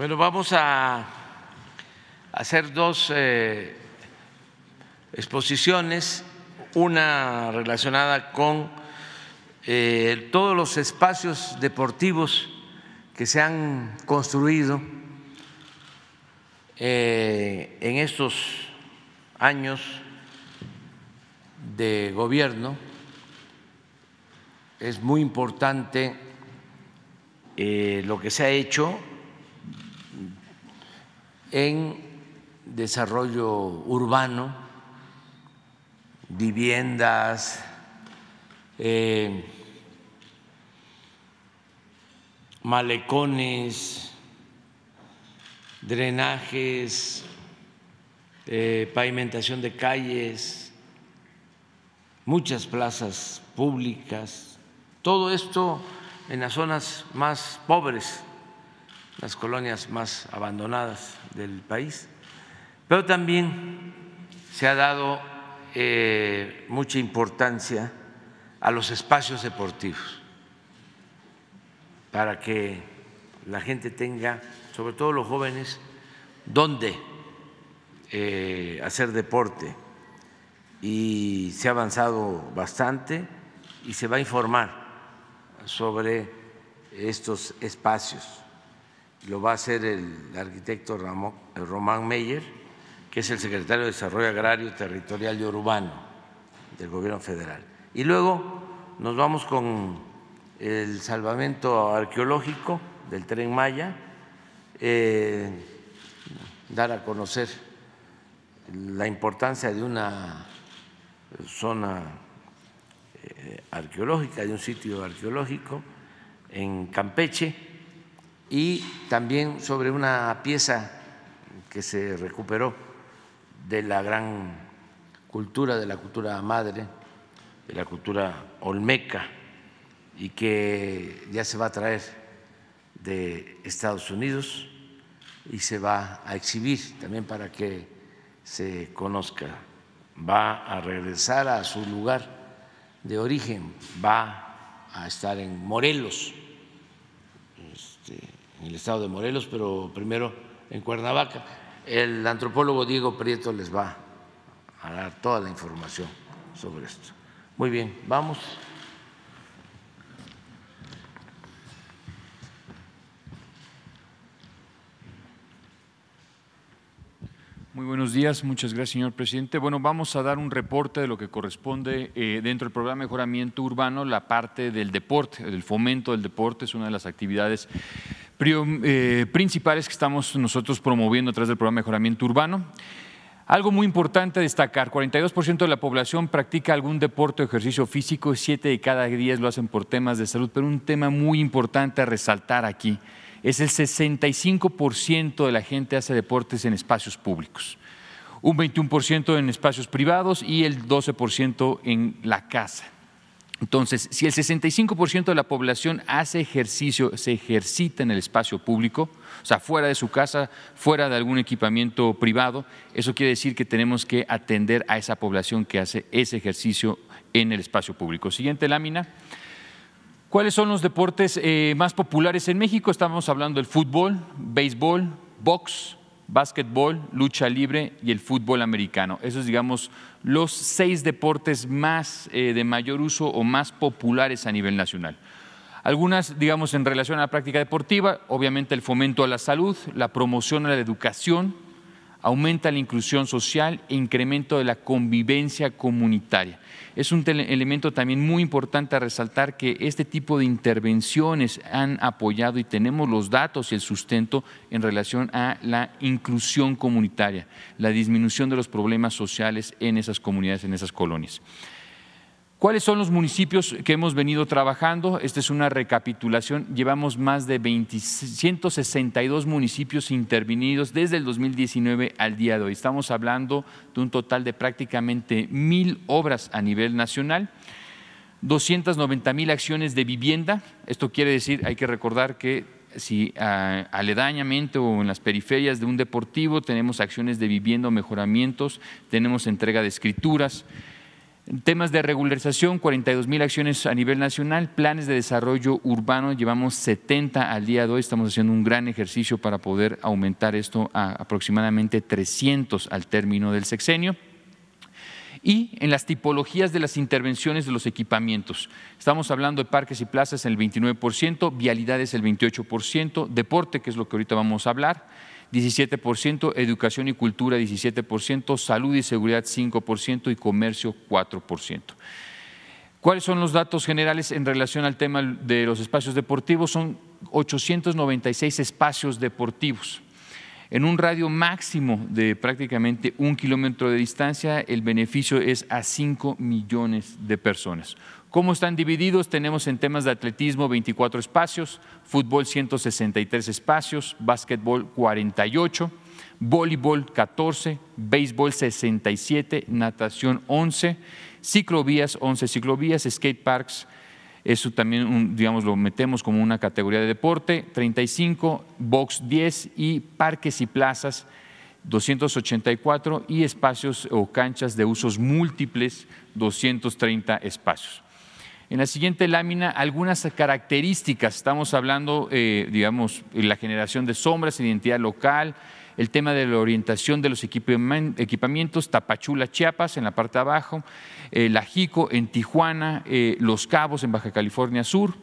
Bueno, vamos a hacer dos eh, exposiciones, una relacionada con eh, todos los espacios deportivos que se han construido eh, en estos años de gobierno. Es muy importante lo que se ha hecho en desarrollo urbano, viviendas, eh, malecones, drenajes, eh, pavimentación de calles, muchas plazas públicas, todo esto en las zonas más pobres las colonias más abandonadas del país, pero también se ha dado eh, mucha importancia a los espacios deportivos para que la gente tenga, sobre todo los jóvenes, donde eh, hacer deporte. Y se ha avanzado bastante y se va a informar sobre estos espacios lo va a hacer el arquitecto Román Meyer, que es el secretario de Desarrollo Agrario, Territorial y Urbano del Gobierno Federal. Y luego nos vamos con el salvamento arqueológico del tren Maya, eh, dar a conocer la importancia de una zona eh, arqueológica, de un sitio arqueológico en Campeche y también sobre una pieza que se recuperó de la gran cultura, de la cultura madre, de la cultura olmeca, y que ya se va a traer de Estados Unidos y se va a exhibir también para que se conozca. Va a regresar a su lugar de origen, va a estar en Morelos. En el estado de Morelos, pero primero en Cuernavaca. El antropólogo Diego Prieto les va a dar toda la información sobre esto. Muy bien, vamos. Muy buenos días, muchas gracias, señor presidente. Bueno, vamos a dar un reporte de lo que corresponde eh, dentro del programa de mejoramiento urbano, la parte del deporte, del fomento del deporte, es una de las actividades principales que estamos nosotros promoviendo a través del programa de mejoramiento urbano. Algo muy importante a destacar, 42% de la población practica algún deporte o ejercicio físico, 7 de cada 10 lo hacen por temas de salud, pero un tema muy importante a resaltar aquí es el 65% de la gente hace deportes en espacios públicos, un 21% en espacios privados y el 12% en la casa. Entonces, si el 65% de la población hace ejercicio, se ejercita en el espacio público, o sea, fuera de su casa, fuera de algún equipamiento privado, eso quiere decir que tenemos que atender a esa población que hace ese ejercicio en el espacio público. Siguiente lámina. ¿Cuáles son los deportes eh, más populares en México? Estamos hablando del fútbol, béisbol, box, básquetbol, lucha libre y el fútbol americano. Esos, digamos, los seis deportes más eh, de mayor uso o más populares a nivel nacional. Algunas, digamos, en relación a la práctica deportiva, obviamente el fomento a la salud, la promoción a la educación, aumenta la inclusión social e incremento de la convivencia comunitaria. Es un elemento también muy importante a resaltar que este tipo de intervenciones han apoyado y tenemos los datos y el sustento en relación a la inclusión comunitaria, la disminución de los problemas sociales en esas comunidades, en esas colonias. ¿Cuáles son los municipios que hemos venido trabajando? Esta es una recapitulación. Llevamos más de 162 municipios intervenidos desde el 2019 al día de hoy. Estamos hablando de un total de prácticamente mil obras a nivel nacional. 290 mil acciones de vivienda. Esto quiere decir, hay que recordar que si ah, aledañamente o en las periferias de un deportivo tenemos acciones de vivienda o mejoramientos, tenemos entrega de escrituras, Temas de regularización, 42 mil acciones a nivel nacional, planes de desarrollo urbano, llevamos 70 al día de hoy, estamos haciendo un gran ejercicio para poder aumentar esto a aproximadamente 300 al término del sexenio y en las tipologías de las intervenciones de los equipamientos. Estamos hablando de parques y plazas el 29%, vialidades el 28%, deporte, que es lo que ahorita vamos a hablar, 17%, educación y cultura 17%, salud y seguridad 5% y comercio 4%. ¿Cuáles son los datos generales en relación al tema de los espacios deportivos? Son 896 espacios deportivos. En un radio máximo de prácticamente un kilómetro de distancia, el beneficio es a 5 millones de personas. ¿Cómo están divididos? Tenemos en temas de atletismo 24 espacios, fútbol 163 espacios, básquetbol 48, voleibol 14, béisbol 67, natación 11, ciclovías 11 ciclovías, skate parks eso también, digamos, lo metemos como una categoría de deporte, 35, box 10 y parques y plazas 284 y espacios o canchas de usos múltiples 230 espacios. En la siguiente lámina, algunas características. Estamos hablando, eh, digamos, la generación de sombras, identidad local, el tema de la orientación de los equipamientos, Tapachula, Chiapas, en la parte de abajo, eh, La Jico en Tijuana, eh, Los Cabos en Baja California Sur,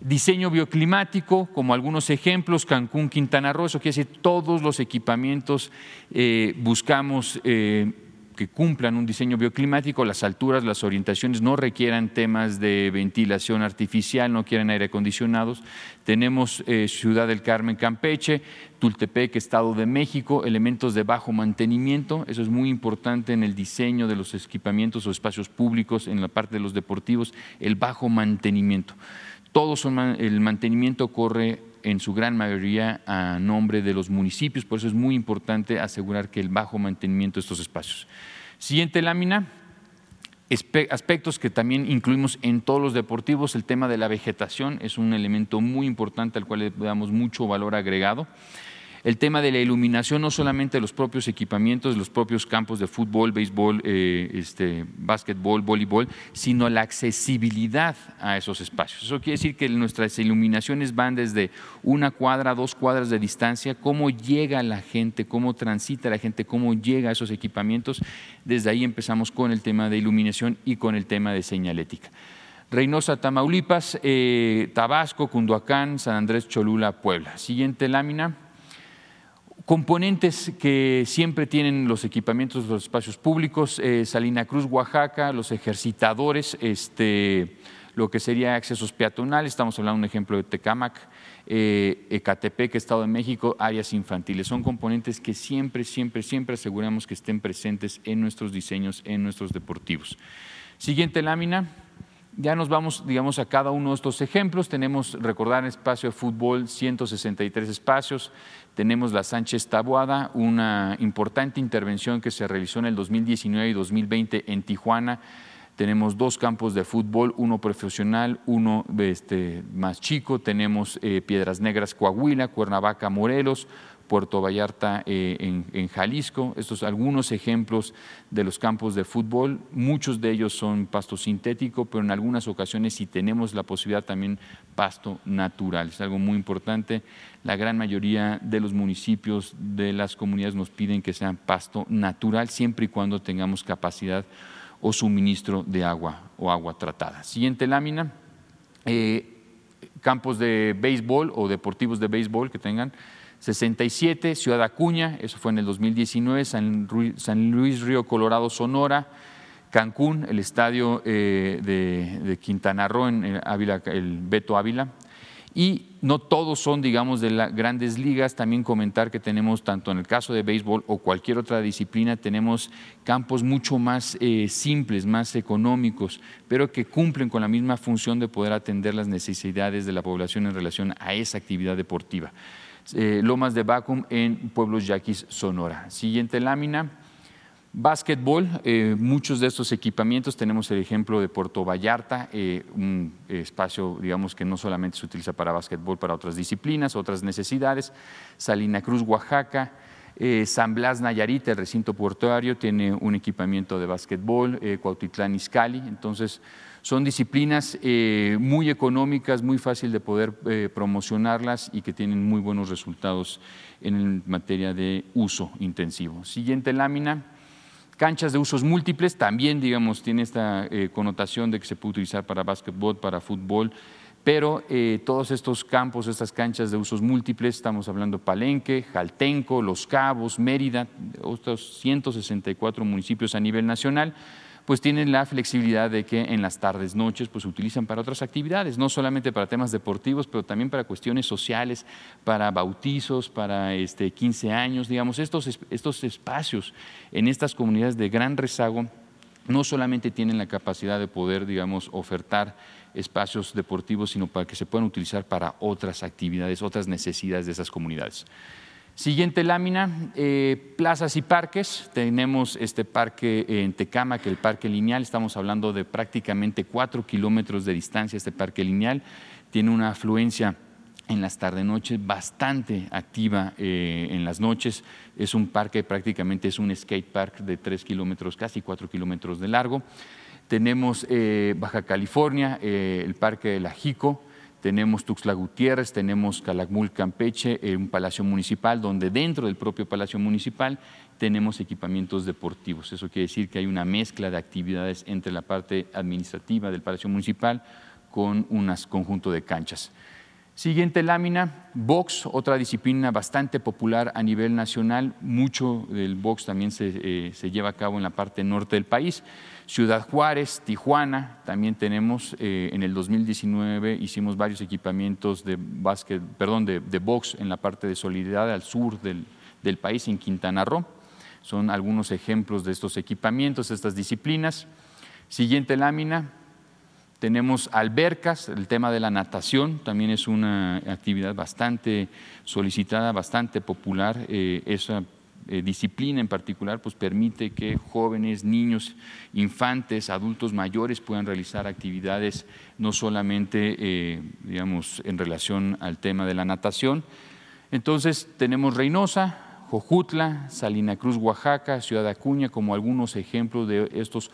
diseño bioclimático, como algunos ejemplos, Cancún, Quintana Roo, eso quiere decir todos los equipamientos eh, buscamos que cumplan un diseño bioclimático, las alturas, las orientaciones no requieran temas de ventilación artificial, no quieren aire acondicionados. Tenemos eh, Ciudad del Carmen, Campeche, Tultepec, Estado de México, elementos de bajo mantenimiento. Eso es muy importante en el diseño de los equipamientos o espacios públicos, en la parte de los deportivos, el bajo mantenimiento. Todo el mantenimiento corre en su gran mayoría a nombre de los municipios, por eso es muy importante asegurar que el bajo mantenimiento de estos espacios. Siguiente lámina, aspectos que también incluimos en todos los deportivos, el tema de la vegetación es un elemento muy importante al cual le damos mucho valor agregado el tema de la iluminación, no solamente los propios equipamientos, los propios campos de fútbol, béisbol, eh, este, básquetbol, voleibol, sino la accesibilidad a esos espacios. Eso quiere decir que nuestras iluminaciones van desde una cuadra, dos cuadras de distancia, cómo llega la gente, cómo transita la gente, cómo llega a esos equipamientos. Desde ahí empezamos con el tema de iluminación y con el tema de señalética. Reynosa, Tamaulipas, eh, Tabasco, Cunduacán, San Andrés, Cholula, Puebla. Siguiente lámina componentes que siempre tienen los equipamientos de los espacios públicos, eh, Salina Cruz, Oaxaca, los ejercitadores, este, lo que sería accesos peatonales, estamos hablando de un ejemplo de Tecamac, eh, Ecatepec, Estado de México, áreas infantiles. Son componentes que siempre, siempre, siempre aseguramos que estén presentes en nuestros diseños, en nuestros deportivos. Siguiente lámina. Ya nos vamos, digamos, a cada uno de estos ejemplos. Tenemos, recordar, espacio de fútbol, 163 espacios. Tenemos la Sánchez Taboada, una importante intervención que se realizó en el 2019 y 2020 en Tijuana. Tenemos dos campos de fútbol, uno profesional, uno este, más chico. Tenemos eh, Piedras Negras, Coahuila, Cuernavaca, Morelos, Puerto Vallarta eh, en, Jalisco. Estos algunos ejemplos de los campos de fútbol. Muchos de ellos son pasto sintético, pero en algunas ocasiones si tenemos la posibilidad también pasto natural. Es algo muy importante. La gran mayoría de los municipios, de las comunidades nos piden que sean pasto natural, siempre y cuando tengamos capacidad o suministro de agua o agua tratada. Siguiente lámina. Eh, campos de béisbol o deportivos de béisbol que tengan 67, Ciudad Acuña, eso fue en el 2019, San, Luis Río Colorado, Sonora, Cancún, el estadio eh, de, Quintana Roo, en Ávila, el Beto Ávila. Y no todos son, digamos, de las grandes ligas. También comentar que tenemos, tanto en el caso de béisbol o cualquier otra disciplina, tenemos campos mucho más eh, simples, más económicos, pero que cumplen con la misma función de poder atender las necesidades de la población en relación a esa actividad deportiva. Eh, Lomas de Vacuum en Pueblos Yaquis, Sonora. Siguiente lámina. Básquetbol, eh, muchos de estos equipamientos, tenemos el ejemplo de Puerto Vallarta, eh, un espacio, digamos, que no solamente se utiliza para básquetbol, para otras disciplinas, otras necesidades. Salina Cruz, Oaxaca, San Blas Nayarit, el recinto portuario, tiene un equipamiento de básquetbol, Cuautitlán Izcalli, entonces son disciplinas eh, muy económicas, muy fácil de poder eh, promocionarlas y que tienen muy buenos resultados en materia de uso intensivo. Siguiente lámina. Canchas de usos múltiples también, digamos, tiene esta eh, connotación de que se puede utilizar para básquetbol, para fútbol, pero todos estos campos, estas canchas de usos múltiples, estamos hablando Palenque, Jaltenco, Los Cabos, Mérida, otros 164 municipios a nivel nacional, pues tienen la flexibilidad de que en las tardes, noches, pues se utilizan para otras actividades, no solamente para temas deportivos, pero también para cuestiones sociales, para bautizos, para este, 15 años, digamos, estos, estos espacios en estas comunidades de gran rezago no solamente tienen la capacidad de poder, digamos, ofertar espacios deportivos, sino para que se puedan utilizar para otras actividades, otras necesidades de esas comunidades. Siguiente lámina, eh, plazas y parques. Tenemos este parque en Tecama, que el parque lineal. Estamos hablando de prácticamente cuatro kilómetros de distancia este parque lineal. Tiene una afluencia en las tarde-noches bastante activa eh, en las noches. Es un parque, prácticamente es un skate park de tres kilómetros, casi cuatro kilómetros de largo. Tenemos eh, Baja California, el parque de la Jico tenemos Tuxtla Gutiérrez, tenemos Calakmul, Campeche, eh, un palacio municipal, donde dentro del propio palacio municipal tenemos equipamientos deportivos. Eso quiere decir que hay una mezcla de actividades entre la parte administrativa del palacio municipal con un conjunto de canchas. Siguiente lámina, box, otra disciplina bastante popular a nivel nacional. Mucho del box también se, eh, se lleva a cabo en la parte norte del país. Ciudad Juárez, Tijuana, también tenemos, eh, en el 2019 hicimos varios equipamientos de básquet, perdón, de, box en la parte de solidaridad al sur del, país, en Quintana Roo. Son algunos ejemplos de estos equipamientos, estas disciplinas. Siguiente lámina, tenemos albercas, el tema de la natación también es una actividad bastante solicitada, bastante popular. Eh, esa eh, disciplina en particular, pues permite que jóvenes, niños, infantes, adultos mayores puedan realizar actividades no solamente, eh, digamos, en relación al tema de la natación. Entonces tenemos Reynosa, Jojutla, Salina Cruz, Oaxaca, Ciudad Acuña, como algunos ejemplos de estos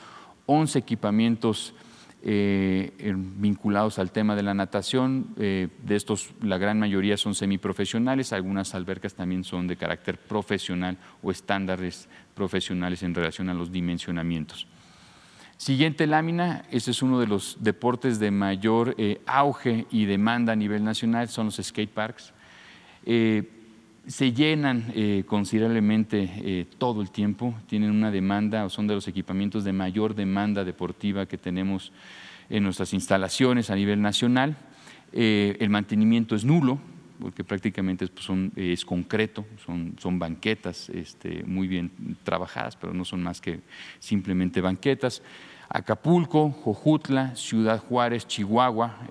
11 equipamientos eh, vinculados al tema de la natación. Eh, de estos, la gran mayoría son semiprofesionales, algunas albercas también son de carácter profesional o estándares profesionales en relación a los dimensionamientos. Siguiente lámina, este es uno de los deportes de mayor eh, auge y demanda a nivel nacional, son los skate parks se llenan eh, considerablemente eh, todo el tiempo, tienen una demanda o son de los equipamientos de mayor demanda deportiva que tenemos en nuestras instalaciones a nivel nacional. Eh, el mantenimiento es nulo, porque prácticamente es, pues, es concreto, son, son banquetas este, muy bien trabajadas, pero no son más que simplemente banquetas. Acapulco, Jojutla, Ciudad Juárez, Chihuahua,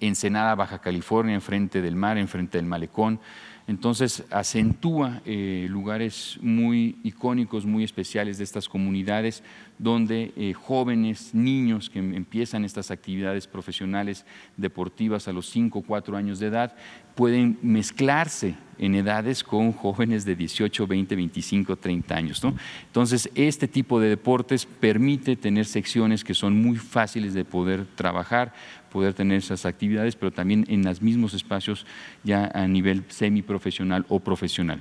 Ensenada, Baja California, enfrente del mar, enfrente del malecón, entonces acentúa eh, lugares muy icónicos, muy especiales de estas comunidades, donde eh, jóvenes, niños que empiezan estas actividades profesionales deportivas a los 5 o 4 años de edad, pueden mezclarse en edades con jóvenes de 18, 20, 25, 30 años. Entonces, este tipo de deportes permite tener secciones que son muy fáciles de poder trabajar, poder tener esas actividades, pero también en los mismos espacios ya a nivel semiprofesional o profesional.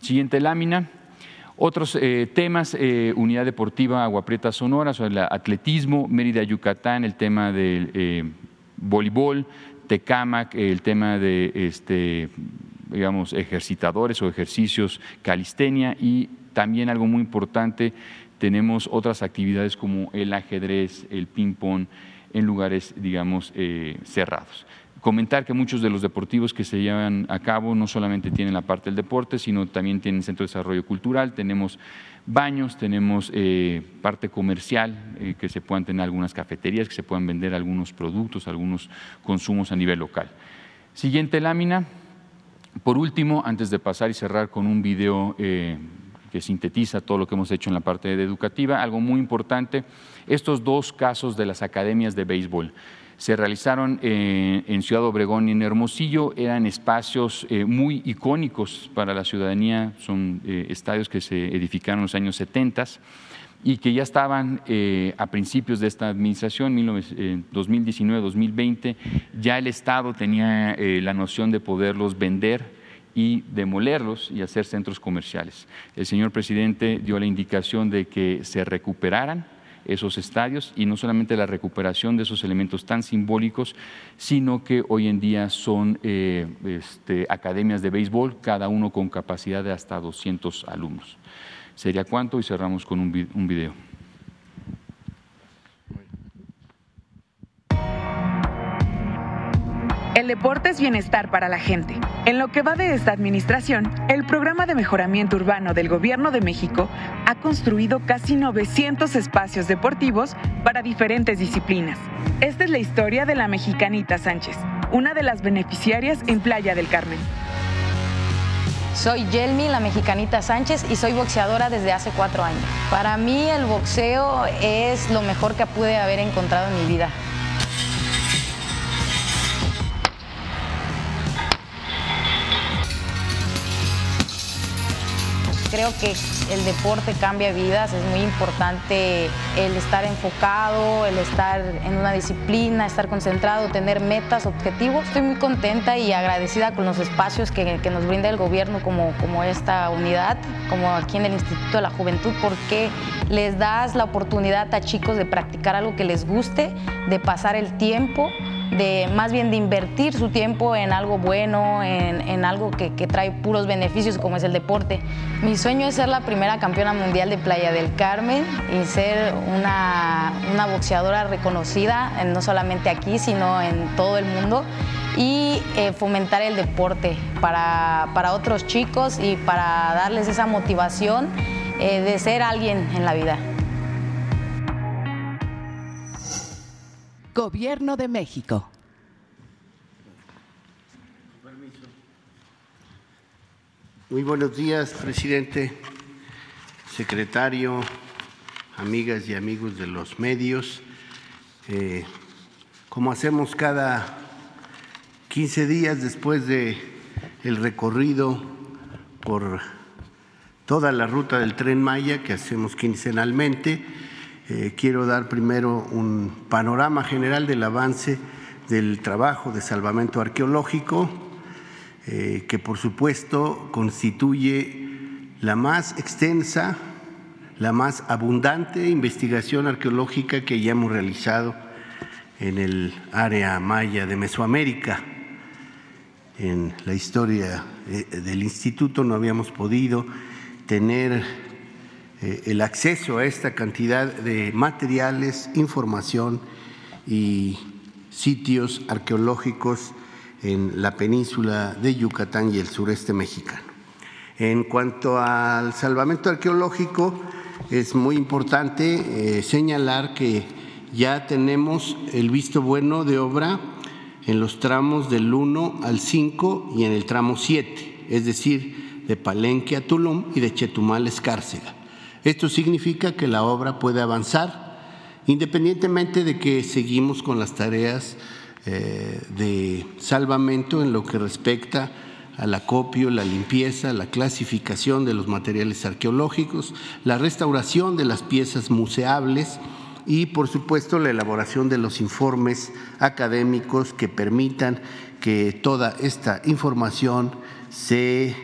Siguiente lámina. Otros eh, temas, eh, Unidad Deportiva Agua Prieta Sonora, sobre el atletismo, Mérida, Yucatán, el tema del eh, voleibol, Tecamac, el tema de este, digamos, ejercitadores o ejercicios, calistenia y también algo muy importante, tenemos otras actividades como el ajedrez, el ping-pong, en lugares, digamos, eh, cerrados. Comentar que muchos de los deportivos que se llevan a cabo no solamente tienen la parte del deporte, sino también tienen centro de desarrollo cultural, tenemos baños, tenemos eh, parte comercial, eh, que se puedan tener algunas cafeterías, que se puedan vender algunos productos, algunos consumos a nivel local. Siguiente lámina. Por último, antes de pasar y cerrar con un video que sintetiza todo lo que hemos hecho en la parte educativa. Algo muy importante, estos dos casos de las academias de béisbol se realizaron eh, en Ciudad Obregón y en Hermosillo, eran espacios eh, muy icónicos para la ciudadanía, son eh, estadios que se edificaron en los años 70 y que ya estaban a principios de esta administración, 2019-2020, ya el Estado tenía la noción de poderlos vender y demolerlos y hacer centros comerciales. El señor presidente dio la indicación de que se recuperaran esos estadios y no solamente la recuperación de esos elementos tan simbólicos, sino que hoy en día son eh, este, academias de béisbol, cada uno con capacidad de hasta 200 alumnos. Sería cuánto y cerramos con un, un video. El deporte es bienestar para la gente. En lo que va de esta administración, el programa de mejoramiento urbano del Gobierno de México ha construido casi 900 espacios deportivos para diferentes disciplinas. Esta es la historia de la mexicanita Sánchez, una de las beneficiarias en Playa del Carmen. Soy Yelmi, la mexicanita Sánchez, y soy boxeadora desde hace cuatro años. Para mí el boxeo es lo mejor que pude haber encontrado en mi vida. Creo que el deporte cambia vidas, es muy importante el estar enfocado, el estar en una disciplina, estar concentrado, tener metas, objetivos. Estoy muy contenta y agradecida con los espacios que, nos brinda el gobierno como, como esta unidad, como aquí en el Instituto de la Juventud, porque les das la oportunidad a chicos de practicar algo que les guste, de pasar el tiempo de más bien de invertir su tiempo en algo bueno, en, algo que, trae puros beneficios como es el deporte. Mi sueño es ser la primera campeona mundial de Playa del Carmen y ser una, boxeadora reconocida, no solamente aquí, sino en todo el mundo y eh, fomentar el deporte para, otros chicos y para darles esa motivación eh, de ser alguien en la vida. Gobierno de México. Muy buenos días, presidente, secretario, amigas y amigos de los medios. Eh, como hacemos cada 15 días después de el recorrido por toda la ruta del tren Maya que hacemos quincenalmente, eh, quiero dar primero un panorama general del avance del trabajo de salvamento arqueológico, eh, que por supuesto constituye la más extensa, la más abundante investigación arqueológica que hayamos realizado en el área maya de Mesoamérica. En la historia eh, del instituto no habíamos podido tener el acceso a esta cantidad de materiales, información y sitios arqueológicos en la península de Yucatán y el sureste mexicano. En cuanto al salvamento arqueológico, es muy importante eh, señalar que ya tenemos el visto bueno de obra en los tramos del 1 al 5 y en el tramo 7, es decir, de Palenque a Tulum y de Chetumal a Escárcega. Esto significa que la obra puede avanzar independientemente de que seguimos con las tareas eh, de salvamento en lo que respecta al acopio, la limpieza, la clasificación de los materiales arqueológicos, la restauración de las piezas museables y, por supuesto, la elaboración de los informes académicos que permitan que toda esta información se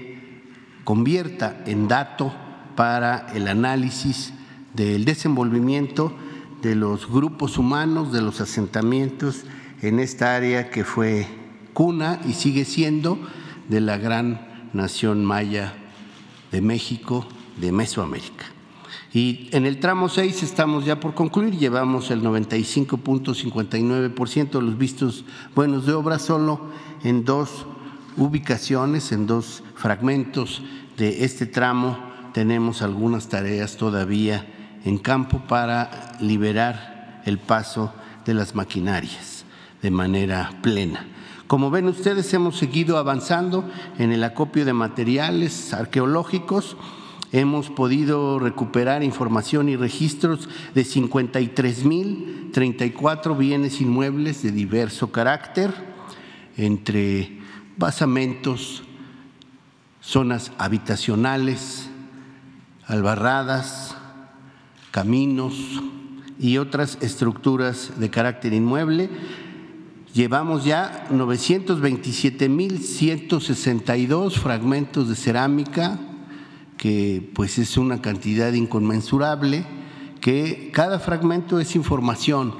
convierta en dato para el análisis del desenvolvimiento de los grupos humanos, de los asentamientos en esta área que fue cuna y sigue siendo de la gran nación maya de México, de Mesoamérica. Y en el tramo 6 estamos ya por concluir, llevamos el 95.59% de los vistos buenos de obra solo en dos ubicaciones, en dos fragmentos de este tramo tenemos algunas tareas todavía en campo para liberar el paso de las maquinarias de manera plena. Como ven ustedes, hemos seguido avanzando en el acopio de materiales arqueológicos hemos podido recuperar información y registros de 53.034 bienes inmuebles de diverso carácter, entre basamentos, zonas habitacionales, albarradas, caminos y otras estructuras de carácter inmueble. Llevamos ya 927.162 fragmentos de cerámica, que pues es una cantidad inconmensurable, que cada fragmento es información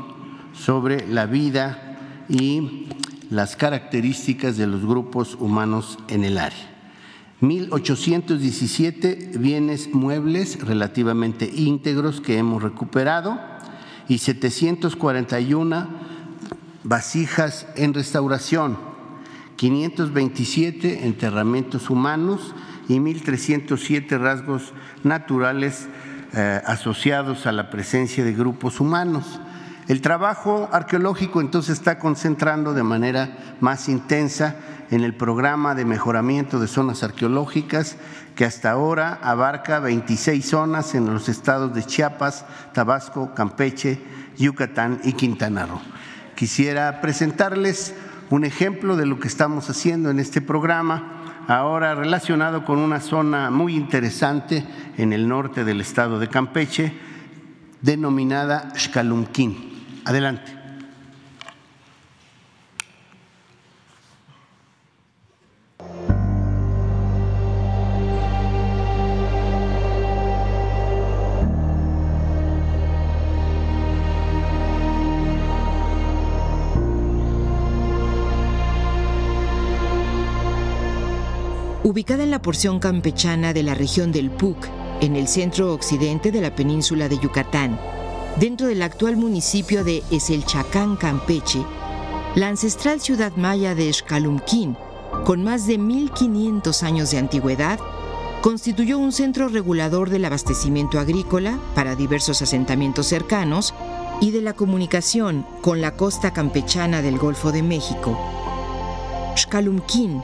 sobre la vida y las características de los grupos humanos en el área. 1.817 bienes muebles relativamente íntegros que hemos recuperado y 741 vasijas en restauración, 527 enterramientos humanos y 1.307 rasgos naturales eh, asociados a la presencia de grupos humanos. El trabajo arqueológico entonces está concentrando de manera más intensa en el programa de mejoramiento de zonas arqueológicas que hasta ahora abarca 26 zonas en los estados de Chiapas, Tabasco, Campeche, Yucatán y Quintana Roo. Quisiera presentarles un ejemplo de lo que estamos haciendo en este programa ahora relacionado con una zona muy interesante en el norte del estado de Campeche, denominada Xcalumquín. Adelante. ubicada en la porción campechana de la región del PUC, en el centro occidente de la península de Yucatán, dentro del actual municipio de Eselchacán, Campeche, la ancestral ciudad maya de Xcalumquín, con más de 1500 años de antigüedad, constituyó un centro regulador del abastecimiento agrícola para diversos asentamientos cercanos y de la comunicación con la costa campechana del Golfo de México. Xcalumquín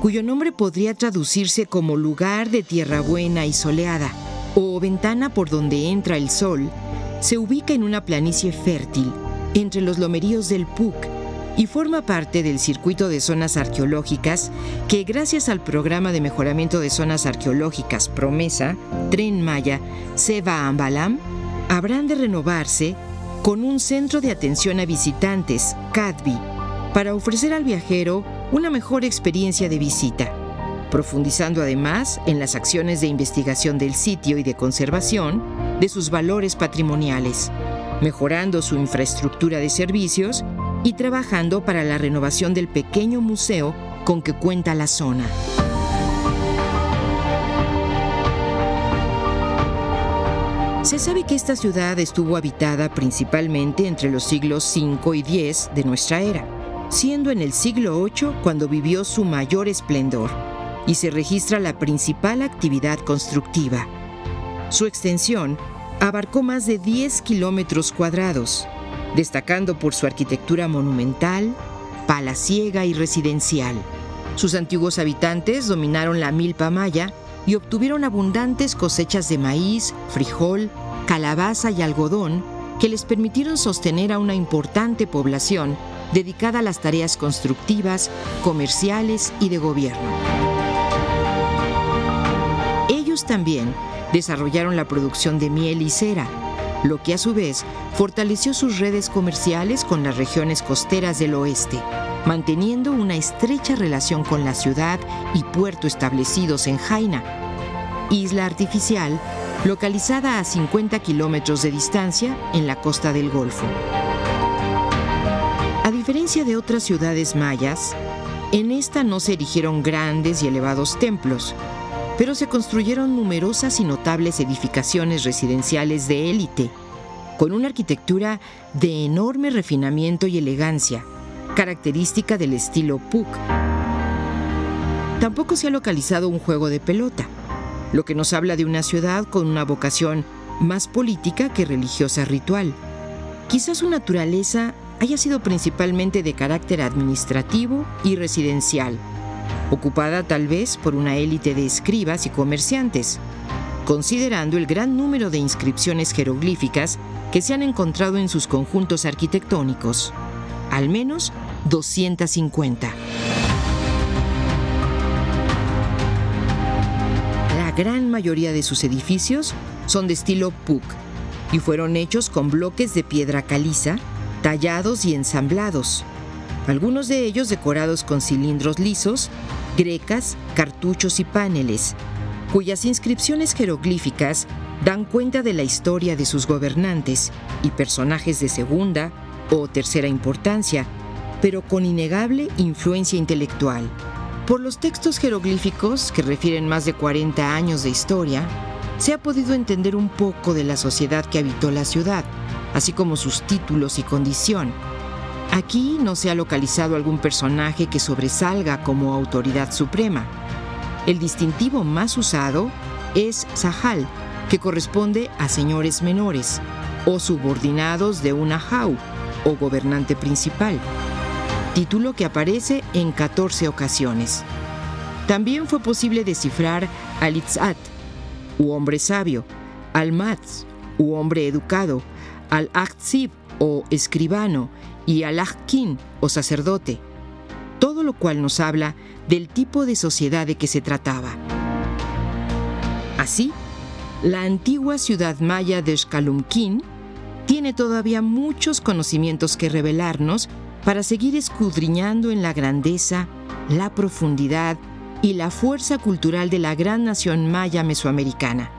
cuyo nombre podría traducirse como lugar de tierra buena y soleada o ventana por donde entra el sol, se ubica en una planicie fértil entre los lomeríos del PUC y forma parte del circuito de zonas arqueológicas que gracias al programa de mejoramiento de zonas arqueológicas Promesa, Tren Maya, Seba Ambalam, habrán de renovarse con un centro de atención a visitantes, CADVI, para ofrecer al viajero una mejor experiencia de visita, profundizando además en las acciones de investigación del sitio y de conservación de sus valores patrimoniales, mejorando su infraestructura de servicios y trabajando para la renovación del pequeño museo con que cuenta la zona. Se sabe que esta ciudad estuvo habitada principalmente entre los siglos V y X de nuestra era siendo en el siglo VIII cuando vivió su mayor esplendor y se registra la principal actividad constructiva. Su extensión abarcó más de 10 kilómetros cuadrados, destacando por su arquitectura monumental, palaciega y residencial. Sus antiguos habitantes dominaron la milpa maya y obtuvieron abundantes cosechas de maíz, frijol, calabaza y algodón que les permitieron sostener a una importante población dedicada a las tareas constructivas, comerciales y de gobierno. Ellos también desarrollaron la producción de miel y cera, lo que a su vez fortaleció sus redes comerciales con las regiones costeras del oeste, manteniendo una estrecha relación con la ciudad y puerto establecidos en Jaina, isla artificial localizada a 50 kilómetros de distancia en la costa del Golfo. A diferencia de otras ciudades mayas, en esta no se erigieron grandes y elevados templos, pero se construyeron numerosas y notables edificaciones residenciales de élite, con una arquitectura de enorme refinamiento y elegancia, característica del estilo Puc. Tampoco se ha localizado un juego de pelota, lo que nos habla de una ciudad con una vocación más política que religiosa ritual. Quizás su naturaleza haya sido principalmente de carácter administrativo y residencial, ocupada tal vez por una élite de escribas y comerciantes, considerando el gran número de inscripciones jeroglíficas que se han encontrado en sus conjuntos arquitectónicos, al menos 250. La gran mayoría de sus edificios son de estilo Puc y fueron hechos con bloques de piedra caliza, tallados y ensamblados, algunos de ellos decorados con cilindros lisos, grecas, cartuchos y paneles, cuyas inscripciones jeroglíficas dan cuenta de la historia de sus gobernantes y personajes de segunda o tercera importancia, pero con innegable influencia intelectual. Por los textos jeroglíficos, que refieren más de 40 años de historia, se ha podido entender un poco de la sociedad que habitó la ciudad, así como sus títulos y condición. Aquí no se ha localizado algún personaje que sobresalga como autoridad suprema. El distintivo más usado es Sahal, que corresponde a señores menores o subordinados de una Jau o gobernante principal, título que aparece en 14 ocasiones. También fue posible descifrar al Itzat, u hombre sabio, al Matz, u hombre educado, al Aktsib o escribano y al Ahkin o sacerdote, todo lo cual nos habla del tipo de sociedad de que se trataba. Así, la antigua ciudad maya de Xcalumquín tiene todavía muchos conocimientos que revelarnos para seguir escudriñando en la grandeza, la profundidad y la fuerza cultural de la gran nación maya mesoamericana,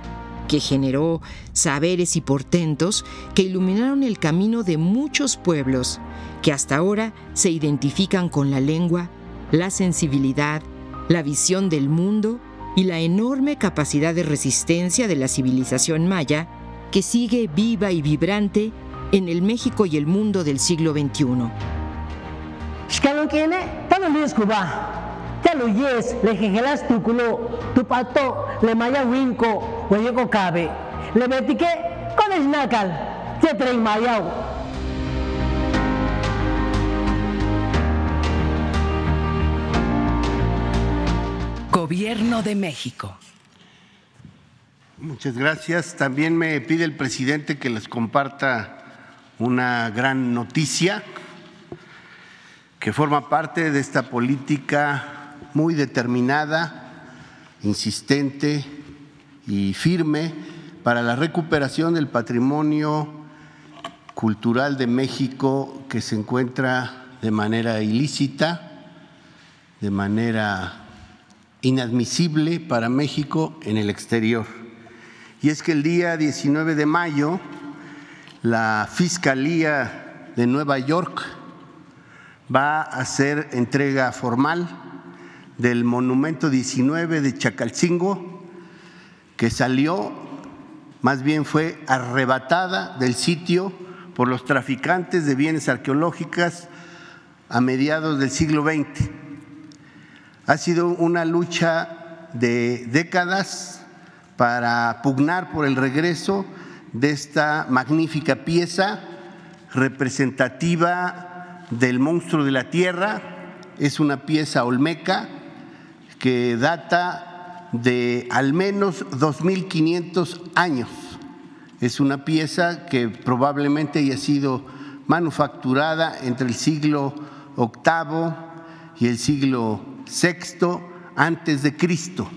que generó saberes y portentos que iluminaron el camino de muchos pueblos que hasta ahora se identifican con la lengua, la sensibilidad, la visión del mundo y la enorme capacidad de resistencia de la civilización maya que sigue viva y vibrante en el México y el mundo del siglo XXI. Le jejelas tu culo, tu pato, le maya winco, hueco cabe. Le betique con el nacal, te traen mayao. Gobierno de México. Muchas gracias. También me pide el presidente que les comparta una gran noticia que forma parte de esta política muy determinada, insistente y firme para la recuperación del patrimonio cultural de México que se encuentra de manera ilícita, de manera inadmisible para México en el exterior. Y es que el día 19 de mayo, la Fiscalía de Nueva York va a hacer entrega formal del monumento 19 de Chacalcingo, que salió, más bien fue arrebatada del sitio por los traficantes de bienes arqueológicas a mediados del siglo XX. Ha sido una lucha de décadas para pugnar por el regreso de esta magnífica pieza representativa del monstruo de la tierra. Es una pieza olmeca que data de al menos 2.500 años. Es una pieza que probablemente haya sido manufacturada entre el siglo VIII y el siglo VI antes de Cristo,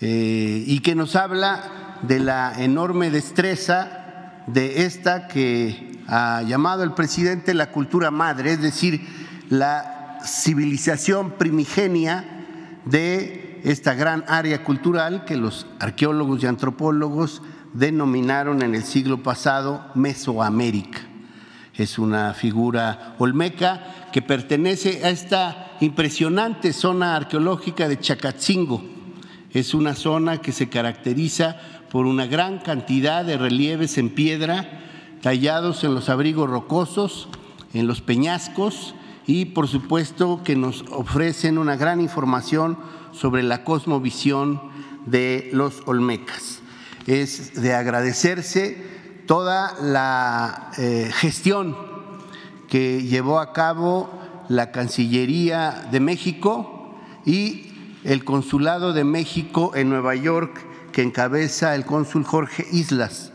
eh, y que nos habla de la enorme destreza de esta que ha llamado el presidente la cultura madre, es decir, la civilización primigenia de esta gran área cultural que los arqueólogos y antropólogos denominaron en el siglo pasado Mesoamérica. Es una figura olmeca que pertenece a esta impresionante zona arqueológica de Chacatzingo. Es una zona que se caracteriza por una gran cantidad de relieves en piedra tallados en los abrigos rocosos, en los peñascos y por supuesto que nos ofrecen una gran información sobre la cosmovisión de los olmecas. Es de agradecerse toda la eh, gestión que llevó a cabo la Cancillería de México y el Consulado de México en Nueva York que encabeza el cónsul Jorge Islas.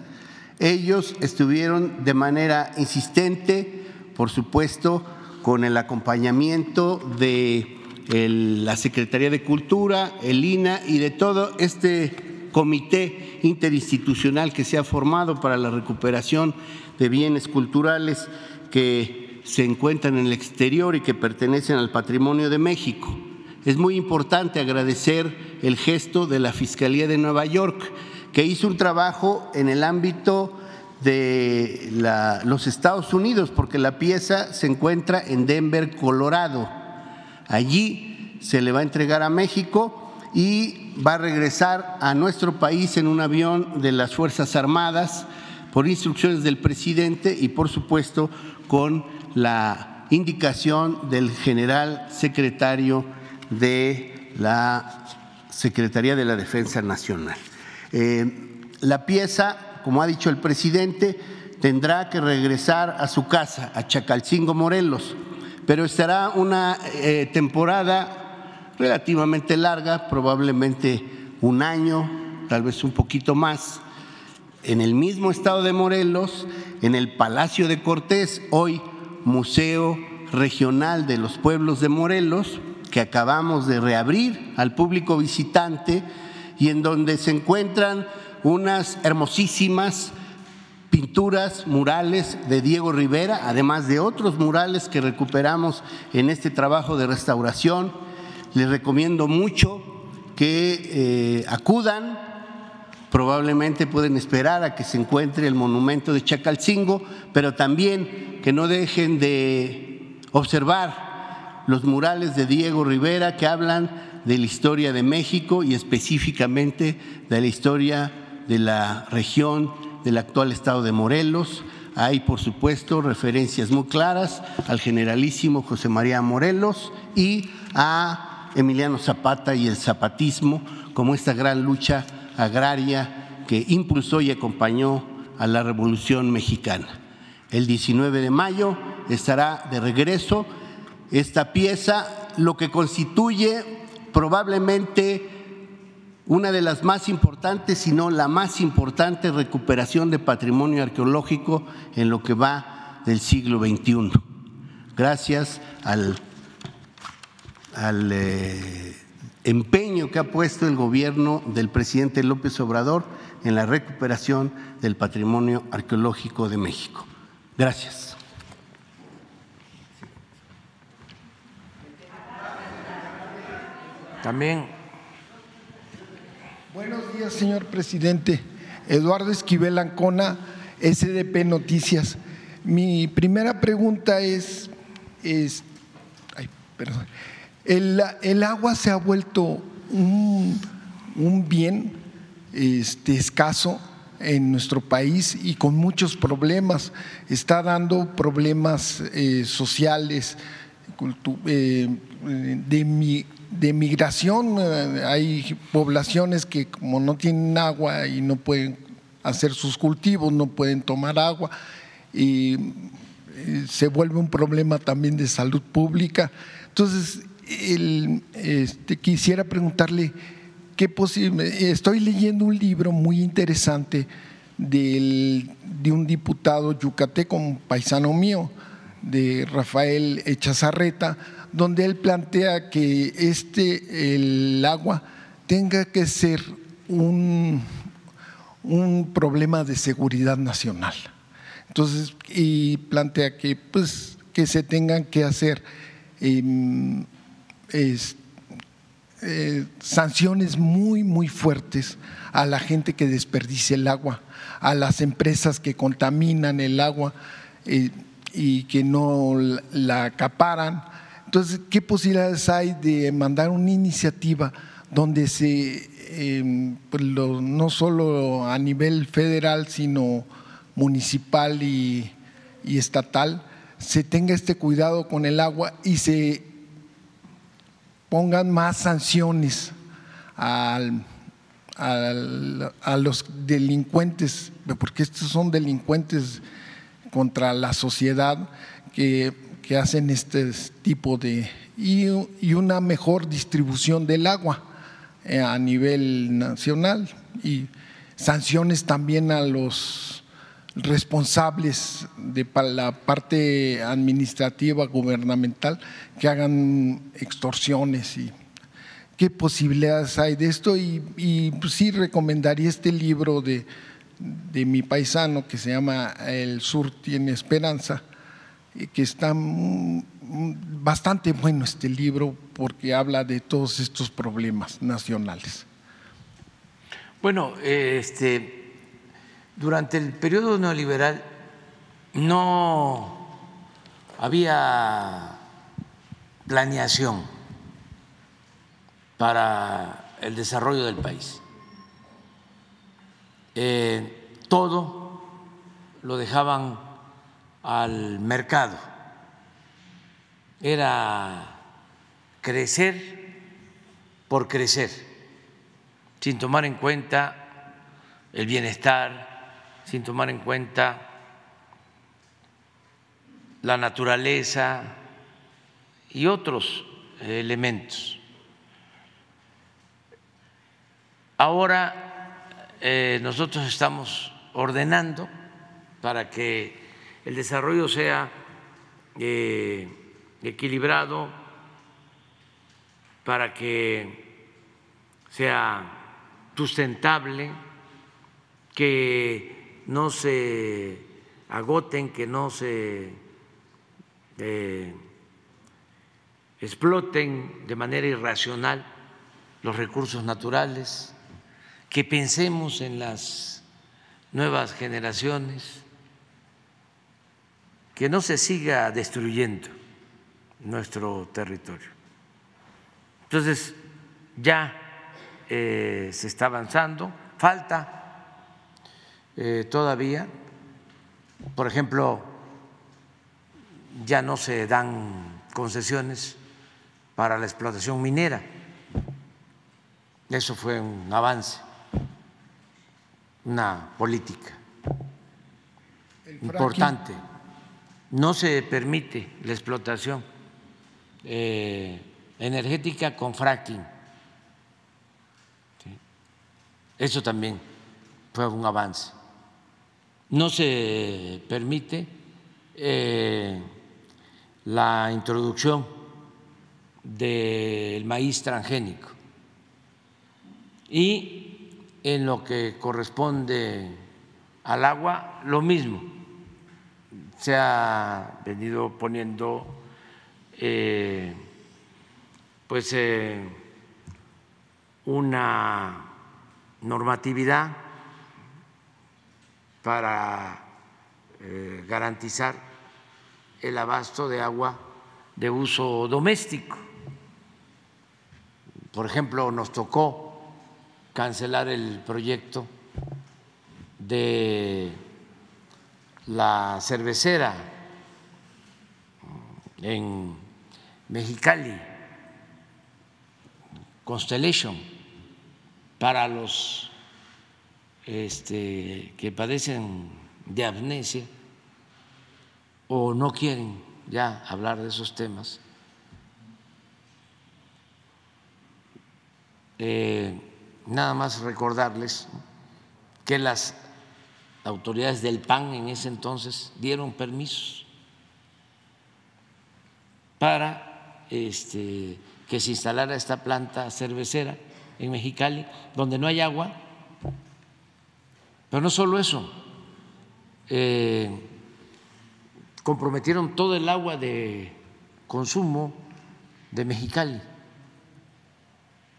Ellos estuvieron de manera insistente, por supuesto, con el acompañamiento de la Secretaría de Cultura, el INA y de todo este comité interinstitucional que se ha formado para la recuperación de bienes culturales que se encuentran en el exterior y que pertenecen al patrimonio de México. Es muy importante agradecer el gesto de la Fiscalía de Nueva York, que hizo un trabajo en el ámbito de los Estados Unidos, porque la pieza se encuentra en Denver, Colorado. Allí se le va a entregar a México y va a regresar a nuestro país en un avión de las Fuerzas Armadas por instrucciones del presidente y por supuesto con la indicación del general secretario de la Secretaría de la Defensa Nacional. Eh, la pieza, como ha dicho el presidente, tendrá que regresar a su casa, a Chacalcingo, Morelos, pero estará una eh, temporada relativamente larga, probablemente un año, tal vez un poquito más, en el mismo estado de Morelos, en el Palacio de Cortés, hoy Museo Regional de los Pueblos de Morelos, que acabamos de reabrir al público visitante y en donde se encuentran unas hermosísimas pinturas, murales de Diego Rivera, además de otros murales que recuperamos en este trabajo de restauración. Les recomiendo mucho que eh, acudan Probablemente pueden esperar a que se encuentre el monumento de Chacalcingo, pero también que no dejen de observar los murales de Diego Rivera que hablan de la historia de México y específicamente de la historia de la región del actual estado de Morelos. Hay, por supuesto, referencias muy claras al generalísimo José María Morelos y a Emiliano Zapata y el zapatismo como esta gran lucha agraria que impulsó y acompañó a la Revolución Mexicana. El 19 de mayo estará de regreso esta pieza, lo que constituye probablemente una de las más importantes, si no la más importante recuperación de patrimonio arqueológico en lo que va del siglo XXI. Gracias al, eh, empeño que ha puesto el gobierno del presidente López Obrador en la recuperación del patrimonio arqueológico de México. Gracias. También. Buenos días, señor presidente. Eduardo Esquivel Ancona, SDP Noticias. Mi primera pregunta es, el, agua se ha vuelto un, bien este, escaso en nuestro país y con muchos problemas. Está dando problemas eh, sociales, eh, de, de migración. Eh, hay poblaciones que como no tienen agua y no pueden hacer sus cultivos, no pueden tomar agua y se vuelve un problema también de salud pública. Entonces, el, este, quisiera preguntarle qué posible. Estoy leyendo un libro muy interesante de un diputado yucateco, un paisano mío, de Rafael Echazarreta, donde él plantea que este, el agua tenga que ser un, un problema de seguridad nacional. Entonces, y plantea que, pues, que se tengan que hacer em, eh, sanciones muy, muy fuertes a la gente que desperdicia el agua, a las empresas que contaminan el agua eh, y que no la acaparan. Entonces, ¿qué posibilidades hay de mandar una iniciativa donde se, em, pues, no solo a nivel federal, sino municipal y estatal, se tenga este cuidado con el agua y se pongan más sanciones a los delincuentes, porque estos son delincuentes contra la sociedad que, hacen este tipo de... Y, una mejor distribución del agua eh, a nivel nacional y sanciones también a los responsables de la parte administrativa gubernamental que hagan extorsiones y qué posibilidades hay de esto. Y, y pues sí recomendaría este libro de, de mi paisano que se llama El Sur tiene esperanza que está bastante bueno este libro porque habla de todos estos problemas nacionales. Bueno, este, durante el periodo neoliberal no había planeación para el desarrollo del país. Eh, todo lo dejaban al mercado. Era crecer por crecer, sin tomar en cuenta el bienestar, sin tomar en cuenta la naturaleza y otros elementos. Ahora eh, nosotros estamos ordenando para que el desarrollo sea eh, equilibrado, para que sea sustentable, que no se agoten, que no se eh, exploten de manera irracional los recursos naturales, que pensemos en las nuevas generaciones que no se siga destruyendo nuestro territorio. Entonces, ya eh, se está avanzando, falta eh, todavía, por ejemplo, ya no se dan concesiones para la explotación minera. Eso fue un avance, una política importante no se permite la explotación eh, energética con fracking. Eso también fue un avance. No se permite eh, la introducción del maíz transgénico. Y en lo que corresponde al agua, lo mismo se ha venido poniendo eh, pues eh, una normatividad para eh, garantizar el abasto de agua de uso doméstico. Por ejemplo, nos tocó cancelar el proyecto de la cervecera en Mexicali, Constellation, para los este, que padecen de amnesia o no quieren ya hablar de esos temas. Eh, nada más recordarles que las autoridades del PAN en ese entonces dieron permisos para este, que se instalara esta planta cervecera en Mexicali, donde no hay agua. Pero no solo eso, eh, comprometieron todo el agua de consumo de Mexicali,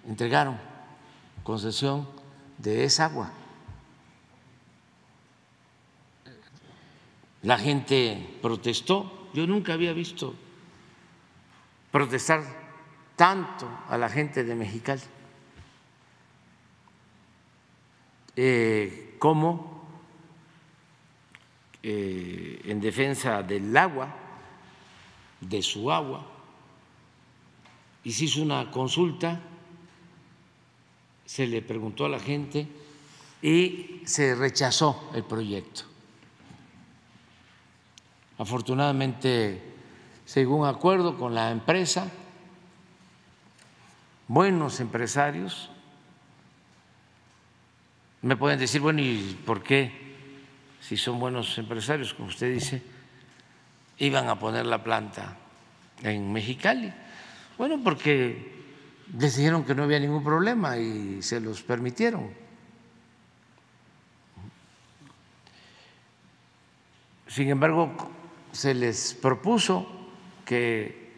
entregaron concesión de esa agua. La gente protestó. Yo nunca había visto protestar tanto a la gente de Mexicali eh, como eh, en defensa del agua, de su agua, y se hizo una consulta, se le preguntó a la gente y se rechazó el proyecto. Afortunadamente, según acuerdo con la empresa, buenos empresarios me pueden decir, bueno, ¿y por qué, si son buenos empresarios, como usted dice, iban a poner la planta en Mexicali? Bueno, porque les dijeron que no había ningún problema y se los permitieron. Sin embargo, se les propuso que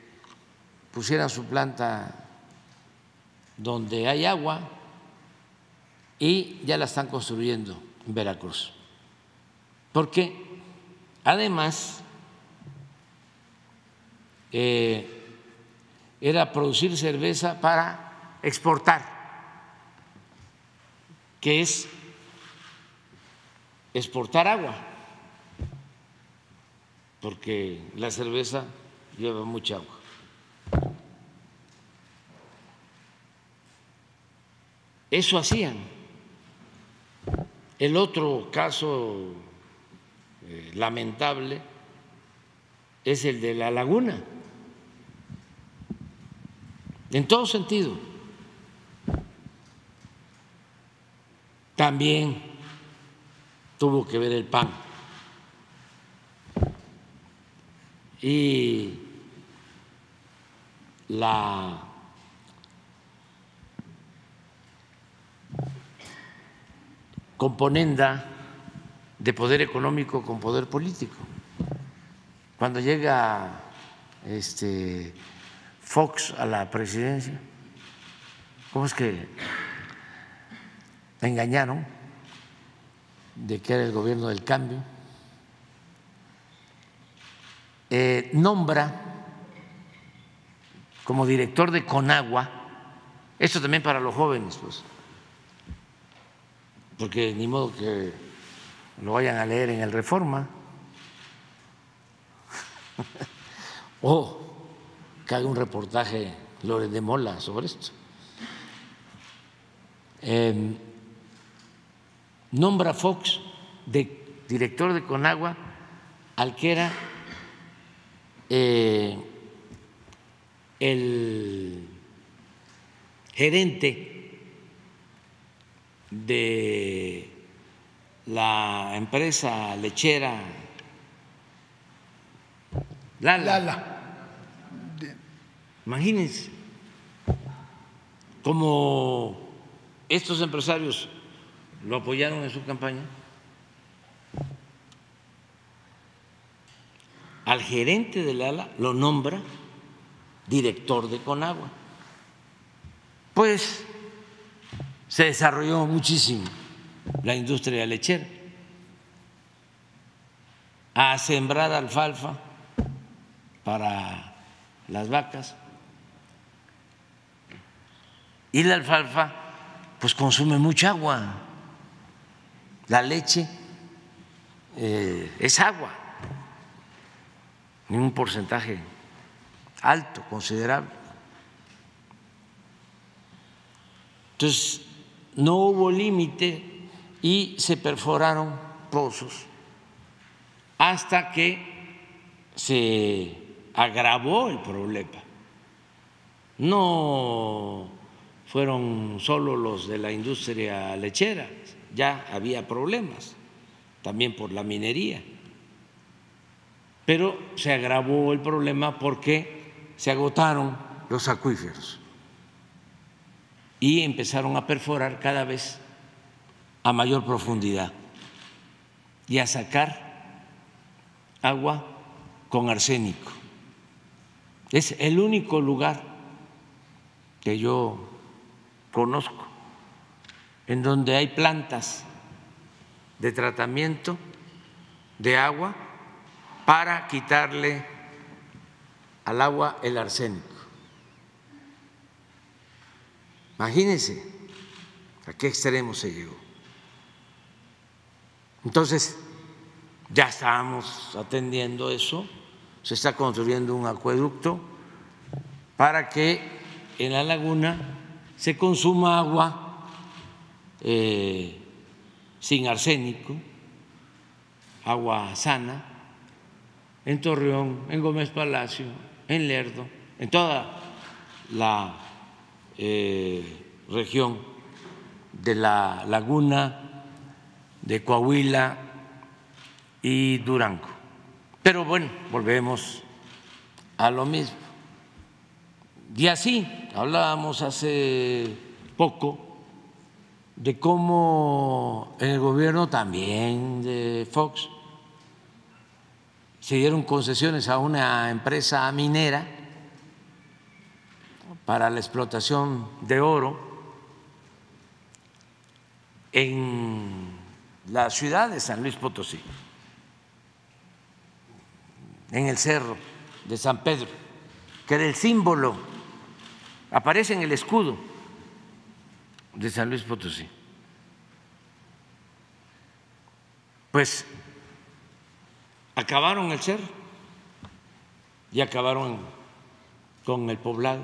pusieran su planta donde hay agua y ya la están construyendo en Veracruz. Porque además eh, era producir cerveza para exportar, que es exportar agua, porque la cerveza lleva mucha agua. Eso hacían. El otro caso eh, lamentable es el de la laguna, en todo sentido. También tuvo que ver el PAN. Y la componenda de poder económico con poder político. Cuando llega este Fox a la presidencia, ¿cómo es que engañaron de que era el gobierno del cambio? Eh, nombra como director de Conagua, esto también para los jóvenes, pues, porque ni modo que lo vayan a leer en el Reforma, o que haga un reportaje Lore de Mola sobre esto. Em, nombra Fox de director de Conagua al que era eh, el gerente de la empresa lechera Lala. Imagínense cómo estos empresarios lo apoyaron en su campaña. Al gerente de Lala lo nombra director de Conagua. Pues se desarrolló muchísimo la industria lechera, a sembrar alfalfa para las vacas. Y la alfalfa pues consume mucha agua, la leche eh, es agua, en un porcentaje alto, considerable. Entonces, no hubo límite y se perforaron pozos hasta que se agravó el problema. No fueron solo los de la industria lechera, ya había problemas, también por la minería. Pero se agravó el problema porque se agotaron los acuíferos y empezaron a perforar cada vez a mayor profundidad y a sacar agua con arsénico. Es el único lugar que yo conozco en donde hay plantas de tratamiento de agua para quitarle al agua el arsénico. Imagínense a qué extremo se llegó. Entonces, ya estábamos atendiendo eso, se está construyendo un acueducto para que en la laguna se consuma agua eh, sin arsénico, agua sana, en Torreón, en Gómez Palacio, en Lerdo, en toda la eh, región de la laguna de Coahuila y Durango. Pero bueno, volvemos a lo mismo. Y así, hablábamos hace poco de cómo en el gobierno también de Fox se dieron concesiones a una empresa minera para la explotación de oro en la ciudad de San Luis Potosí, en el cerro de San Pedro, que era el símbolo, aparece en el escudo de San Luis Potosí. Pues acabaron el cerro y acabaron con el poblado.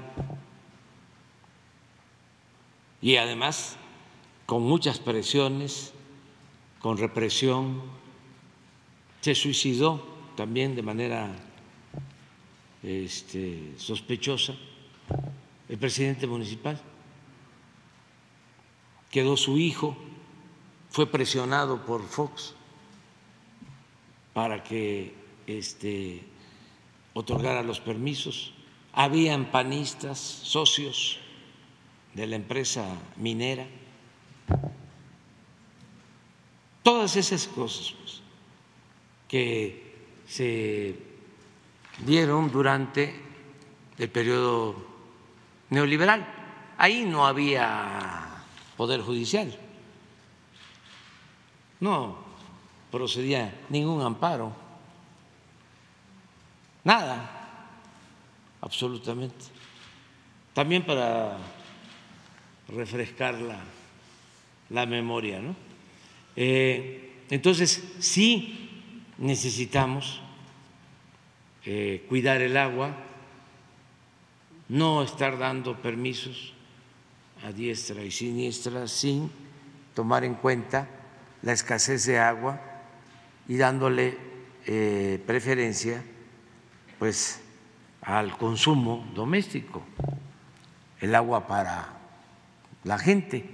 Y además con muchas presiones, con represión, se suicidó también de manera este, sospechosa el presidente municipal, quedó su hijo, fue presionado por Fox para que este, otorgara los permisos, habían panistas, socios de la empresa minera, Todas esas cosas pues, que se dieron durante el periodo neoliberal. Ahí no había poder judicial, no procedía ningún amparo, nada, absolutamente. También para refrescar la, la memoria, ¿no? Eh, entonces, sí necesitamos eh, cuidar el agua, no estar dando permisos a diestra y siniestra sin tomar en cuenta la escasez de agua y dándole eh, preferencia pues al consumo doméstico, el agua para la gente,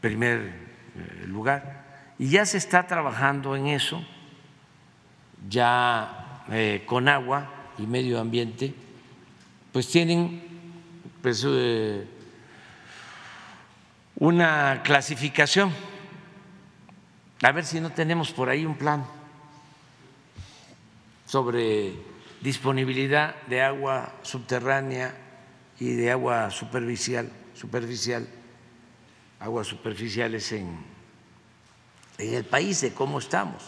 primer eh, lugar. Y ya se está trabajando en eso, ya eh, con agua y medio ambiente, pues tienen pues, eh, una clasificación. A ver si no tenemos por ahí un plan sobre disponibilidad de agua subterránea y de agua superficial, superficial aguas superficiales en, en el país, de cómo estamos.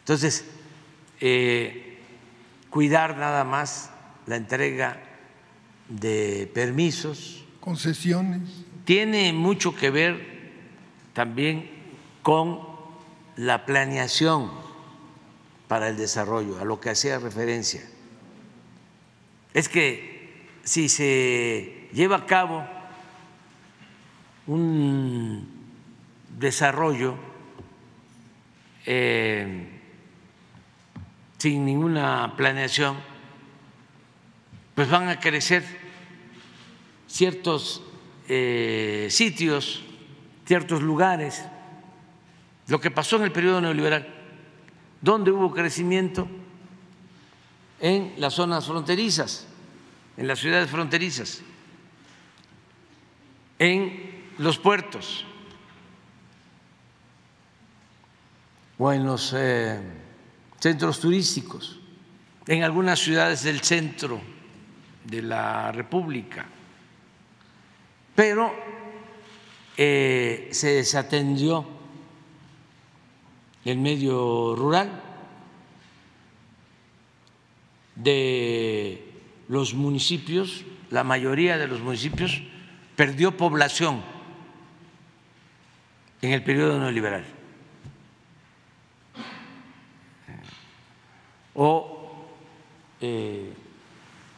Entonces, eh, cuidar nada más la entrega de permisos. Concesiones. Tiene mucho que ver también con la planeación para el desarrollo, a lo que hacía referencia. Es que si se lleva a cabo un desarrollo eh, sin ninguna planeación, pues van a crecer ciertos eh, sitios, ciertos lugares. Lo que pasó en el periodo neoliberal, donde hubo crecimiento en las zonas fronterizas, en las ciudades fronterizas, en los puertos o en los eh, centros turísticos, en algunas ciudades del centro de la República, pero eh, se desatendió el medio rural de los municipios, la mayoría de los municipios perdió población en el periodo neoliberal. O eh,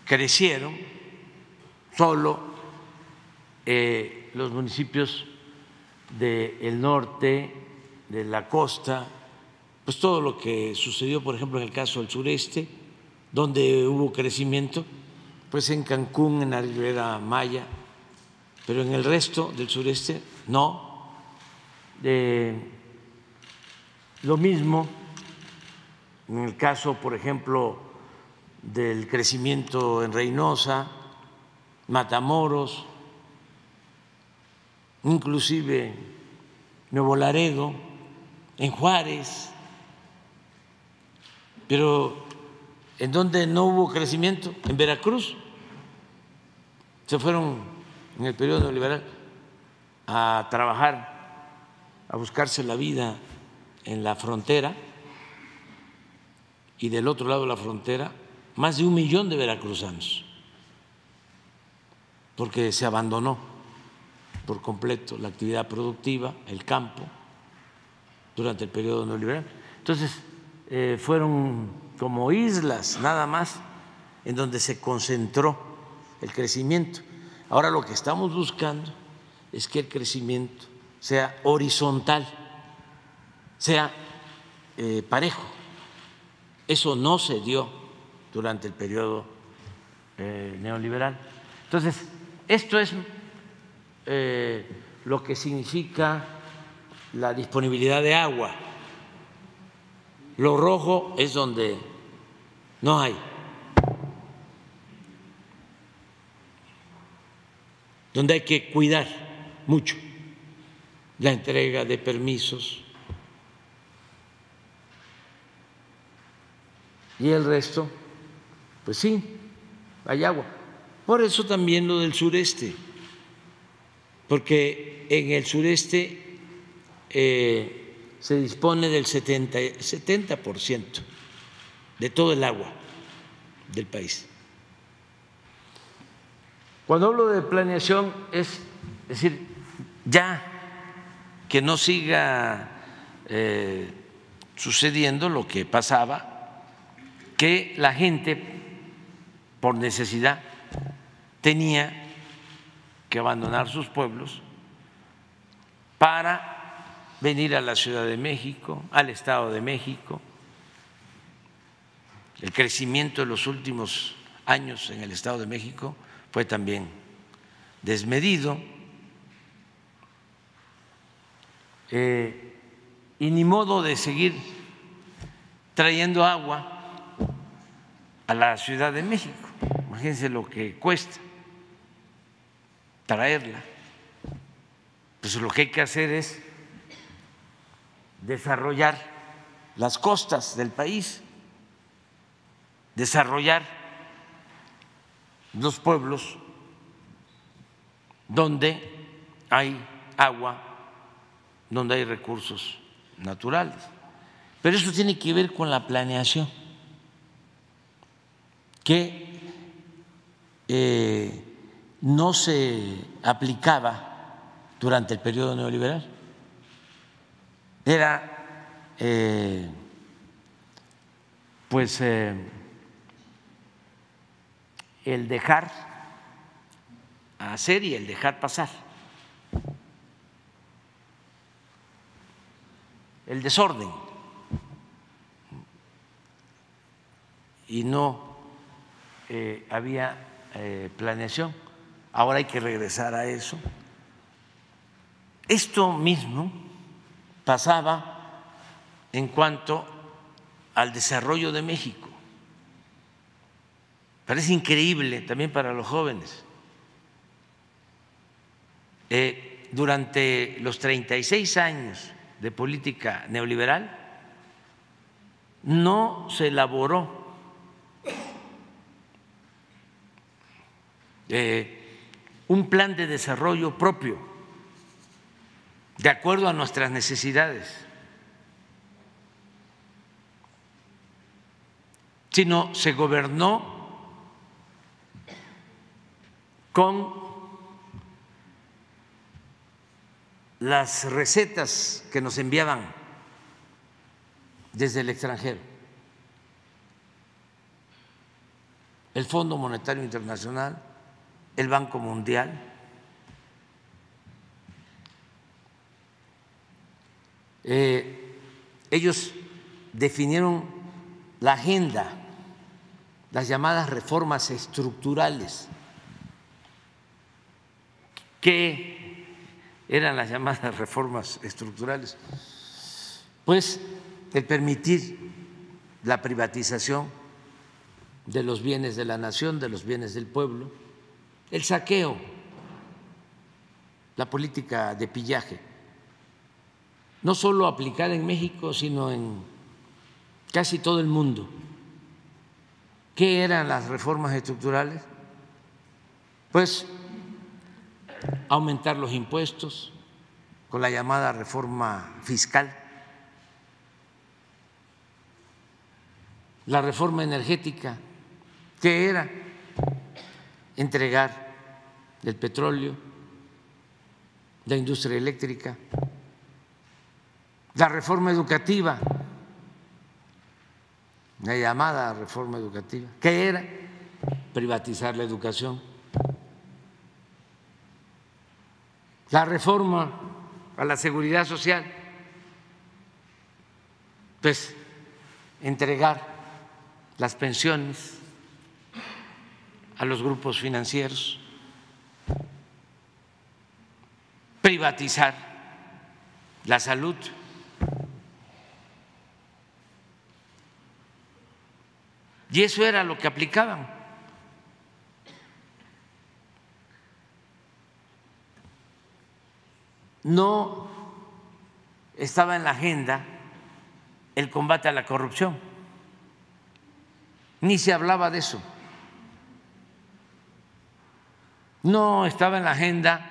crecieron solo eh, los municipios del norte, de la costa, pues todo lo que sucedió, por ejemplo, en el caso del sureste, donde hubo crecimiento, pues en Cancún, en la Ribera Maya, pero en el resto del sureste no, lo mismo en el caso, por ejemplo, del crecimiento en Reynosa, Matamoros, inclusive Nuevo Laredo, en Juárez, pero en donde no hubo crecimiento, en Veracruz, se fueron en el periodo neoliberal a trabajar, a buscarse la vida en la frontera. Y del otro lado de la frontera más de un millón de veracruzanos, porque se abandonó por completo la actividad productiva, el campo, durante el periodo neoliberal. Entonces, eh, fueron como islas nada más en donde se concentró el crecimiento. Ahora lo que estamos buscando es que el crecimiento sea horizontal, sea eh, parejo. Eso no se dio durante el periodo eh, neoliberal. Entonces, esto es lo que significa la disponibilidad de agua. Lo rojo es donde no hay. Donde hay que cuidar mucho la entrega de permisos, y el resto, pues sí, hay agua. Por eso también lo del sureste, porque en el sureste eh, se dispone del 70, 70% de todo el agua del país. Cuando hablo de planeación es decir, ya que no siga eh, sucediendo lo que pasaba que la gente, por necesidad, tenía que abandonar sus pueblos para venir a la Ciudad de México, al Estado de México. El crecimiento de los últimos años en el Estado de México fue también desmedido. Eh, y ni modo de seguir trayendo agua a la Ciudad de México. Imagínense lo que cuesta traerla. Pues lo que hay que hacer es desarrollar las costas del país, desarrollar los pueblos donde hay agua, donde hay recursos naturales. Pero eso tiene que ver con la planeación que eh, no se aplicaba durante el periodo neoliberal. Era eh, pues eh, el dejar hacer y el dejar pasar. El desorden. Y no eh, había eh, planeación. Ahora hay que regresar a eso. Esto mismo pasaba en cuanto al desarrollo de México. Parece increíble también para los jóvenes. Eh, durante los 36 años de política neoliberal, no se elaboró un plan de desarrollo propio, de acuerdo a nuestras necesidades, sino se gobernó con las recetas que nos enviaban desde el extranjero. El Fondo Monetario Internacional, el Banco Mundial. Eh, ellos definieron la agenda, las llamadas reformas estructurales, que eran las llamadas reformas estructurales? Pues el permitir la privatización de los bienes de la nación, de los bienes del pueblo, el saqueo, la política de pillaje, no solo aplicada en México, sino en casi todo el mundo. ¿Qué eran las reformas estructurales? Pues aumentar los impuestos con la llamada reforma fiscal, la reforma energética, ¿qué era? Entregar el petróleo, la industria eléctrica, la reforma educativa, la llamada reforma educativa, ¿qué era? Privatizar la educación. La reforma a la seguridad social, pues entregar las pensiones a los grupos financieros, privatizar la salud. Y eso era lo que aplicaban. No estaba en la agenda el combate a la corrupción, ni se hablaba de eso. No estaba en la agenda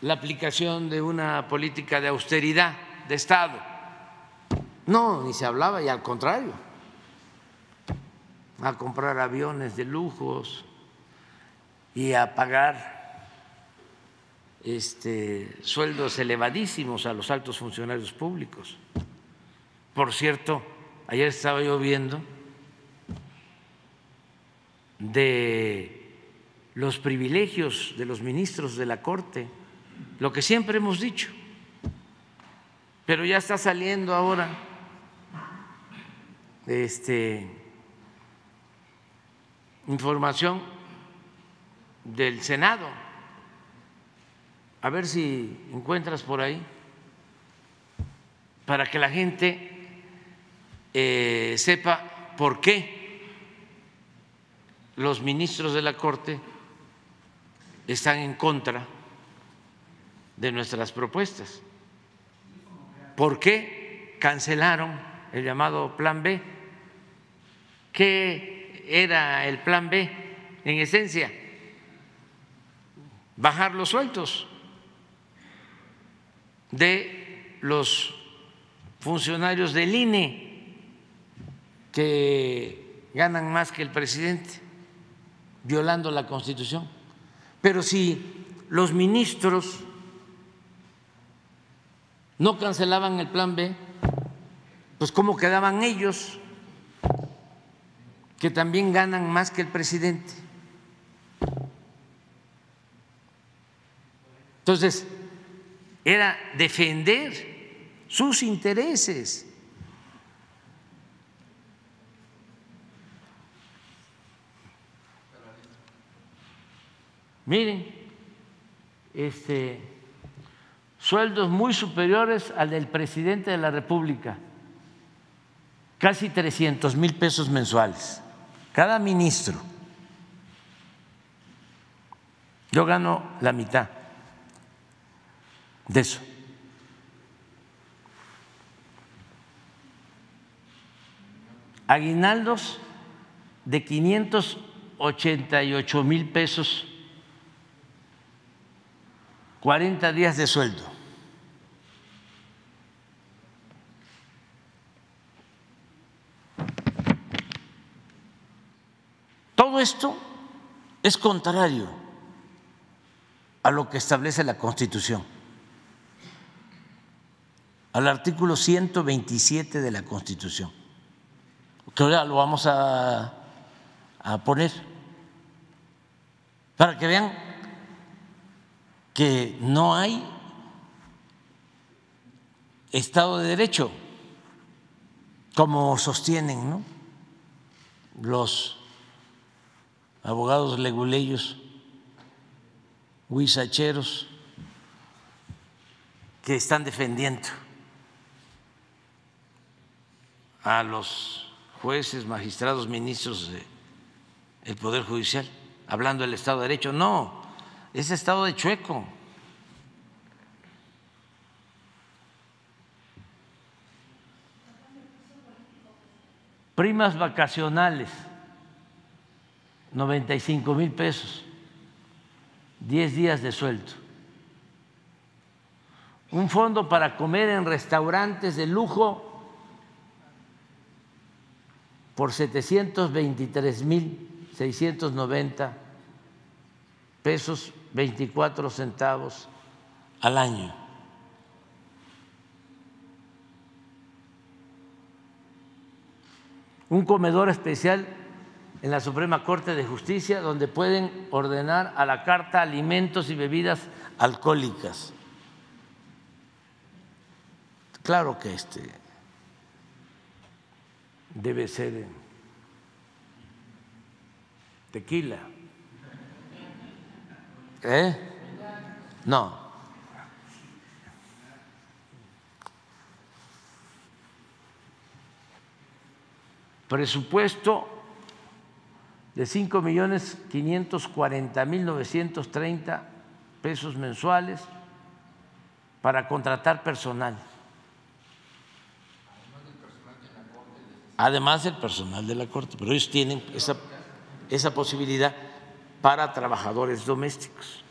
la aplicación de una política de austeridad de Estado no, ni se hablaba, y al contrario, a comprar aviones de lujos y a pagar este, sueldos elevadísimos a los altos funcionarios públicos. Por cierto, ayer estaba yo viendo de los privilegios de los ministros de la Corte, lo que siempre hemos dicho, pero ya está saliendo ahora este, información del Senado. A ver si encuentras por ahí, para que la gente eh, sepa por qué los ministros de la Corte están en contra de nuestras propuestas. ¿Por qué cancelaron el llamado Plan B? ¿Qué era el plan B? En esencia, bajar los sueldos de los funcionarios del INE que ganan más que el presidente, violando la Constitución. Pero si los ministros no cancelaban el plan B, pues ¿cómo quedaban ellos? que también ganan más que el presidente. Entonces, era defender sus intereses. Miren, este, sueldos muy superiores al del presidente de la República, casi 300 mil pesos mensuales cada ministro, yo gano la mitad de eso. Aguinaldos de 588 mil pesos, 40 días de sueldo. Todo esto es contrario a lo que establece la Constitución, al artículo 127 de la Constitución, que ahora lo vamos a, a poner para que vean que no hay Estado de Derecho, como sostienen ¿no? los abogados leguleyos huizacheros que están defendiendo a los jueces, magistrados, ministros del Poder Judicial, hablando del Estado de Derecho. No, es Estado de Chueco. Primas vacacionales, 95 mil pesos, 10 días de sueldo. Un fondo para comer en restaurantes de lujo por 723 mil 690 pesos 24 centavos al año. Un comedor especial en la Suprema Corte de Justicia donde pueden ordenar a la carta alimentos y bebidas alcohólicas. Claro que este debe ser tequila. ¿Eh? No. Presupuesto de cinco millones quinientos cuarenta mil novecientos treinta pesos mensuales para contratar personal. Además del personal de la Corte, pero ellos tienen esa, esa posibilidad para trabajadores domésticos.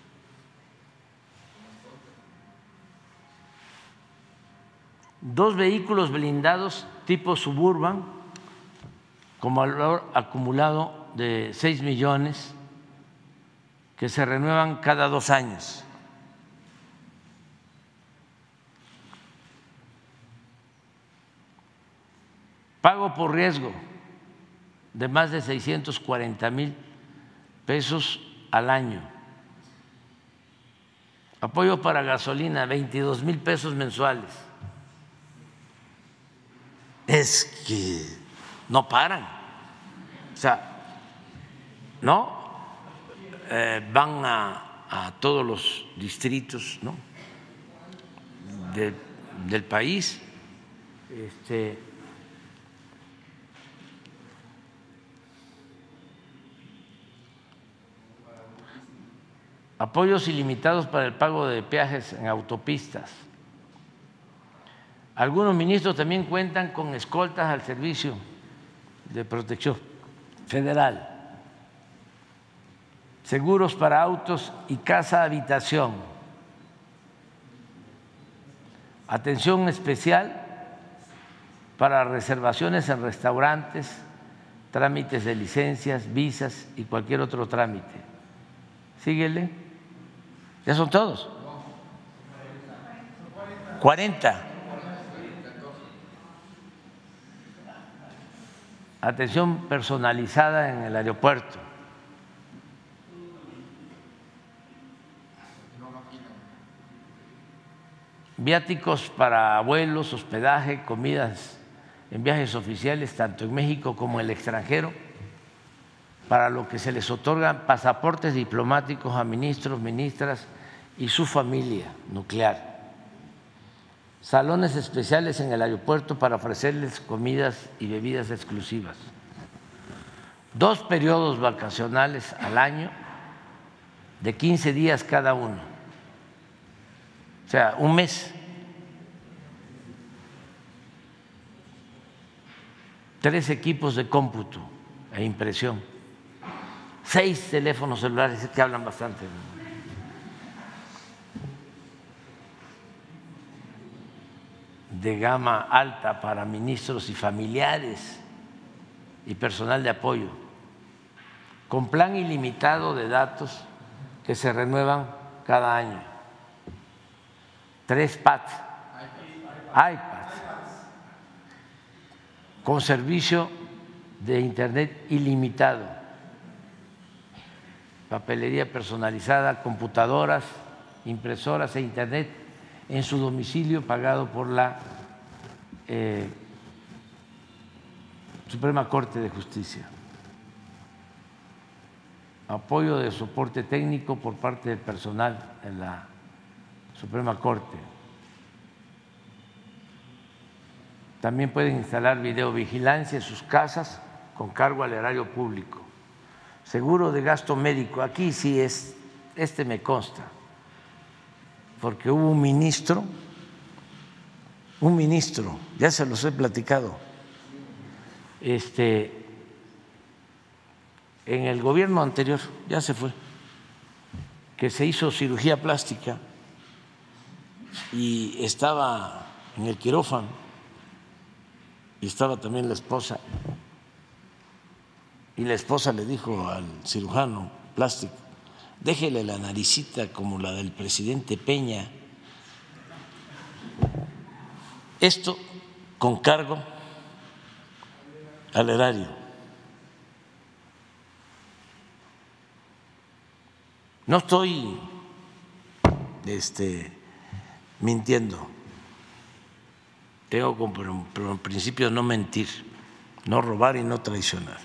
Dos vehículos blindados tipo suburban con valor acumulado de 6 millones que se renuevan cada dos años. Pago por riesgo de más de 640 mil pesos al año. Apoyo para gasolina, 22 mil pesos mensuales. Es que no paran. O sea, ¿no? Eh, van a, todos los distritos ¿no? del país. Este, apoyos ilimitados para el pago de peajes en autopistas. Algunos ministros también cuentan con escoltas al servicio de protección federal, seguros para autos y casa habitación, atención especial para reservaciones en restaurantes, trámites de licencias, visas y cualquier otro trámite. Síguele. ¿Ya son todos? 40. Atención personalizada en el aeropuerto. Viáticos para vuelos, hospedaje, comidas en viajes oficiales, tanto en México como en el extranjero para lo que se les otorgan pasaportes diplomáticos a ministros, ministras y su familia nuclear. Salones especiales en el aeropuerto para ofrecerles comidas y bebidas exclusivas. Dos periodos vacacionales al año de 15 días cada uno. O sea, un mes. Tres equipos de cómputo e impresión seis teléfonos celulares que hablan bastante. de gama alta para ministros y familiares y personal de apoyo, con plan ilimitado de datos que se renuevan cada año. Tres pads, iPads, con servicio de Internet ilimitado. Papelería personalizada, computadoras, impresoras e internet en su domicilio pagado por la eh, Suprema Corte de Justicia. apoyo de soporte técnico por parte del personal en la Suprema Corte. También pueden instalar videovigilancia en sus casas con cargo al erario público. Seguro de gasto médico, aquí sí es, este me consta, porque hubo un ministro, un ministro, ya se los he platicado, este, en el gobierno anterior, ya se fue, que se hizo cirugía plástica y estaba en el quirófano y estaba también la esposa. Y la esposa le dijo al cirujano plástico, déjele la naricita como la del presidente Peña. Esto con cargo al erario. No estoy este, mintiendo. Tengo como principio no mentir, no robar y no traicionar.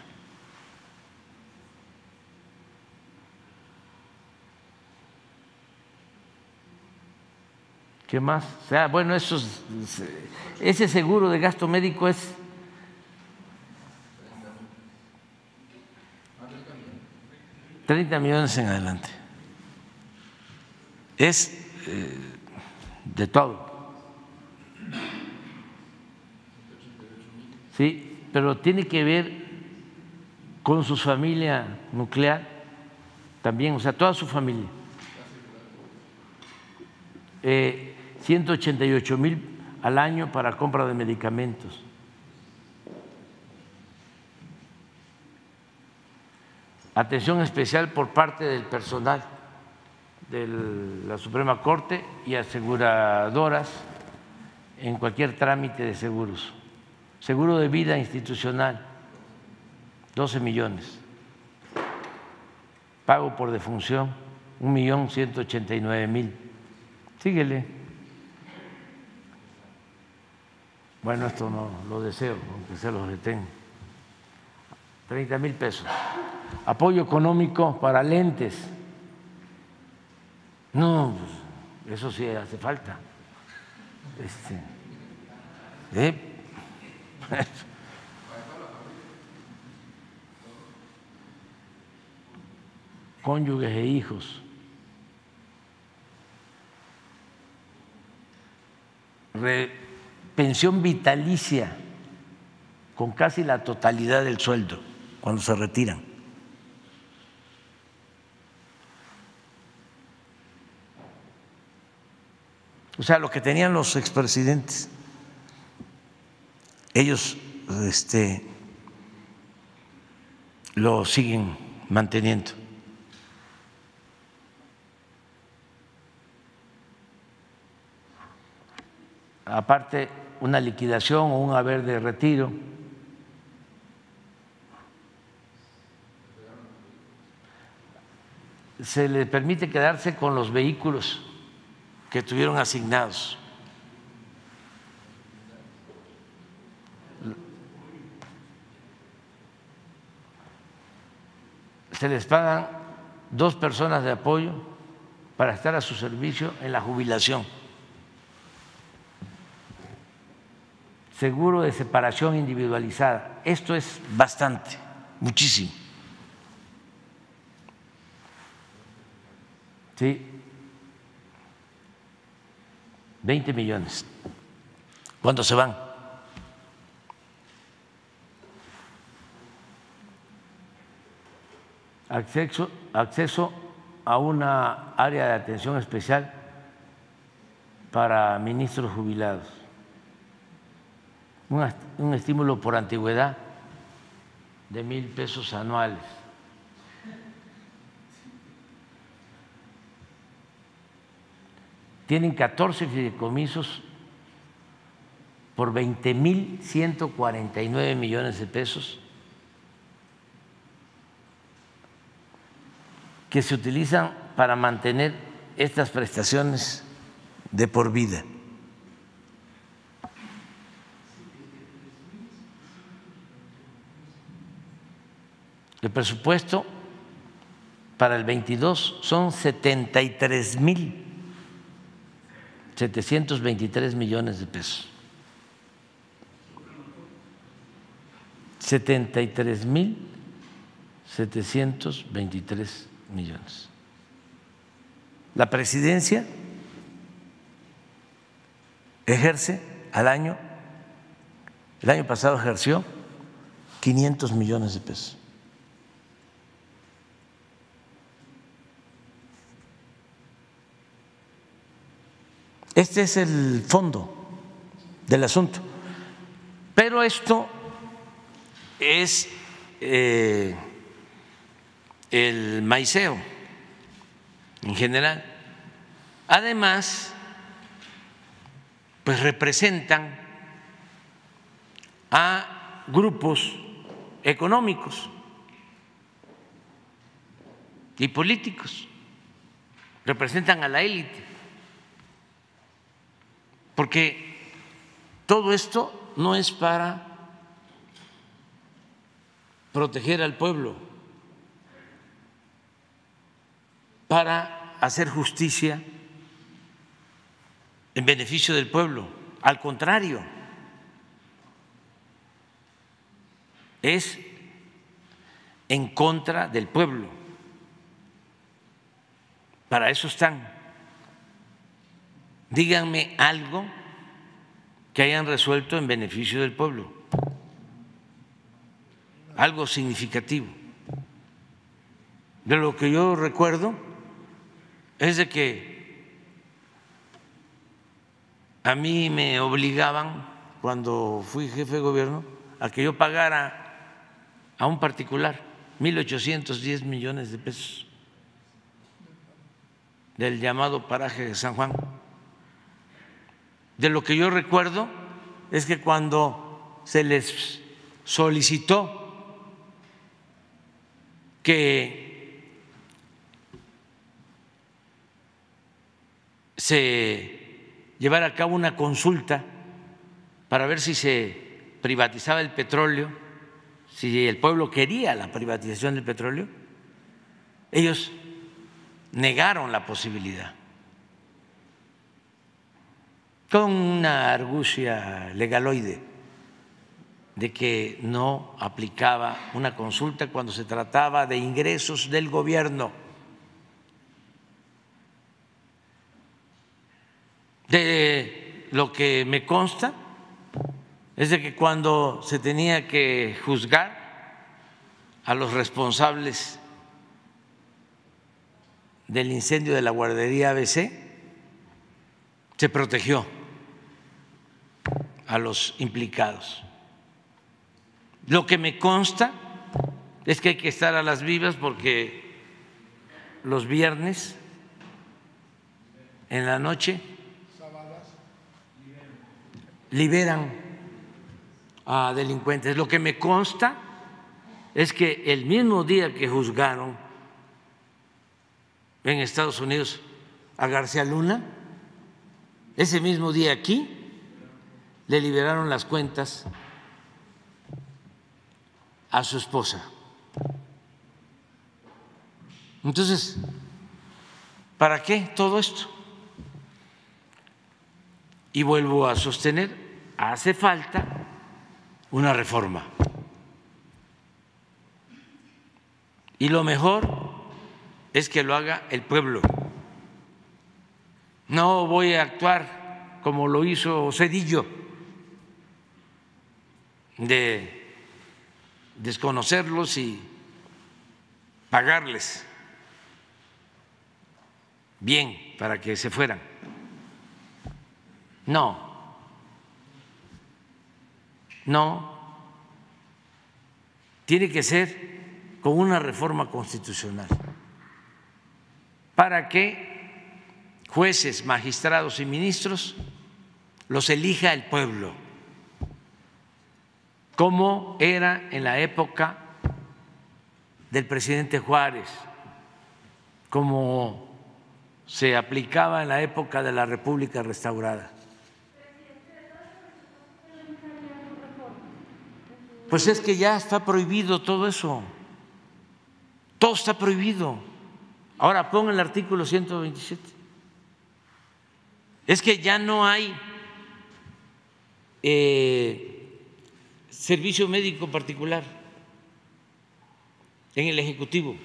¿Qué más? O sea, bueno, eso ese seguro de gasto médico es Treinta millones en adelante es eh, de todo. Sí, pero tiene que ver con su familia nuclear también, o sea, toda su familia. Eh, 188 mil al año para compra de medicamentos. Atención especial por parte del personal de la Suprema Corte y aseguradoras en cualquier trámite de seguros. Seguro de vida institucional, 12 millones. Pago por defunción, un millón ciento ochenta y nueve mil. Síguele. Bueno, esto no lo deseo, aunque se los detengo. 30 mil pesos. Apoyo económico para lentes no, pues, eso sí hace falta. Este, ¿eh? Cónyuges e hijos. pensión vitalicia con casi la totalidad del sueldo cuando se retiran. O sea, lo que tenían los expresidentes, ellos este, lo siguen manteniendo. Aparte, una liquidación o un haber de retiro. Se le permite quedarse con los vehículos que tuvieron asignados. Se les pagan dos personas de apoyo para estar a su servicio en la jubilación. Seguro de separación individualizada. Esto es bastante, muchísimo. Sí, 20 millones. ¿Cuándo se van? Acceso, acceso a una área de atención especial para ministros jubilados. Un, un estímulo por antigüedad de mil pesos anuales. Tienen 14 fideicomisos por 20 mil 149 millones de pesos que se utilizan para mantener estas prestaciones de por vida. El presupuesto para el 22 son 73 mil 723 millones de pesos. 73 mil 723 millones. La presidencia ejerce al año, el año pasado ejerció 500 millones de pesos. Este es el fondo del asunto. Pero esto es eh, el maiceo en general. Además, pues representan a grupos económicos y políticos, representan a la élite porque todo esto no es para proteger al pueblo, para hacer justicia en beneficio del pueblo. Al contrario, es en contra del pueblo. Para eso están díganme algo que hayan resuelto en beneficio del pueblo, algo significativo. De lo que yo recuerdo es de que a mí me obligaban cuando fui jefe de gobierno a que yo pagara a un particular 1.810 millones de pesos del llamado paraje de San Juan de lo que yo recuerdo es que cuando se les solicitó que se llevara a cabo una consulta para ver si se privatizaba el petróleo, si el pueblo quería la privatización del petróleo, ellos negaron la posibilidad con una argucia legaloide de que no aplicaba una consulta cuando se trataba de ingresos del gobierno. De lo que me consta es de que cuando se tenía que juzgar a los responsables del incendio de la guardería ABC, se protegió a los implicados. Lo que me consta es que hay que estar a las vivas porque los viernes en la noche liberan a delincuentes. Lo que me consta es que el mismo día que juzgaron en Estados Unidos a García Luna, ese mismo día aquí le liberaron las cuentas a su esposa. Entonces, ¿para qué todo esto? Y vuelvo a sostener, hace falta una reforma. Y lo mejor es que lo haga el pueblo. No voy a actuar como lo hizo Cedillo de desconocerlos y pagarles bien para que se fueran. No, no, tiene que ser con una reforma constitucional. Para que jueces, magistrados y ministros los elija el pueblo como era en la época del presidente Juárez, como se aplicaba en la época de la República restaurada. Pues es que ya está prohibido todo eso, todo está prohibido. Ahora pon el artículo 127. Es que ya no hay eh, servicio médico particular en el Ejecutivo.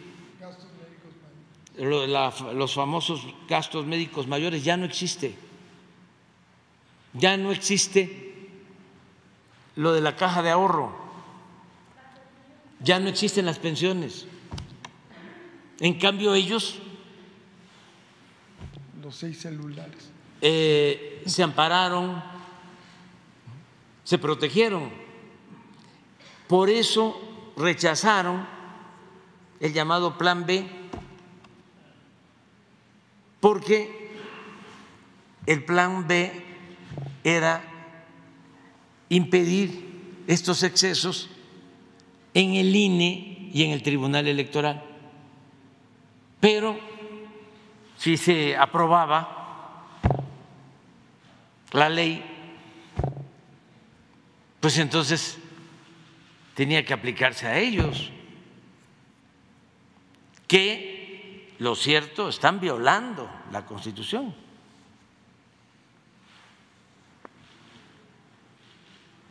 los famosos gastos médicos mayores ya no existe. Ya no existe lo de la caja de ahorro. Ya no existen las pensiones. En cambio, ellos. Los seis celulares. Eh, se ampararon, se protegieron. Por eso rechazaron el llamado Plan B, porque el Plan B era impedir estos excesos en el INE y en el Tribunal Electoral. Pero si se aprobaba la ley, pues entonces tenía que aplicarse a ellos, que, lo cierto, están violando la Constitución.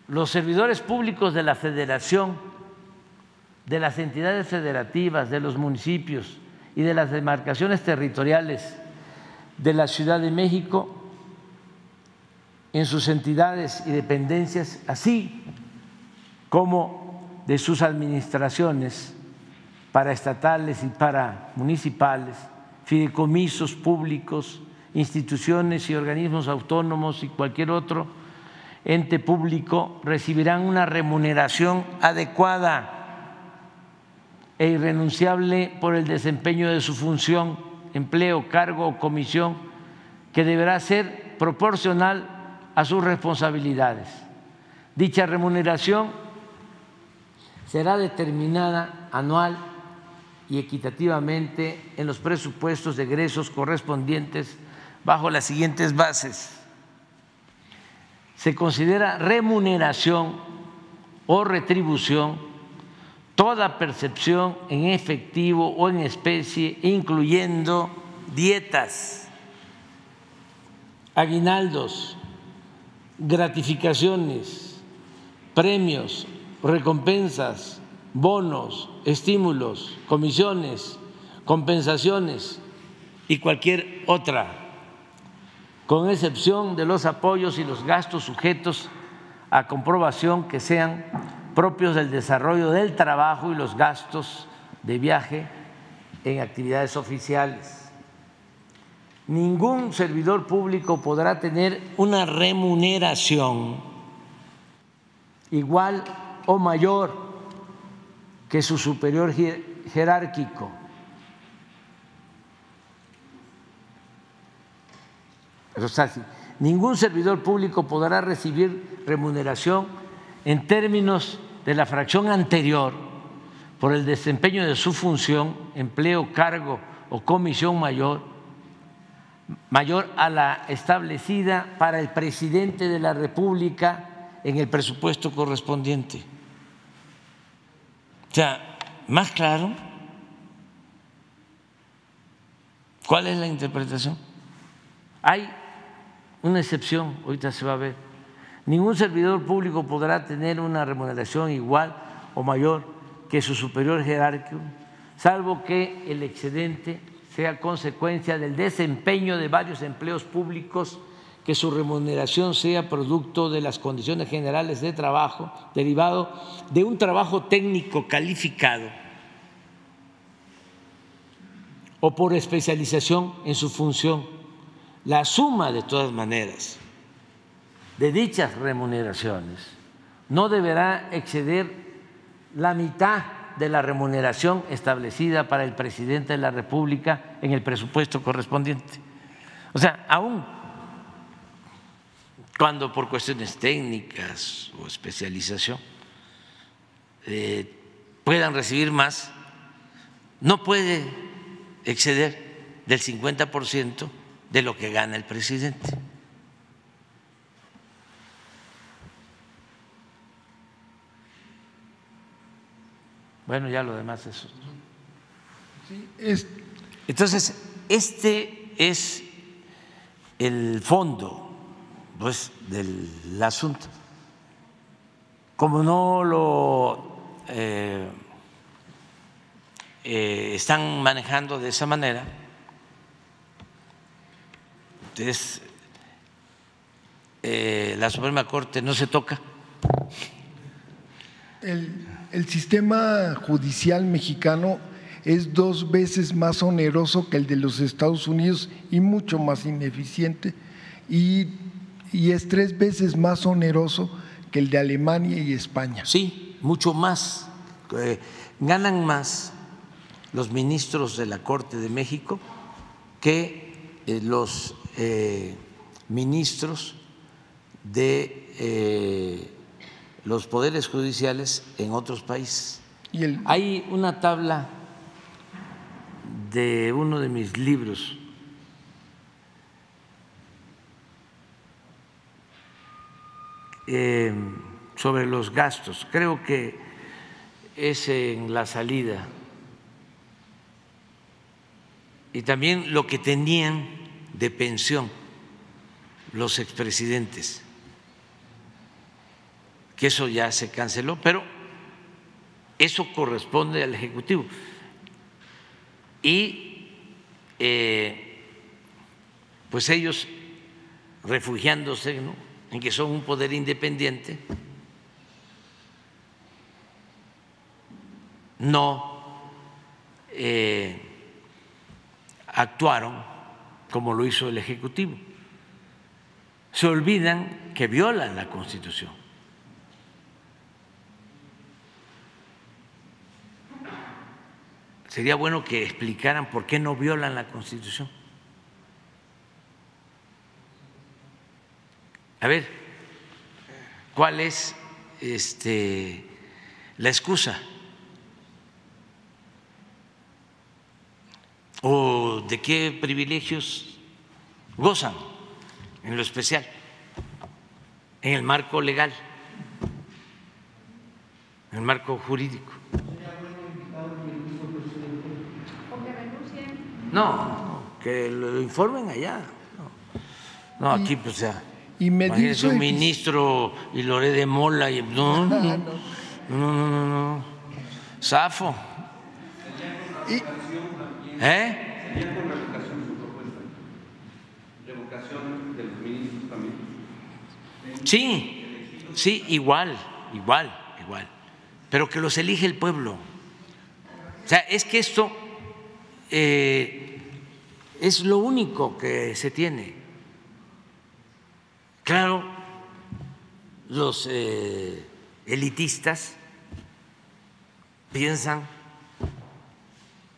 Los servidores públicos de la Federación, de las entidades federativas, de los municipios, y de las demarcaciones territoriales de la Ciudad de México en sus entidades y dependencias, así como de sus administraciones paraestatales y para municipales, fideicomisos públicos, instituciones y organismos autónomos y cualquier otro ente público recibirán una remuneración adecuada e irrenunciable por el desempeño de su función, empleo, cargo o comisión, que deberá ser proporcional a sus responsabilidades. Dicha remuneración será determinada anual y equitativamente en los presupuestos de egresos correspondientes bajo las siguientes bases. Se considera remuneración o retribución toda percepción en efectivo o en especie, incluyendo dietas, aguinaldos, gratificaciones, premios, recompensas, bonos, estímulos, comisiones, compensaciones y cualquier otra, con excepción de los apoyos y los gastos sujetos a comprobación que sean propios del desarrollo del trabajo y los gastos de viaje en actividades oficiales. Ningún servidor público podrá tener una remuneración igual o mayor que su superior jerárquico. ningún servidor público podrá recibir remuneración en términos de la fracción anterior por el desempeño de su función, empleo, cargo o comisión mayor, mayor a la establecida para el presidente de la República en el presupuesto correspondiente. O sea, más claro, ¿cuál es la interpretación? Hay una excepción, ahorita se va a ver Ningún servidor público podrá tener una remuneración igual o mayor que su superior jerárquico, salvo que el excedente sea consecuencia del desempeño de varios empleos públicos, que su remuneración sea producto de las condiciones generales de trabajo derivado de un trabajo técnico calificado o por especialización en su función. La suma, de todas maneras, de dichas remuneraciones no deberá exceder la mitad de la remuneración establecida para el presidente de la República en el presupuesto correspondiente. O sea, aún cuando por cuestiones técnicas o especialización eh, puedan recibir más, no puede exceder del 50% de lo que gana el presidente. Bueno, ya lo demás es. Sí, es, Entonces, este es el fondo pues, del asunto. Como no lo eh, eh, están manejando de esa manera, entonces eh, la Suprema Corte no se toca. El, el sistema judicial mexicano es dos veces más oneroso que el de los Estados Unidos y mucho más ineficiente y, y, es tres veces más oneroso que el de Alemania y España. Sí, mucho más. Eh, ganan más los ministros de la Corte de México que eh, los eh, ministros de los poderes judiciales en otros países. ¿Y el, Hay una tabla de uno de mis libros eh, sobre los gastos, creo que es en la salida, y también lo que tenían de pensión los expresidentes, que eso ya se canceló, pero eso corresponde al Ejecutivo. Y eh, pues ellos refugiándose ¿no? En que son un poder independiente, no eh, actuaron como lo hizo el Ejecutivo. Se olvidan que violan la Constitución. Sería bueno que explicaran por qué no violan la Constitución. A ver, ¿cuál es este, la excusa? ¿O de qué privilegios gozan en lo especial, en el marco legal, en el marco jurídico? No, no, que lo informen allá. No, no aquí pues ya. Y me Imagínese dice un ministro y Loré de Mola y no, no, no, no, no, no, no. Zafo. y- ¿Eh? Sí, sí, igual, igual, igual. Pero que los elige el pueblo. O sea, es que esto eh, es lo único que se tiene. Claro, los eh, elitistas piensan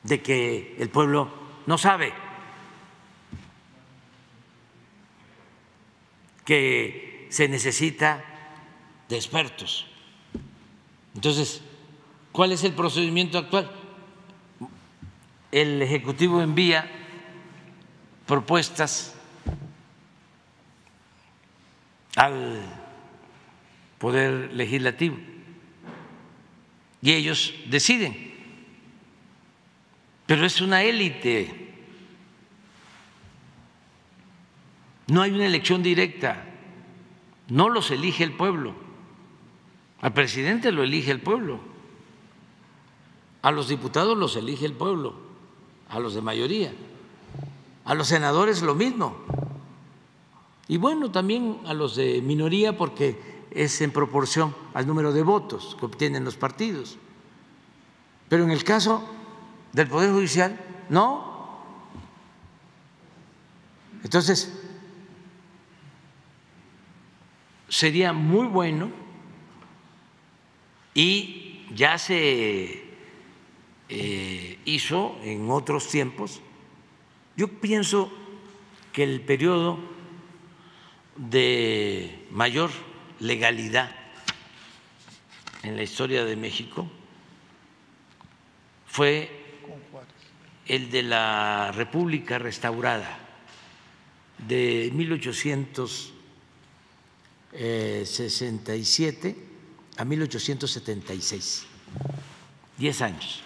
de que el pueblo no sabe, que se necesita de expertos. Entonces, ¿cuál es el procedimiento actual? El Ejecutivo envía propuestas al Poder Legislativo y ellos deciden pero es una élite. No hay una elección directa, no los elige el pueblo. Al presidente lo elige el pueblo, a los diputados los elige el pueblo, a los de mayoría, a los senadores lo mismo. Y bueno, también a los de minoría porque es en proporción al número de votos que obtienen los partidos. Pero en el caso del Poder Judicial, no. Entonces, sería muy bueno y ya se eh, hizo en otros tiempos. Yo pienso que el periodo de mayor legalidad en la historia de México fue el de la República Restaurada de 1867 eh, a 1876, 10 años.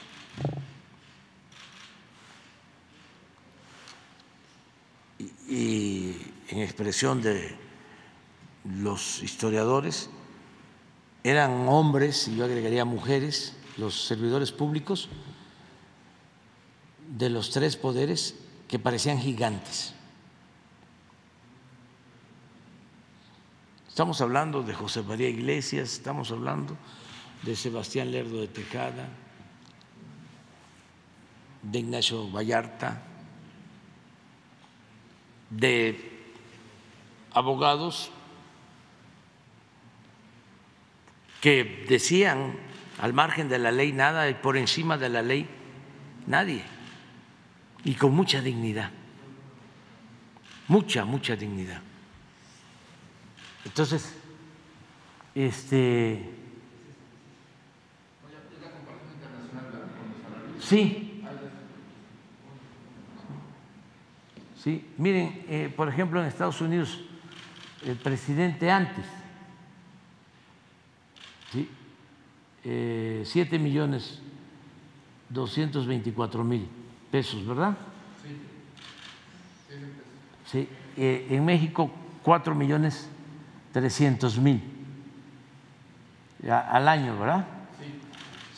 Y en expresión de los historiadores, eran hombres, y yo agregaría mujeres, los servidores públicos de los tres poderes que parecían gigantes. Estamos hablando de José María Iglesias, estamos hablando de Sebastián Lerdo de Tejada, de Ignacio Vallarta, de abogados que decían al margen de la ley nada y por encima de la ley nadie, y con mucha dignidad, mucha, mucha dignidad. Entonces, este. Sí. Sí, miren, eh, por ejemplo, en Estados Unidos, el presidente antes, ¿sí? Eh, 7 millones 224 mil pesos, ¿verdad? Sí. Eh, en México, 4 millones 300 mil al año, ¿verdad?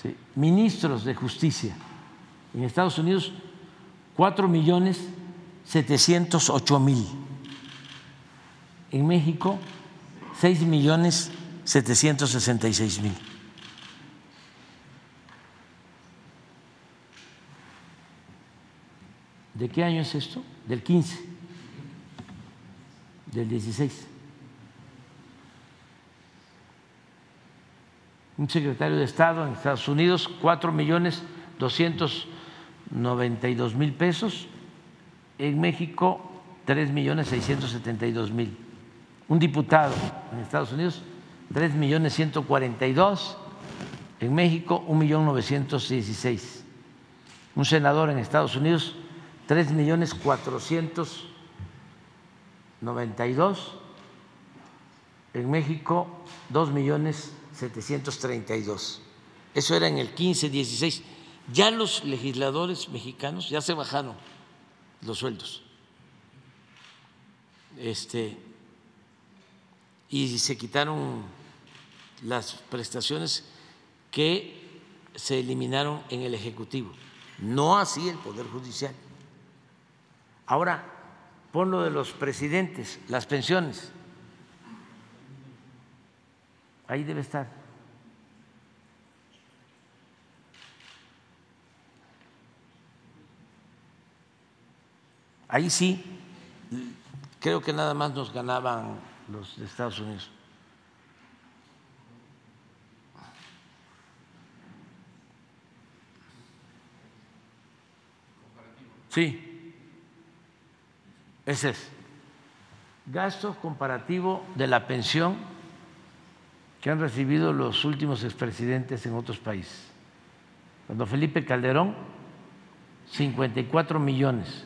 Sí. Ministros de Justicia en Estados Unidos, 4 millones 708 mil. En México, 6 millones 766 mil. ¿De qué año es esto? Del 15, del 16. un secretario de Estado en Estados Unidos, cuatro millones doscientos noventa y dos mil pesos, en México tres millones seiscientos setenta y dos mil, un diputado en Estados Unidos tres millones ciento cuarenta y dos, en México un millón novecientos dieciséis, un senador en Estados Unidos tres millones cuatrocientos noventa y dos, en México dos millones 732. Eso era en el 15, 16. Ya los legisladores mexicanos ya se bajaron los sueldos. Este, y se quitaron las prestaciones que se eliminaron en el Ejecutivo. No así el Poder Judicial. Ahora, pon lo de los presidentes, las pensiones. Ahí debe estar. Ahí sí, creo que nada más nos ganaban los de Estados Unidos. Sí, ese es. Gasto comparativo de la pensión que han recibido los últimos expresidentes en otros países. Cuando Felipe Calderón, 54 millones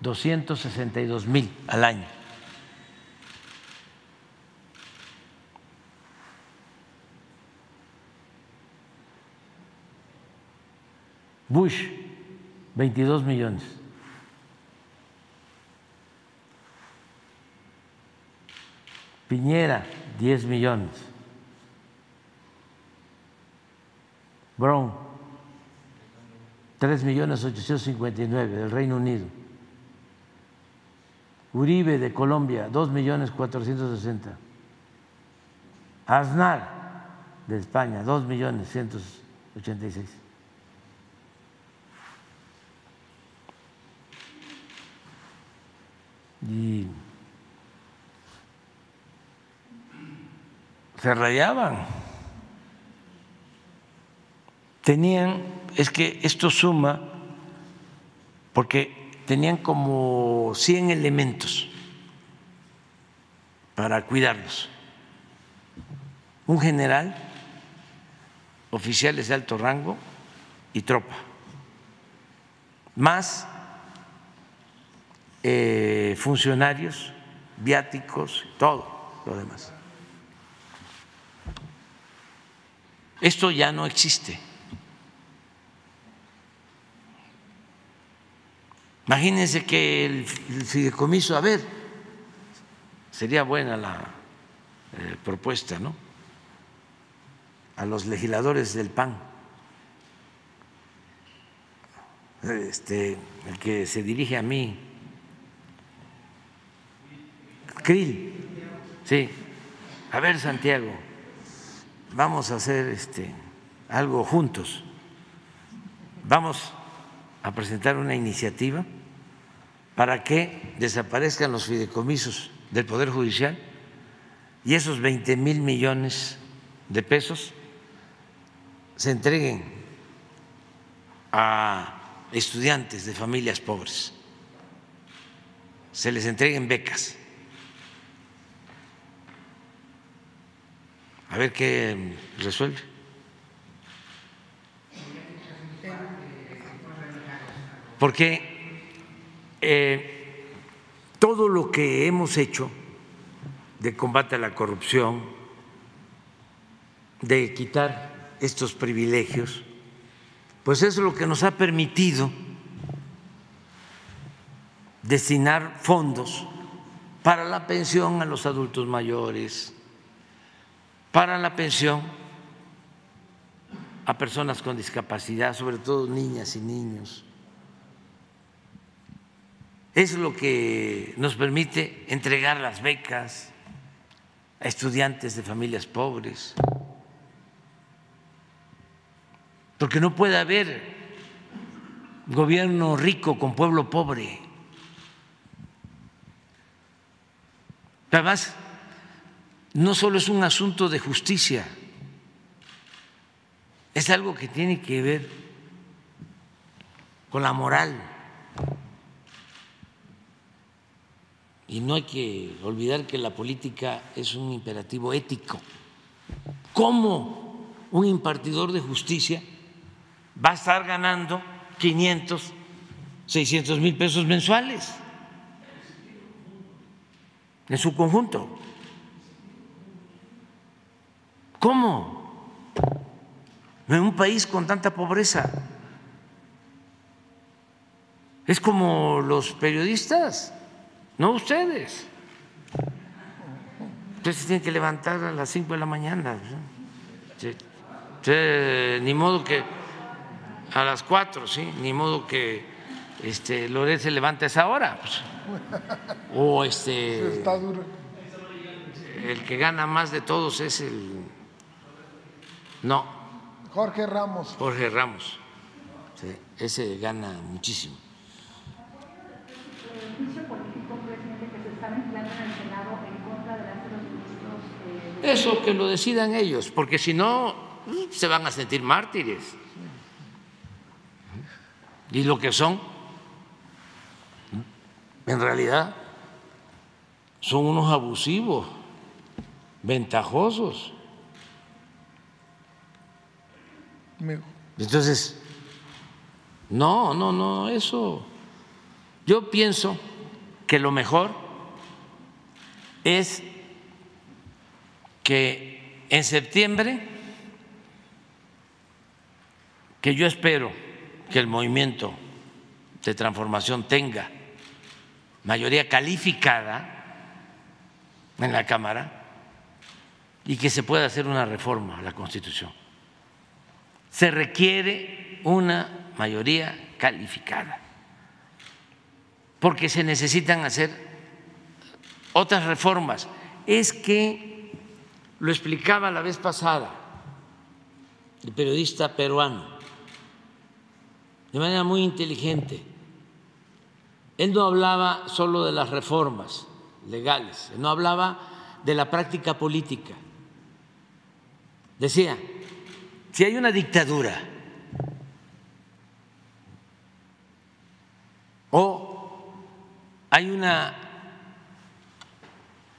262 mil al año. Bush, 22 millones. Piñera, 10 millones. Brown, 3 millones 859 del Reino Unido. Uribe de Colombia, 2 millones 460. Aznar de España, 2 millones 186. Y se rayaban. Tenían, es que esto suma, porque tenían como 100 elementos para cuidarlos. Un general, oficiales de alto rango y tropa, más eh, funcionarios, viáticos, todo lo demás. Esto ya no existe. Imagínense que el fideicomiso, a ver, sería buena la eh, propuesta, ¿no? A los legisladores del PAN, este, el que se dirige a mí, Krill, sí, a ver Santiago, vamos a hacer este, algo juntos, vamos a presentar una iniciativa para que desaparezcan los fideicomisos del Poder Judicial y esos 20 mil millones de pesos se entreguen a estudiantes de familias pobres, se les entreguen becas. A ver qué resuelve. Porque eh, todo lo que hemos hecho de combate a la corrupción, de quitar estos privilegios, pues es lo que nos ha permitido destinar fondos para la pensión a los adultos mayores, para la pensión a personas con discapacidad, sobre todo niñas y niños. Es lo que nos permite entregar las becas a estudiantes de familias pobres, porque no puede haber gobierno rico con pueblo pobre. Además, no solo es un asunto de justicia, es algo que tiene que ver con la moral. Y no hay que olvidar que la política es un imperativo ético. ¿Cómo un impartidor de justicia va a estar ganando 500, 600 mil pesos mensuales en su conjunto? ¿Cómo? En un país con tanta pobreza. Es como los periodistas no ustedes. Ustedes se tienen que levantar a las 5 de la mañana. ni modo que a las 4, ¿sí? Ni modo que este, Loret se levante a esa hora. Pues. O este. El que gana más de todos es el. No. Jorge Ramos. Jorge Ramos. ese gana muchísimo. Eso que lo decidan ellos, porque si no, se van a sentir mártires. Y lo que son, en realidad, son unos abusivos, ventajosos. Entonces, no, no, no, eso. Yo pienso que lo mejor es que en septiembre, que yo espero que el movimiento de transformación tenga mayoría calificada en la Cámara y que se pueda hacer una reforma a la Constitución. Se requiere una mayoría calificada, porque se necesitan hacer otras reformas. Es que lo explicaba la vez pasada el periodista peruano, de manera muy inteligente. Él no hablaba solo de las reformas legales, no hablaba de la práctica política. Decía, si hay una dictadura o hay una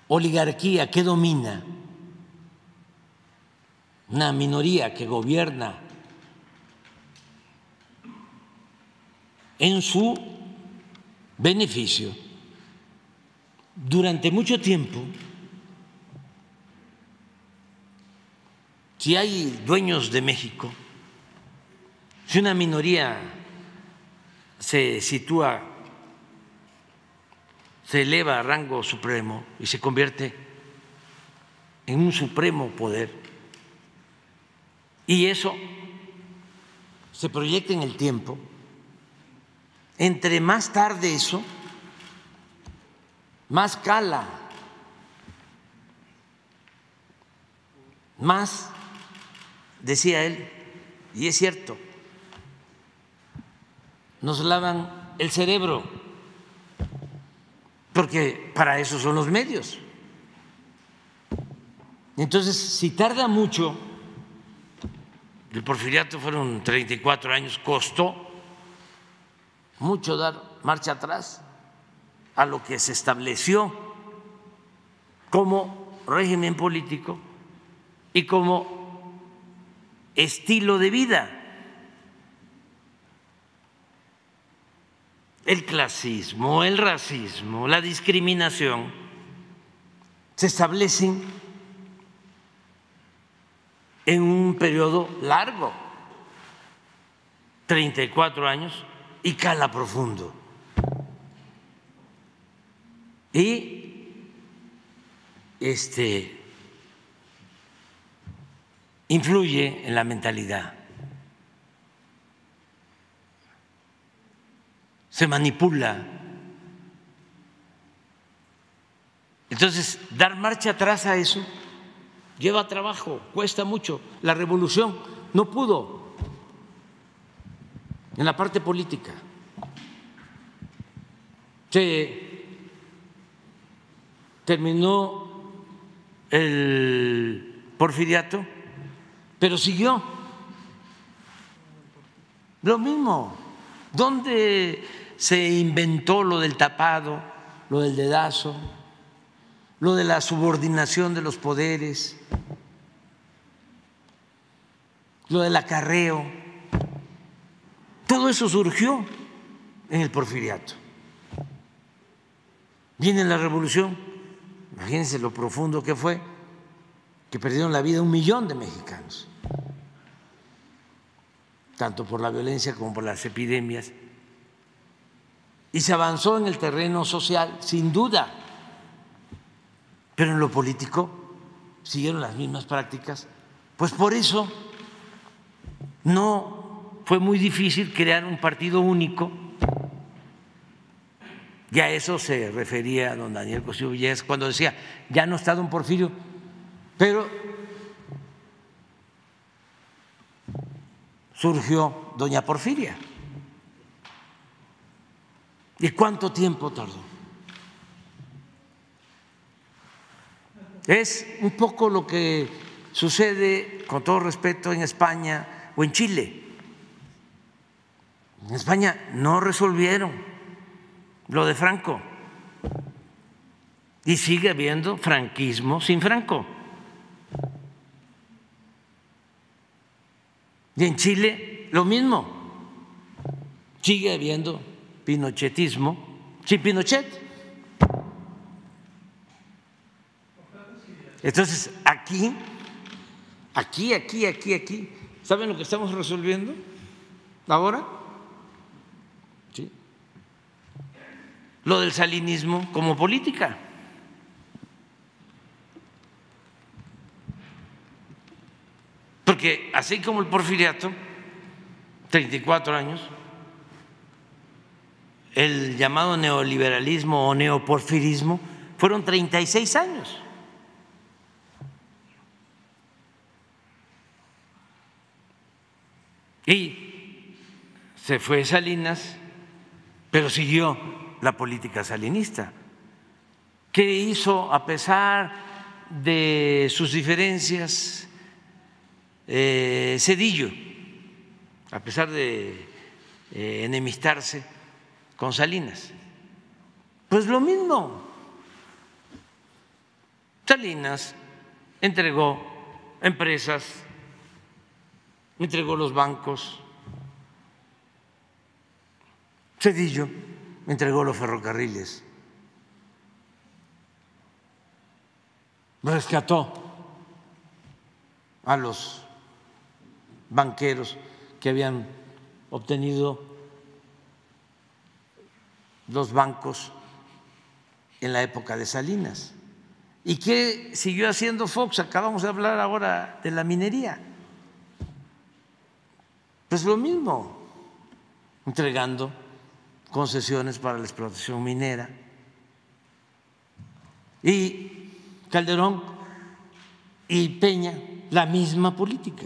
oligarquía que domina, una minoría que gobierna en su beneficio durante mucho tiempo, si hay dueños de México, si una minoría se sitúa se eleva a rango supremo y se convierte en un supremo poder. Y eso se proyecta en el tiempo. Entre más tarde eso, más cala, más, decía él, y es cierto, nos lavan el cerebro, porque para eso son los medios. Entonces, si tarda mucho, el porfiriato fueron 34 años, costó mucho dar marcha atrás a lo que se estableció como régimen político y como estilo de vida. El clasismo, el racismo, la discriminación se establecen en un periodo largo, 34 años, y cala profundo. Y este influye en la mentalidad. Se manipula. Entonces, dar marcha atrás a eso lleva trabajo, cuesta mucho. La revolución no pudo en la parte política. Se terminó el porfiriato, pero siguió. Lo mismo, ¿dónde se inventó lo del tapado, lo del dedazo? lo de la subordinación de los poderes, lo del acarreo, todo eso surgió en el porfiriato. Viene la revolución, imagínense lo profundo que fue, que perdieron la vida un millón de mexicanos, tanto por la violencia como por las epidemias. Y se avanzó en el terreno social, sin duda pero en lo político siguieron las mismas prácticas. Pues por eso no fue muy difícil crear un partido único. Y a eso se refería don Daniel Cosío Villegas cuando decía, ya no está don Porfirio, pero surgió doña Porfiria. ¿Y cuánto tiempo tardó? Es un poco lo que sucede, con todo respeto, en España o en Chile. En España no resolvieron lo de Franco y sigue habiendo franquismo sin Franco. Y en Chile lo mismo. Sigue habiendo pinochetismo sin Pinochet. Entonces, aquí, aquí, aquí, aquí, aquí, ¿saben lo que estamos resolviendo ahora? ¿Sí? Lo del salinismo como política. Porque así como el porfiriato, 34 años, el llamado neoliberalismo o neoporfirismo fueron 36 años. Y se fue Salinas, pero siguió la política salinista. ¿Qué hizo a pesar de sus diferencias eh, Cedillo? A pesar de eh, enemistarse con Salinas. Pues lo mismo. Salinas entregó empresas entregó los bancos, Cedillo entregó los ferrocarriles, rescató a los banqueros que habían obtenido los bancos en la época de Salinas. ¿Y qué siguió haciendo Fox? Acabamos de hablar ahora de la minería. Pues lo mismo, entregando concesiones para la explotación minera. Y Calderón y Peña, la misma política,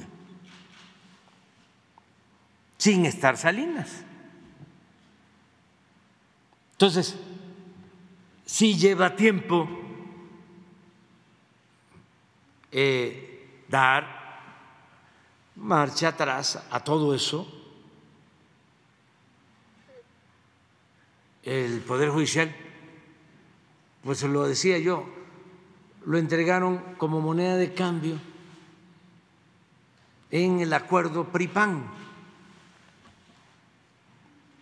sin estar Salinas. Entonces, si lleva tiempo eh, dar marcha atrás a todo eso. El Poder Judicial, pues lo decía yo, lo entregaron como moneda de cambio en el acuerdo PRIPAN.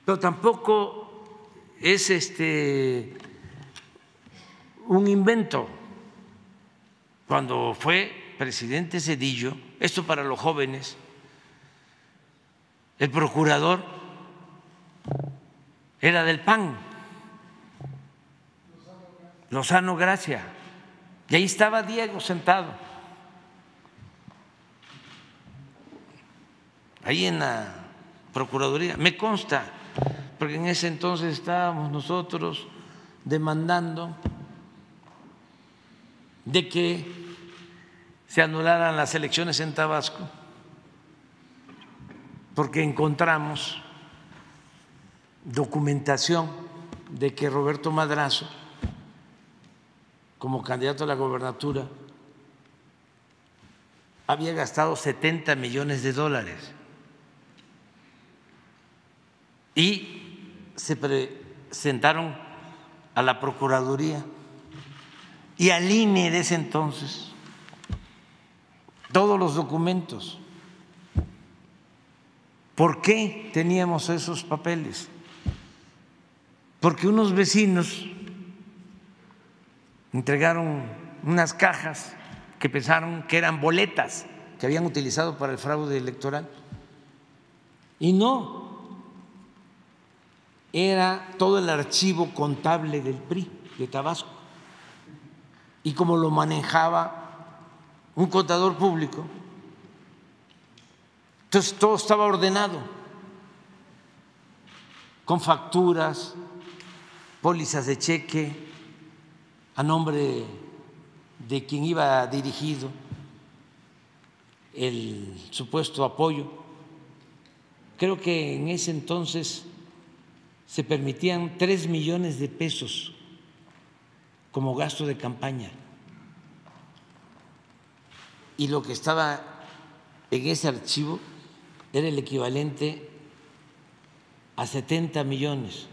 Pero tampoco es este un invento. Cuando fue presidente Cedillo, esto para los jóvenes, el procurador era del PAN, Lozano Gracia, y ahí estaba Diego sentado, ahí en la Procuraduría, me consta, porque en ese entonces estábamos nosotros demandando de que se anularan las elecciones en Tabasco porque encontramos documentación de que Roberto Madrazo, como candidato a la gobernatura, había gastado 70 millones de dólares y se presentaron a la Procuraduría y al INE de ese entonces todos los documentos. ¿Por qué teníamos esos papeles? Porque unos vecinos entregaron unas cajas que pensaron que eran boletas que habían utilizado para el fraude electoral. Y no, era todo el archivo contable del PRI de Tabasco. Y como lo manejaba un contador público. Entonces todo estaba ordenado, con facturas, pólizas de cheque, a nombre de quien iba dirigido el supuesto apoyo. Creo que en ese entonces se permitían tres millones de pesos como gasto de campaña y lo que estaba en ese archivo era el equivalente a 70 millones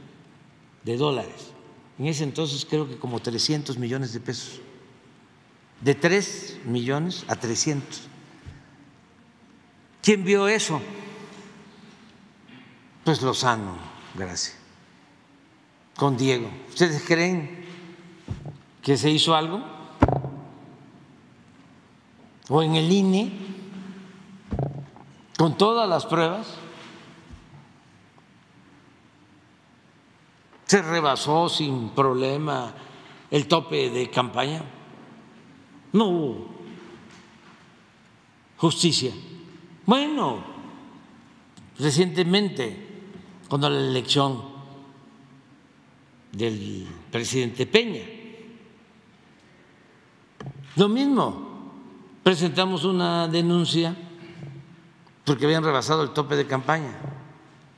de dólares. En ese entonces creo que como 300 millones de pesos. De 3 millones a 300. ¿Quién vio eso? Pues Lozano, gracias. Con Diego. ¿Ustedes creen que se hizo algo? o en el INE con todas las pruebas. Se rebasó sin problema el tope de campaña. No hubo justicia. Bueno, recientemente, cuando la elección del presidente Peña, lo mismo presentamos una denuncia porque habían rebasado el tope de campaña.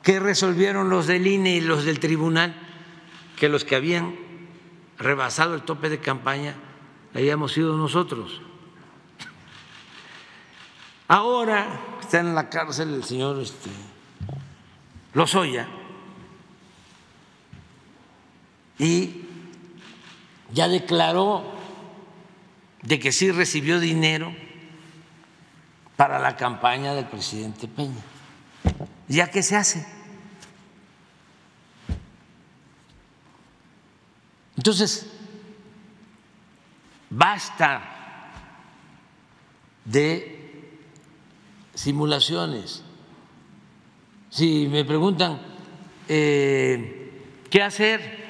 ¿Qué resolvieron los del INE y los del tribunal? Que los que habían rebasado el tope de campaña habíamos sido nosotros. Ahora está en la cárcel el señor este, Lozoya y ya declaró de que sí recibió dinero para la campaña del presidente Peña. ¿Ya qué se hace? Entonces, basta de simulaciones. Si me preguntan eh, qué hacer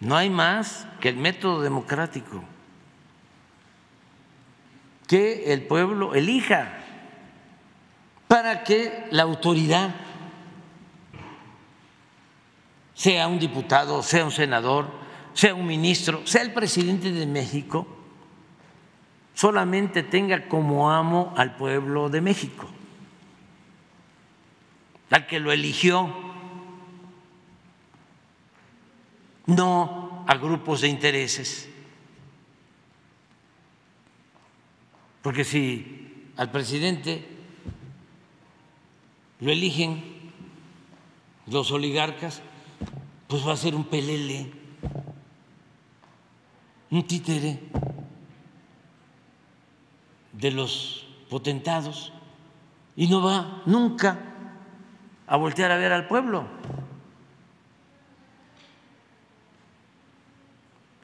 No hay más que el método democrático, que el pueblo elija para que la autoridad sea un diputado, sea un senador, sea un ministro, sea el presidente de México, solamente tenga como amo al pueblo de México, al que lo eligió, no a grupos de intereses. Porque si al presidente lo eligen los oligarcas, pues va a ser un pelele, un títere de los potentados y no va nunca a voltear a ver al pueblo.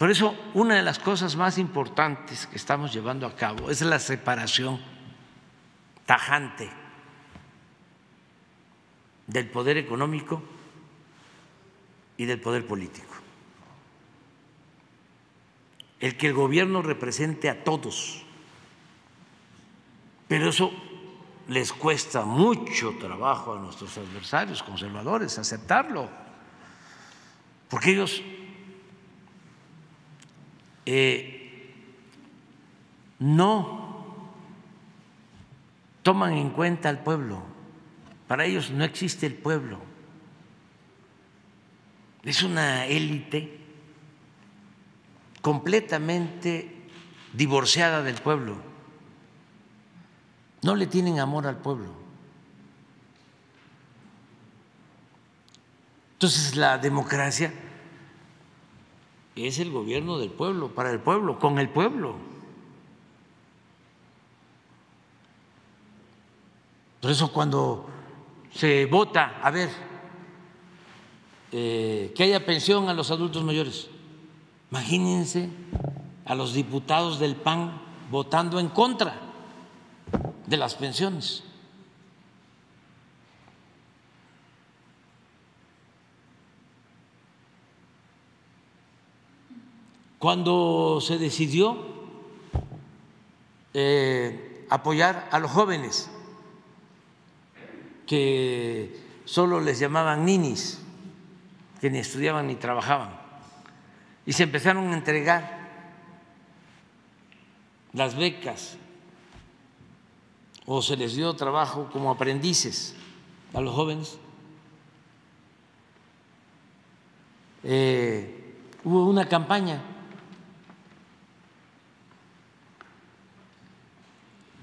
Por eso, una de las cosas más importantes que estamos llevando a cabo es la separación tajante del poder económico y del poder político. El que el gobierno represente a todos, pero eso les cuesta mucho trabajo a nuestros adversarios conservadores aceptarlo, porque ellos eh, no toman en cuenta al pueblo, para ellos no existe el pueblo, es una élite completamente divorciada del pueblo, no le tienen amor al pueblo. Entonces la democracia es el gobierno del pueblo, para el pueblo, con el pueblo. Por eso cuando se vota, a ver, eh, que haya pensión a los adultos mayores, imagínense a los diputados del PAN votando en contra de las pensiones. Cuando se decidió eh, apoyar a los jóvenes que solo les llamaban ninis, que ni estudiaban ni trabajaban, y se empezaron a entregar las becas o se les dio trabajo como aprendices a los jóvenes. Eh, hubo una campaña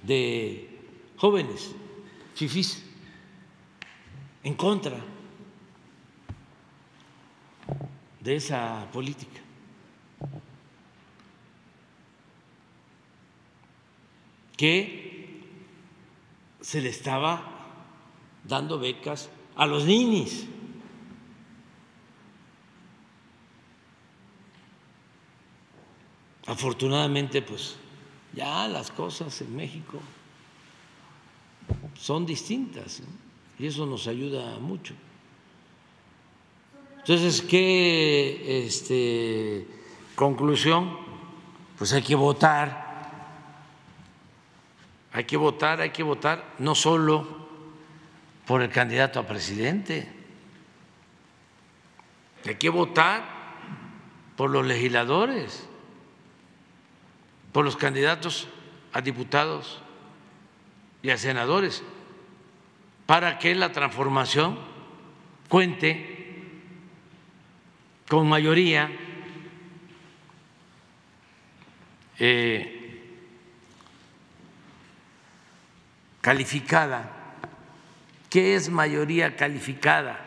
de jóvenes fifís en contra de esa política. que se le estaba dando becas a los niños. Afortunadamente, pues ya las cosas en México son distintas y eso nos ayuda mucho. Entonces, ¿qué este, conclusión? Pues hay que votar, hay que votar, hay que votar no solo por el candidato a presidente, hay que votar por los legisladores por los candidatos a diputados y a senadores para que la transformación cuente con mayoría eh, calificada. ¿Qué es mayoría calificada?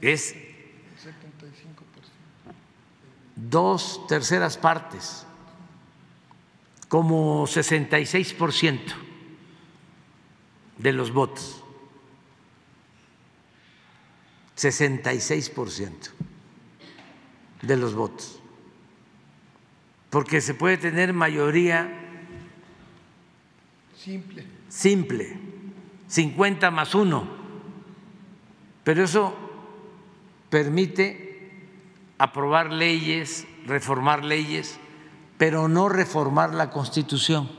Es dos terceras partes, como 66 por ciento de los votos. 66 por ciento de los votos. Porque se puede tener mayoría simple. Simple, 50 más uno. Pero eso permite aprobar leyes, reformar leyes, pero no reformar la Constitución.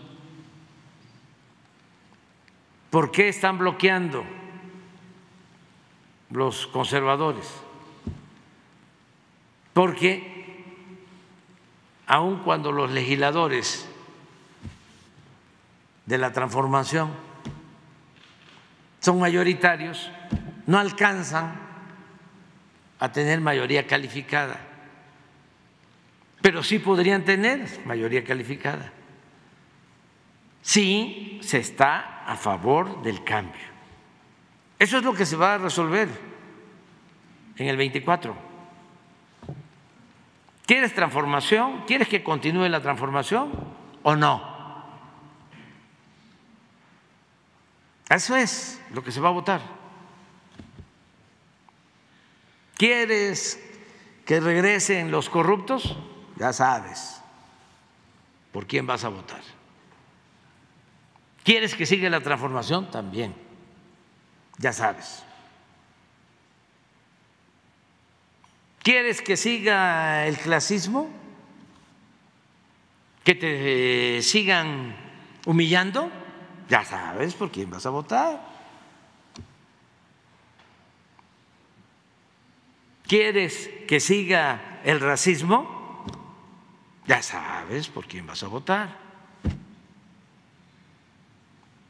¿Por qué están bloqueando los conservadores? Porque aun cuando los legisladores de la transformación son mayoritarios, no alcanzan a tener mayoría calificada, pero sí podrían tener mayoría calificada. Sí se está a favor del cambio. Eso es lo que se va a resolver en el 24. ¿Quieres transformación? ¿Quieres que continúe la transformación o no? Eso es lo que se va a votar. ¿Quieres que regresen los corruptos? Ya sabes por quién vas a votar. ¿Quieres que siga la transformación? También, ya sabes. ¿Quieres que siga el clasismo? ¿Que te sigan humillando? Ya sabes por quién vas a votar. ¿Quieres que siga el racismo? Ya sabes por quién vas a votar.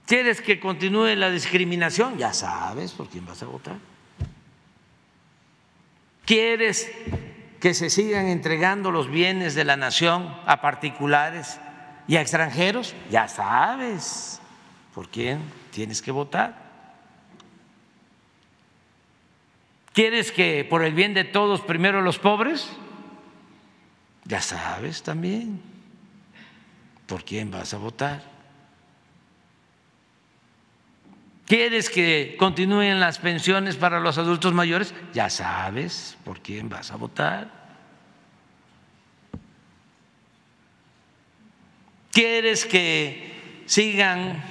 ¿Quieres que continúe la discriminación? Ya sabes por quién vas a votar. ¿Quieres que se sigan entregando los bienes de la nación a particulares y a extranjeros? Ya sabes por quién tienes que votar. ¿Quieres que por el bien de todos primero los pobres? Ya sabes también por quién vas a votar. ¿Quieres que continúen las pensiones para los adultos mayores? Ya sabes por quién vas a votar. ¿Quieres que sigan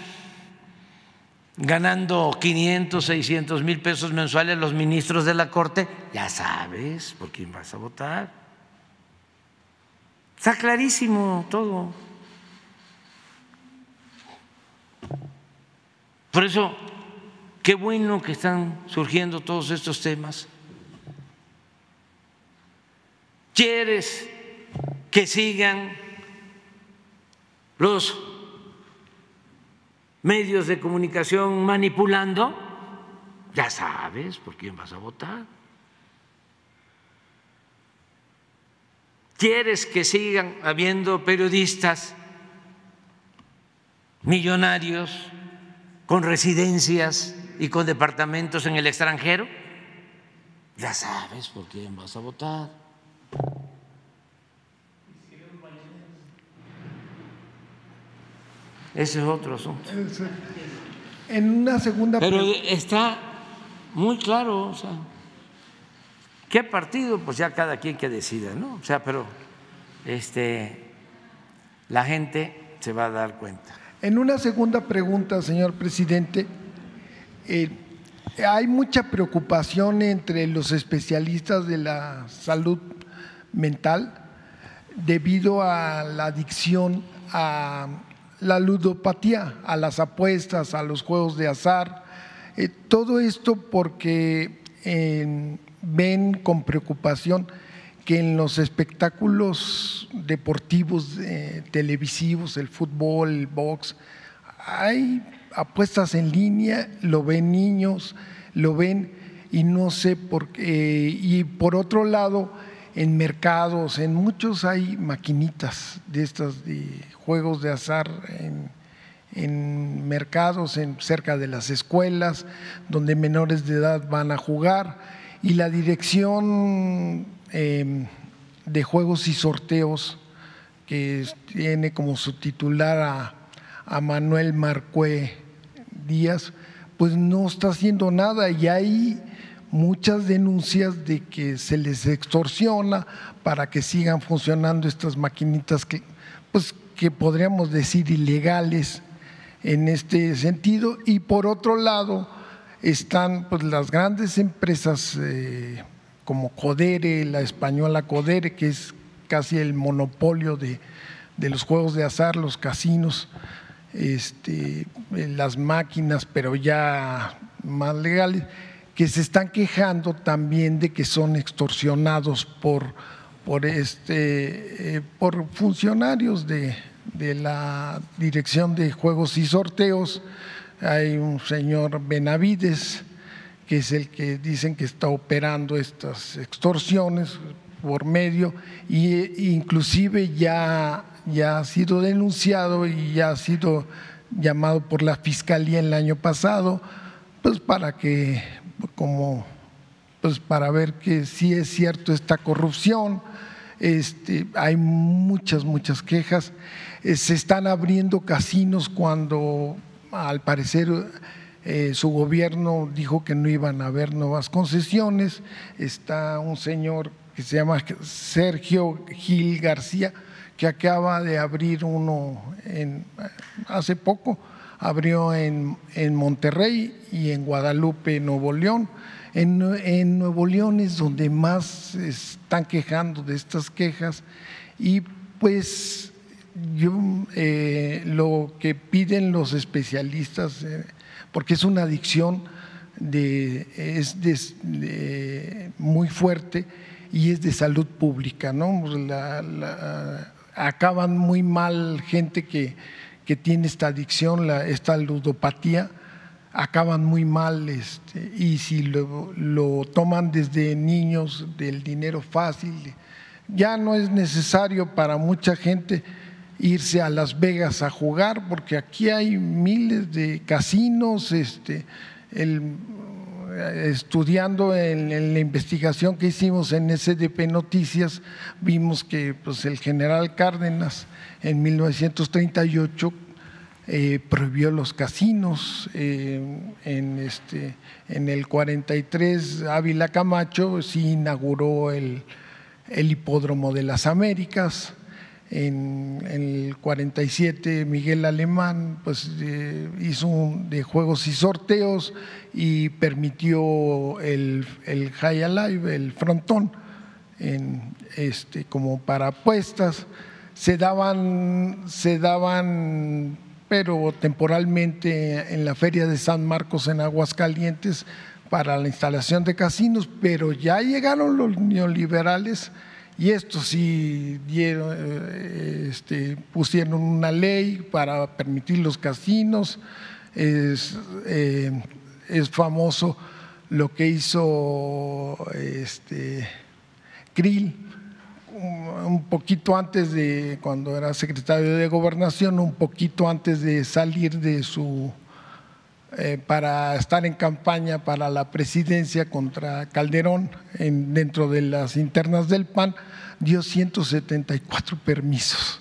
ganando 500, 600 mil pesos mensuales los ministros de la Corte, ya sabes por quién vas a votar. Está clarísimo todo. Por eso, qué bueno que están surgiendo todos estos temas. ¿Quieres que sigan los medios de comunicación manipulando, ya sabes por quién vas a votar. ¿Quieres que sigan habiendo periodistas millonarios con residencias y con departamentos en el extranjero? Ya sabes por quién vas a votar. Ese es otro asunto. En una segunda Pero está muy claro, o sea, ¿qué partido? Pues ya cada quien que decida, ¿no? O sea, pero este, la gente se va a dar cuenta. En una segunda pregunta, señor presidente, eh, hay mucha preocupación entre los especialistas de la salud mental debido a la adicción a la ludopatía, a las apuestas, a los juegos de azar. Eh, todo esto porque ven con preocupación que en los espectáculos deportivos, eh, televisivos, el fútbol, el box, hay apuestas en línea, lo ven niños, lo ven y no sé por qué. y por otro lado, en mercados, en muchos hay maquinitas de estas de juegos de azar en, mercados en, cerca de las escuelas donde menores de edad van a jugar. Y la dirección em, de juegos y sorteos que tiene como su titular a, a Manuel Marcué Díaz, pues no está haciendo nada. Y hay muchas denuncias de que se les extorsiona para que sigan funcionando estas maquinitas que, pues, que podríamos decir ilegales en este sentido. Y por otro lado están pues, las grandes empresas eh, como Codere, la española Codere, que es casi el monopolio de, de los juegos de azar, los casinos, este, las máquinas, pero ya más legales, que se están quejando también de que son extorsionados por, por, este, eh, por funcionarios de, de la Dirección de Juegos y Sorteos. Hay un señor Benavides, que es el que dicen que está operando estas extorsiones por medio, y inclusive ya, ya ha sido denunciado y ya ha sido llamado por la Fiscalía el año pasado, pues para que, como, pues para ver que sí es cierto esta corrupción, este, hay muchas, muchas quejas. Eh, se están abriendo casinos cuando al parecer eh, su gobierno dijo que no iban a haber nuevas concesiones. Está un señor que se llama Sergio Gil García, que acaba de abrir uno en, hace poco, abrió en, en Monterrey y en Guadalupe, Nuevo León. En, en, Nuevo León es donde más están quejando de estas quejas y pues yo eh, lo que piden los especialistas, eh, porque es una adicción de, es muy fuerte y es de salud pública, ¿no? Acaban muy mal gente que, que tiene esta adicción, esta ludopatía, acaban muy mal este, y si lo, lo, toman desde niños del dinero fácil, ya no es necesario para mucha gente irse a Las Vegas a jugar porque aquí hay miles de casinos, este, el, estudiando en, la investigación que hicimos en SDP Noticias, vimos que pues, el general Cárdenas en 1938 eh, prohibió los casinos. Eh, en, este, en el 43, Ávila Camacho sí inauguró el hipódromo de las Américas. En, el 47 Miguel Alemán pues, eh, hizo de juegos y sorteos y permitió el, el High Alive, el frontón, en, este, como para apuestas. Se daban, se daban, pero temporalmente en la Feria de San Marcos en Aguascalientes para la instalación de casinos, pero ya llegaron los neoliberales y esto sí eh, este, pusieron una ley para permitir los casinos. Es, eh, famoso lo que hizo este, Krill un poquito antes de, cuando era secretario de gobernación, un poquito antes de salir de su, eh, para estar en campaña para la presidencia contra Calderón en, dentro de las internas del PAN, dio 174 permisos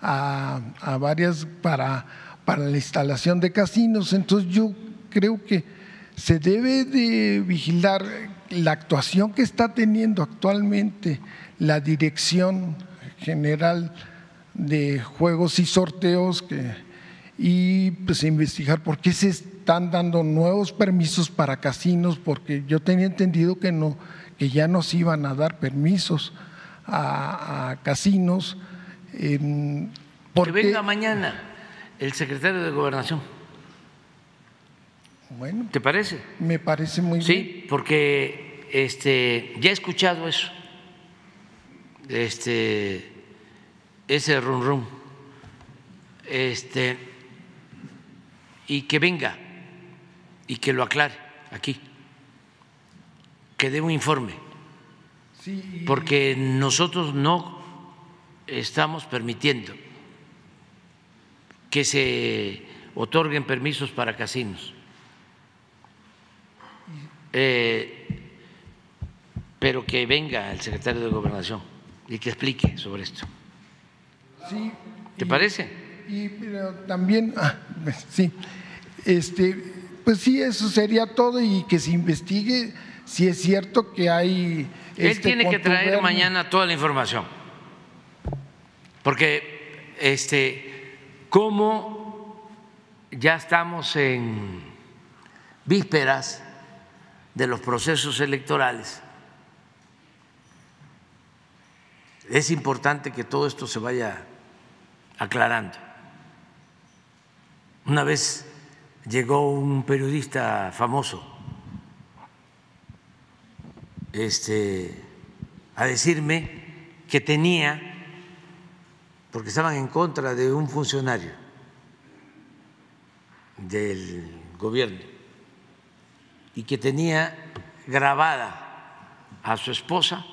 a, a varias para, para la instalación de casinos. Entonces yo creo que se debe de vigilar la actuación que está teniendo actualmente la Dirección General de Juegos y Sorteos que, y pues investigar por qué se están dando nuevos permisos para casinos, porque yo tenía entendido que no, que ya nos iban a dar permisos a, casinos. porque venga mañana el secretario de Gobernación. Bueno, ¿te parece? Me parece muy bien. Sí, porque este, ya he escuchado eso, este, ese rum rum, este, y que venga y que lo aclare aquí, que dé un informe, porque nosotros no estamos permitiendo que se otorguen permisos para casinos. Eh, pero que venga el secretario de Gobernación y que explique sobre esto. Sí. ¿Te parece? Y también, ah, sí, este, pues sí, eso sería todo y que se investigue si es cierto que hay... Él este tiene que traer mañana toda la información, porque este, como ya estamos en vísperas de los procesos electorales, es importante que todo esto se vaya aclarando. Una vez llegó un periodista famoso este, a decirme que tenía, porque estaban en contra de un funcionario del gobierno, y que tenía grabada a su esposa,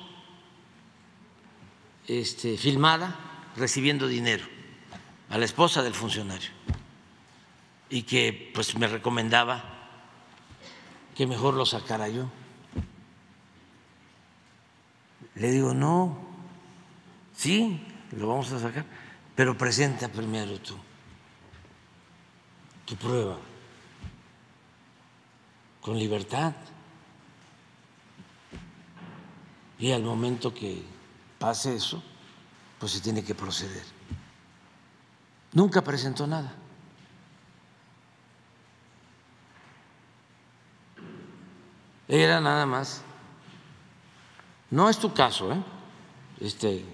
este, filmada, recibiendo dinero, a la esposa del funcionario y que pues me recomendaba que mejor lo sacara yo. Le digo, no, sí, lo vamos a sacar, pero presenta primero tú tu prueba con libertad. Y al momento que pase eso, pues se tiene que proceder. Nunca presentó nada. Era nada más. No es tu caso, ¿eh? Este,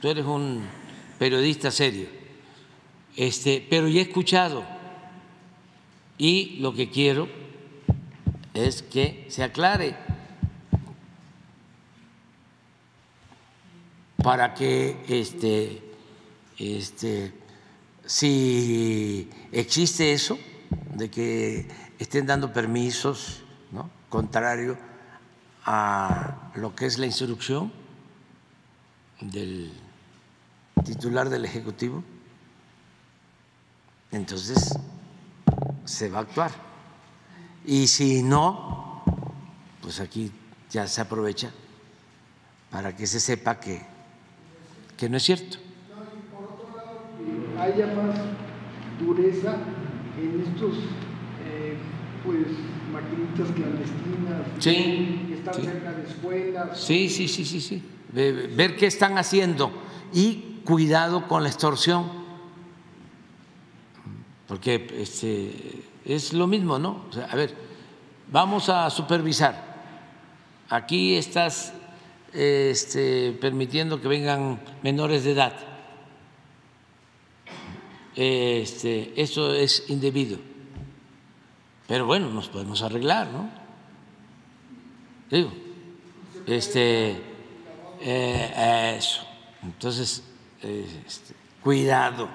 tú eres un periodista serio, este, pero ya he escuchado y lo que quiero es que se aclare para que este, este, si existe eso de que estén dando permisos. Contrario a lo que es la instrucción del titular del Ejecutivo, entonces se va a actuar. Y si no, pues aquí ya se aprovecha para que se sepa que, que no es cierto. por otro lado, haya más dureza en estos eh, pues maquinitas clandestinas sí, que están cerca de escuelas. Sí, sí, sí, sí, sí. Ver qué están haciendo y cuidado con la extorsión, porque este, es lo mismo, ¿no? O sea, a ver, vamos a supervisar. Aquí estás este, permitiendo que vengan menores de edad. Este, eso es indebido pero bueno, nos podemos arreglar, ¿no? Digo, este, eh, eso. Entonces, este, cuidado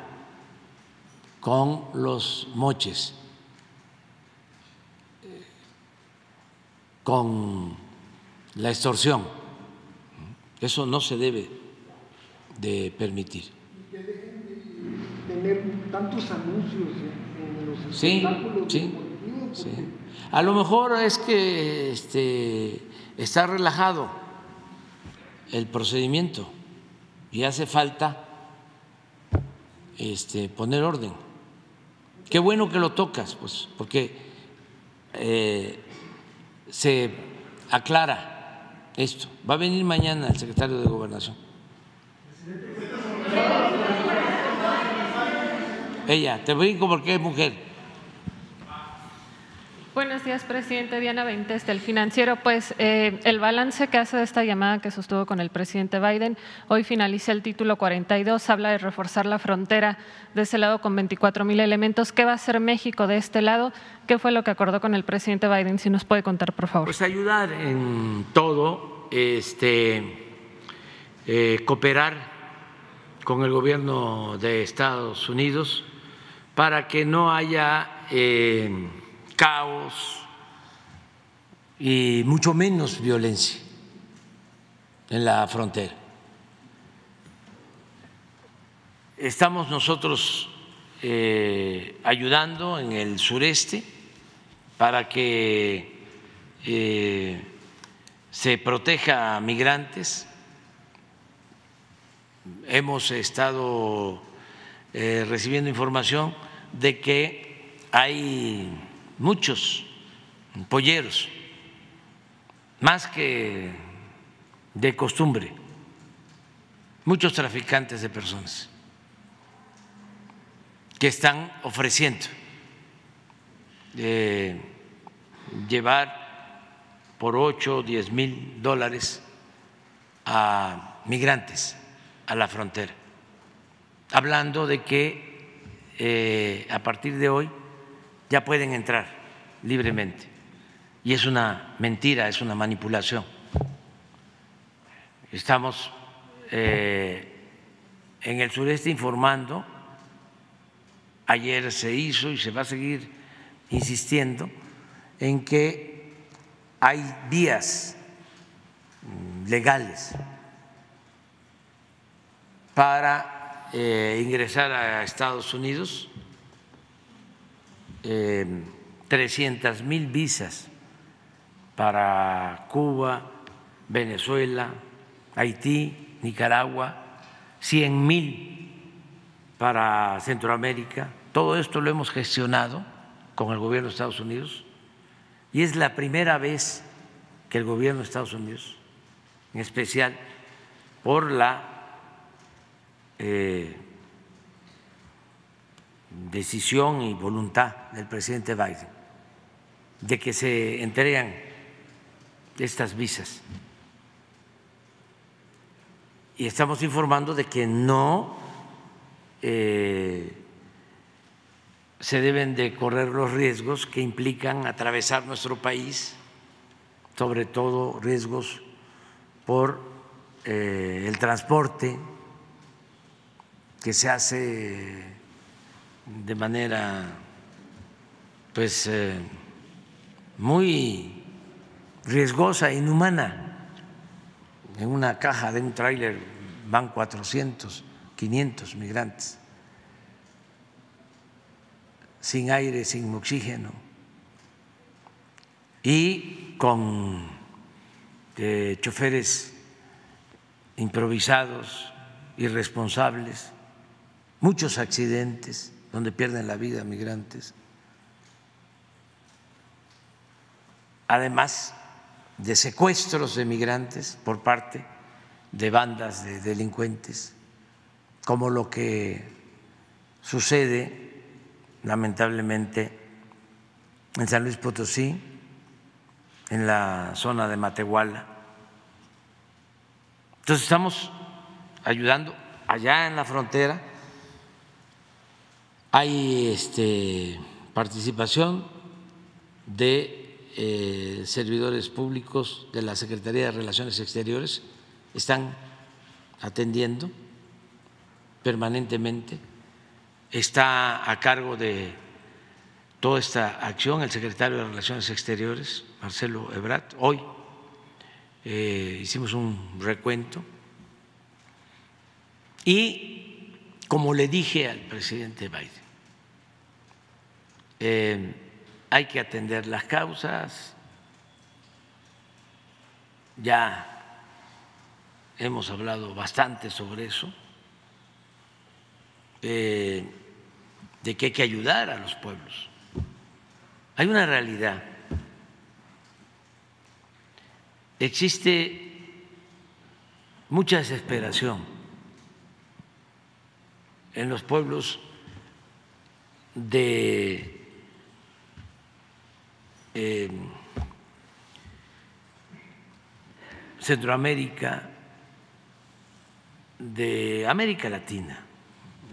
con los moches, con la extorsión. Eso no se debe de permitir. Y que dejen de tener tantos anuncios en los sí, espectáculos sí. A lo mejor es que este, está relajado el procedimiento y hace falta este, poner orden. Qué bueno que lo tocas, pues, porque eh, se aclara esto. Va a venir mañana el secretario de Gobernación. Ella, te brinco porque es mujer. Buenos días, presidente. Diana Ventes, del financiero. Pues eh, el balance que hace de esta llamada que sostuvo con el presidente Biden, hoy finaliza el título 42, habla de reforzar la frontera de ese lado con 24 mil elementos. ¿Qué va a hacer México de este lado? ¿Qué fue lo que acordó con el presidente Biden? Si nos puede contar, por favor. Pues ayudar en todo, este, eh, cooperar con el gobierno de Estados Unidos para que no haya. Eh, caos y mucho menos violencia en la frontera. Estamos nosotros eh, ayudando en el sureste para que eh, se proteja a migrantes. Hemos estado eh, recibiendo información de que hay muchos polleros, más que de costumbre, muchos traficantes de personas que están ofreciendo eh, llevar por ocho o diez mil dólares a migrantes a la frontera, hablando de que eh, a partir de hoy ya pueden entrar libremente. Y es una mentira, es una manipulación. Estamos eh, en el sureste informando, ayer se hizo y se va a seguir insistiendo en que hay vías legales para eh, ingresar a Estados Unidos, eh, 300 mil visas para Cuba, Venezuela, Haití, Nicaragua, 100 mil para Centroamérica. Todo esto lo hemos gestionado con el gobierno de Estados Unidos y es la primera vez que el gobierno de Estados Unidos, en especial por la eh, decisión y voluntad del presidente Biden, de que se entregan estas visas. Y estamos informando de que no eh, se deben de correr los riesgos que implican atravesar nuestro país, sobre todo riesgos por eh, el transporte que se hace de manera pues eh, muy riesgosa, inhumana. En una caja de un tráiler van 400, 500 migrantes sin aire, sin oxígeno y con eh, choferes improvisados, irresponsables, muchos accidentes donde pierden la vida migrantes. Además de secuestros de migrantes por parte de bandas de delincuentes, como lo que sucede lamentablemente en San Luis Potosí, en la zona de Matehuala. Entonces estamos ayudando allá en la frontera. Hay este, participación de eh, servidores públicos de la Secretaría de Relaciones Exteriores, están atendiendo permanentemente. Está a cargo de toda esta acción el secretario de Relaciones Exteriores, Marcelo Ebrat. Hoy eh, hicimos un recuento. Y, como le dije al presidente Biden, eh, hay que atender las causas, ya hemos hablado bastante sobre eso eh, de que hay que ayudar a los pueblos. Hay una realidad. Existe mucha desesperación en los pueblos de eh, Centroamérica, de América Latina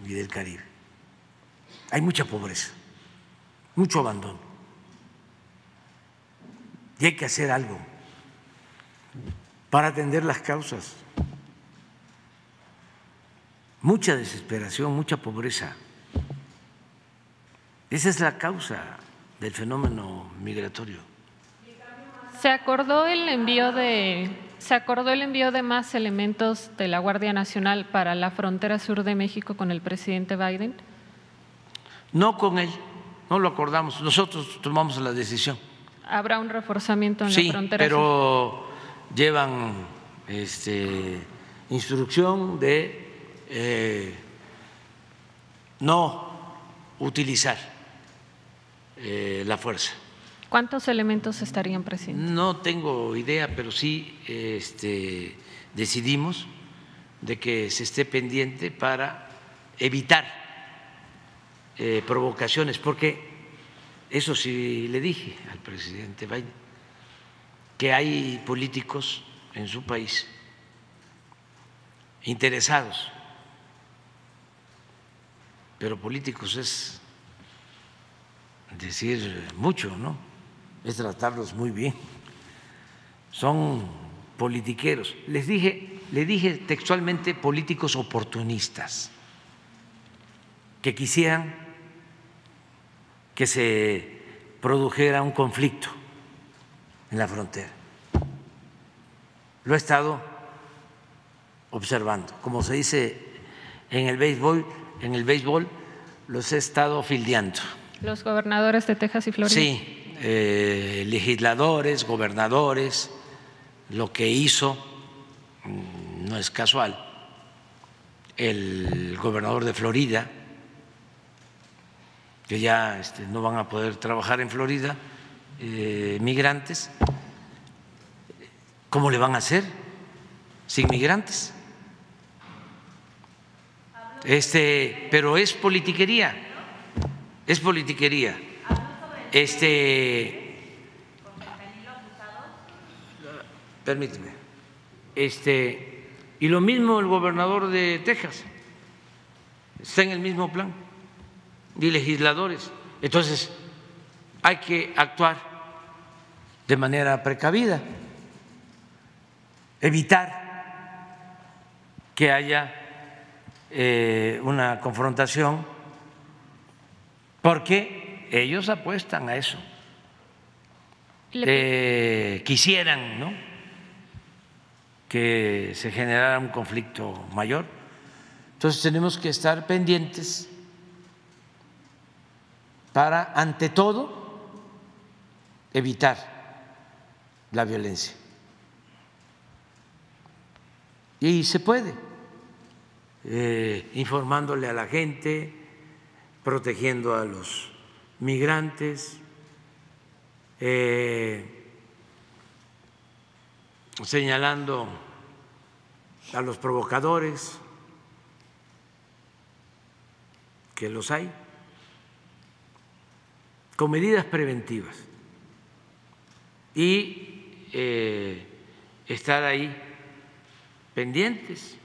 y del Caribe. Hay mucha pobreza, mucho abandono. Y hay que hacer algo para atender las causas. Mucha desesperación, mucha pobreza. Esa es la causa del fenómeno migratorio. Se acordó el envío de se acordó el envío de más elementos de la Guardia Nacional para la frontera sur de México con el presidente Biden. No con él, no lo acordamos. Nosotros tomamos la decisión. Habrá un reforzamiento en sí, la frontera pero llevan este, instrucción de eh, no utilizar eh, la fuerza. ¿Cuántos elementos estarían presentes? No tengo idea, pero sí este, decidimos de que se esté pendiente para evitar eh, provocaciones, porque eso sí le dije al presidente Biden, que hay políticos en su país interesados, pero políticos es decir mucho, ¿no? Es tratarlos muy bien. Son politiqueros. Les dije, le dije textualmente políticos oportunistas que quisieran que se produjera un conflicto en la frontera. Lo he estado observando. Como se dice en el béisbol, en el béisbol los he estado fildeando. Los gobernadores de Texas y Florida. Sí, eh, legisladores, gobernadores, lo que hizo mm, no es casual. El gobernador de Florida, que ya este, no van a poder trabajar en Florida, eh, migrantes, ¿cómo le van a hacer sin migrantes? Este, pero es politiquería, es politiquería. Este, permíteme. Este, y lo mismo el gobernador de Texas, está en el mismo plan, y legisladores. Entonces, hay que actuar de manera precavida, evitar que haya eh, una confrontación, porque ellos apuestan a eso. Eh, quisieran, ¿no? que se generara un conflicto mayor. Entonces tenemos que estar pendientes para, ante todo, evitar la violencia. Y se puede, eh, informándole a la gente, protegiendo a los migrantes, eh, señalando a los provocadores, que los hay, con medidas preventivas y eh, estar ahí pendientes.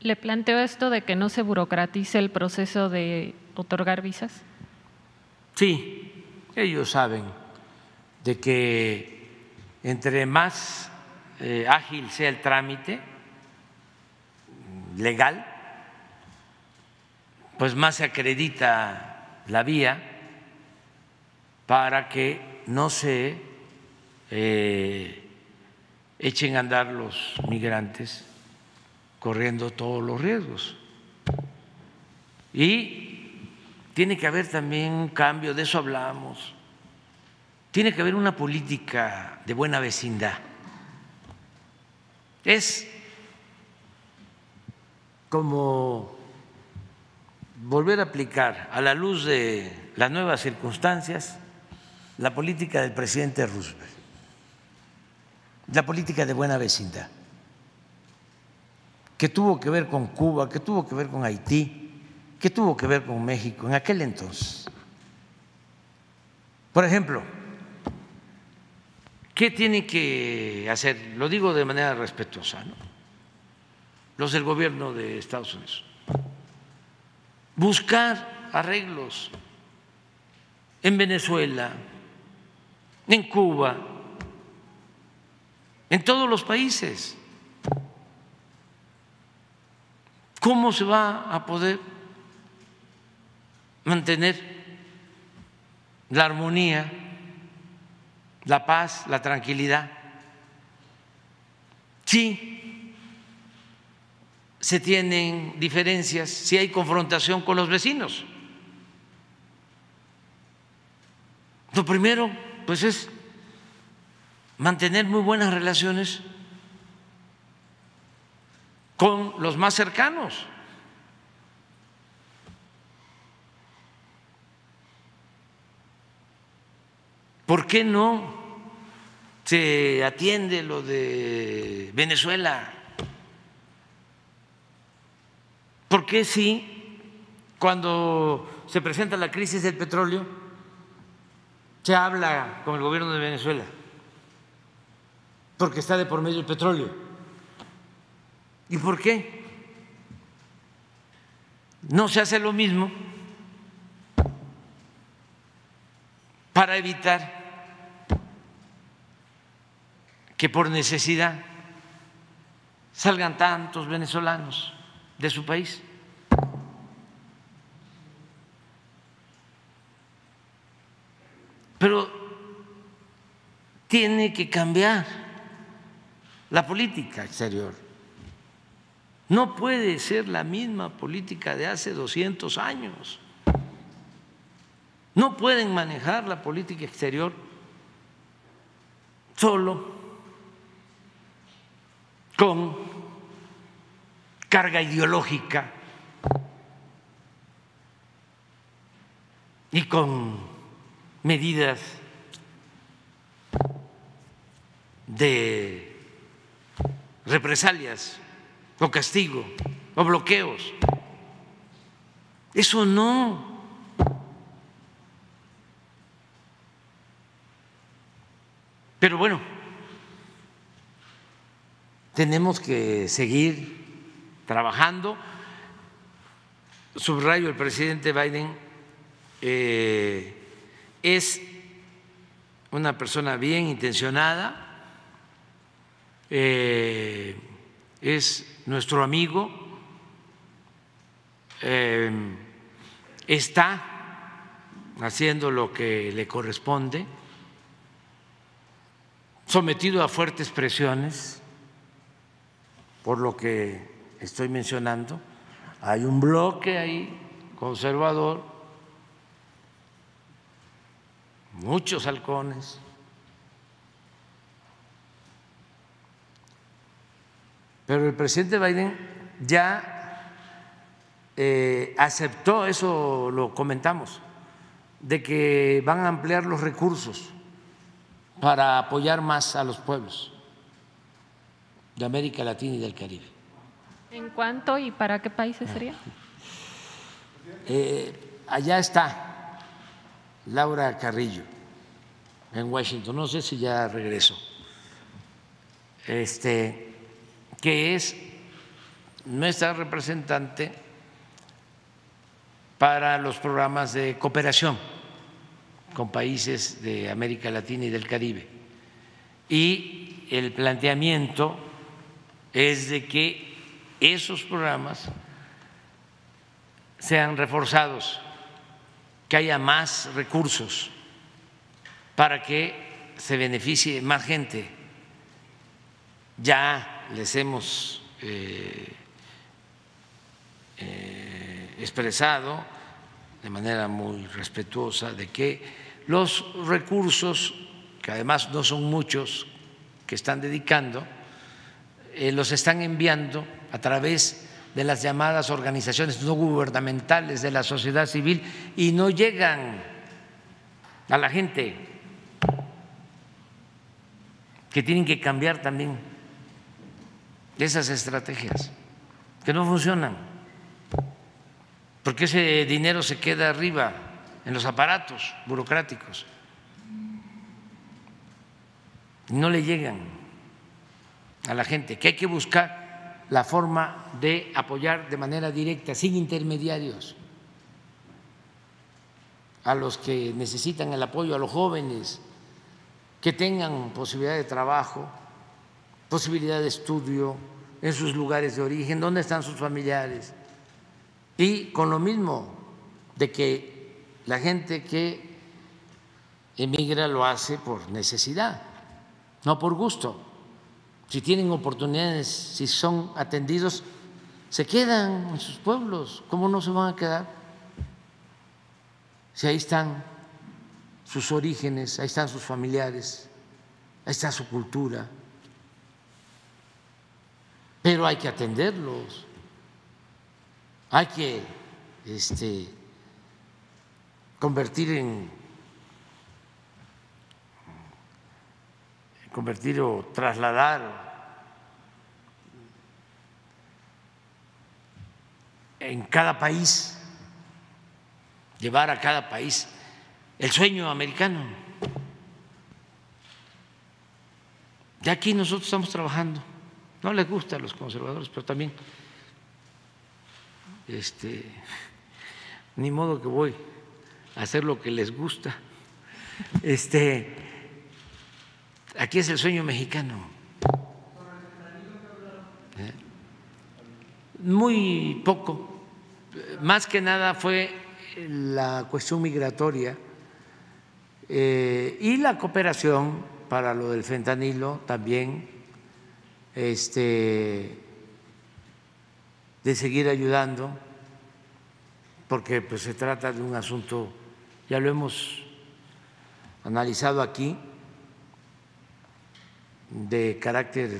¿Le planteo esto de que no se burocratice el proceso de otorgar visas? Sí, ellos saben de que entre más eh, ágil sea el trámite legal, pues más se acredita la vía para que no se eh, echen a andar los migrantes corriendo todos los riesgos. Y tiene que haber también un cambio, de eso hablamos, tiene que haber una política de buena vecindad. Es como volver a aplicar a la luz de las nuevas circunstancias la política del presidente Roosevelt, la política de buena vecindad, que tuvo que ver con Cuba, que tuvo que ver con Haití, que tuvo que ver con México en aquel entonces. Por ejemplo, ¿Qué tienen que hacer? Lo digo de manera respetuosa, ¿no? Los del gobierno de Estados Unidos. Buscar arreglos en Venezuela, en Cuba, en todos los países. ¿Cómo se va a poder mantener la armonía la paz, la tranquilidad. Sí, se tienen diferencias, si hay confrontación con los vecinos. Lo primero, pues, es mantener muy buenas relaciones con los más cercanos. ¿Por qué no se atiende lo de Venezuela? ¿Por qué sí, cuando se presenta la crisis del petróleo, se habla con el gobierno de Venezuela? Porque está de por medio el petróleo. ¿Y por qué? No se hace lo mismo para evitar que por necesidad salgan tantos venezolanos de su país. Pero tiene que cambiar la política exterior. No puede ser la misma política de hace 200 años. No pueden manejar la política exterior solo con carga ideológica y con medidas de represalias o castigo o bloqueos. Eso no. Pero bueno, tenemos que seguir trabajando. Subrayo, el presidente Biden eh, es una persona bien intencionada, eh, es nuestro amigo, eh, está haciendo lo que le corresponde, sometido a fuertes presiones por lo que estoy mencionando. Hay un bloque ahí conservador, muchos halcones. Pero el presidente Biden ya eh, aceptó, eso lo comentamos, de que van a ampliar los recursos para apoyar más a los pueblos de América Latina y del Caribe. ¿En cuánto y para qué países sería? Eh, allá está Laura Carrillo, en Washington, no sé si ya regresó, este, que es nuestra representante para los programas de cooperación con países de América Latina y del Caribe. Y el planteamiento es de que esos programas sean reforzados, que haya más recursos para que se beneficie más gente. Ya les hemos eh, eh, expresado de manera muy respetuosa de que los recursos, que además no son muchos, que están dedicando, eh, los están enviando a través de las llamadas organizaciones no gubernamentales de la sociedad civil y no llegan a la gente, que tienen que cambiar también esas estrategias, que no funcionan, porque ese dinero se queda arriba en los aparatos burocráticos, no le llegan a la gente, que hay que buscar la forma de apoyar de manera directa, sin intermediarios, a los que necesitan el apoyo, a los jóvenes, que tengan posibilidad de trabajo, posibilidad de estudio en sus lugares de origen, dónde están sus familiares. Y con lo mismo de que la gente que emigra lo hace por necesidad, no por gusto si tienen oportunidades, si son atendidos, se quedan en sus pueblos. ¿Cómo no se van a quedar? Si ahí están sus orígenes, ahí están sus familiares, ahí está su cultura. Pero hay que atenderlos, hay que este, convertir en convertir o trasladar en cada país, llevar a cada país el sueño americano. Ya aquí nosotros estamos trabajando No les gusta a los conservadores, pero también, este, ni modo que voy hacer lo que les gusta. Este, aquí es el sueño mexicano. ¿Eh? Muy poco, más que nada fue la cuestión migratoria eh, y la cooperación para lo del fentanilo también, este, de seguir ayudando, porque pues se trata de un asunto, ya lo hemos analizado aquí, de carácter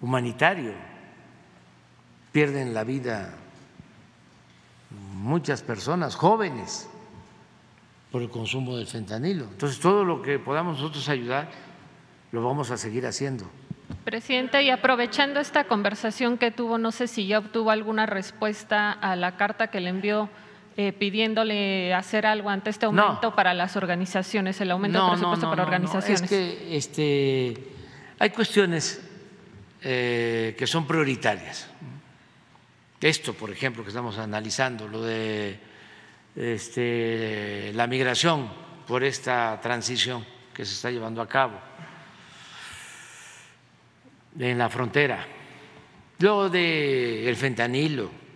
humanitario, pierden la vida muchas personas jóvenes por el consumo del fentanilo. Entonces, todo lo que podamos nosotros ayudar, lo vamos a seguir haciendo. Presidente, y aprovechando esta conversación que tuvo, no sé si ya obtuvo alguna respuesta a la carta que le envió eh, pidiéndole hacer algo ante este aumento para las organizaciones, el aumento del presupuesto para organizaciones. es que este, hay cuestiones eh, que son prioritarias. Esto, por ejemplo, que estamos analizando, lo de este, la migración por esta transición que se está llevando a cabo en la frontera, lo del fentanilo,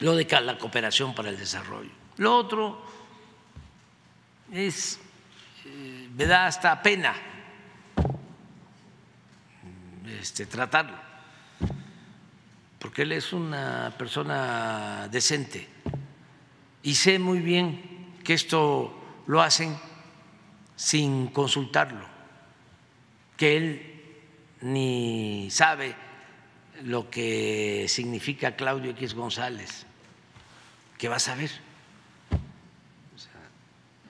lo de la cooperación para el desarrollo. Lo otro es, eh, me da hasta pena este, tratarlo porque él es una persona decente y sé muy bien que esto lo hacen sin consultarlo, que él ni sabe lo que significa Claudio X González, que va a saber.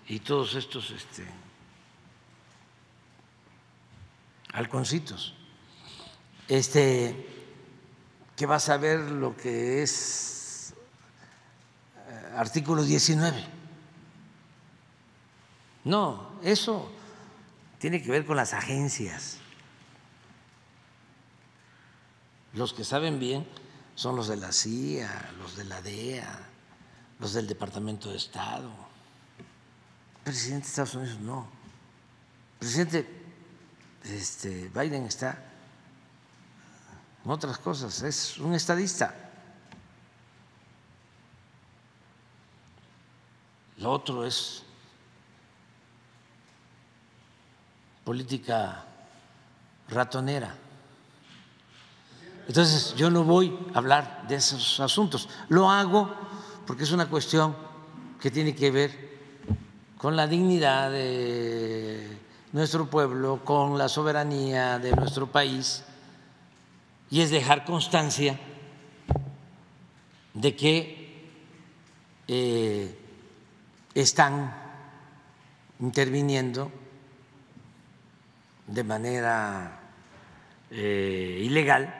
y todos estos este, halconcitos. Este, que va a saber lo que es eh, artículo 19. No, eso tiene que ver con las agencias. Los que saben bien son los de la CIA, los de la DEA, los del Departamento de Estado. Presidente de Estados Unidos no. Presidente este, Biden está otras cosas, es un estadista. Lo otro es política ratonera. Entonces yo no voy a hablar de esos asuntos. Lo hago porque es una cuestión que tiene que ver con la dignidad de nuestro pueblo, con la soberanía de nuestro país y es dejar constancia de que eh, están interviniendo de manera eh, ilegal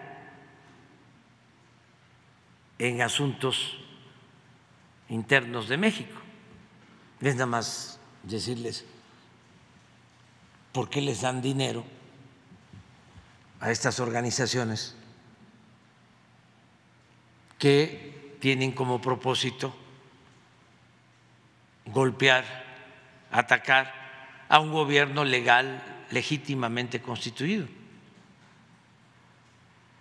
en asuntos internos de México. Es nada más decirles por qué les dan dinero a estas organizaciones que tienen como propósito golpear, atacar a un gobierno legal legítimamente constituido.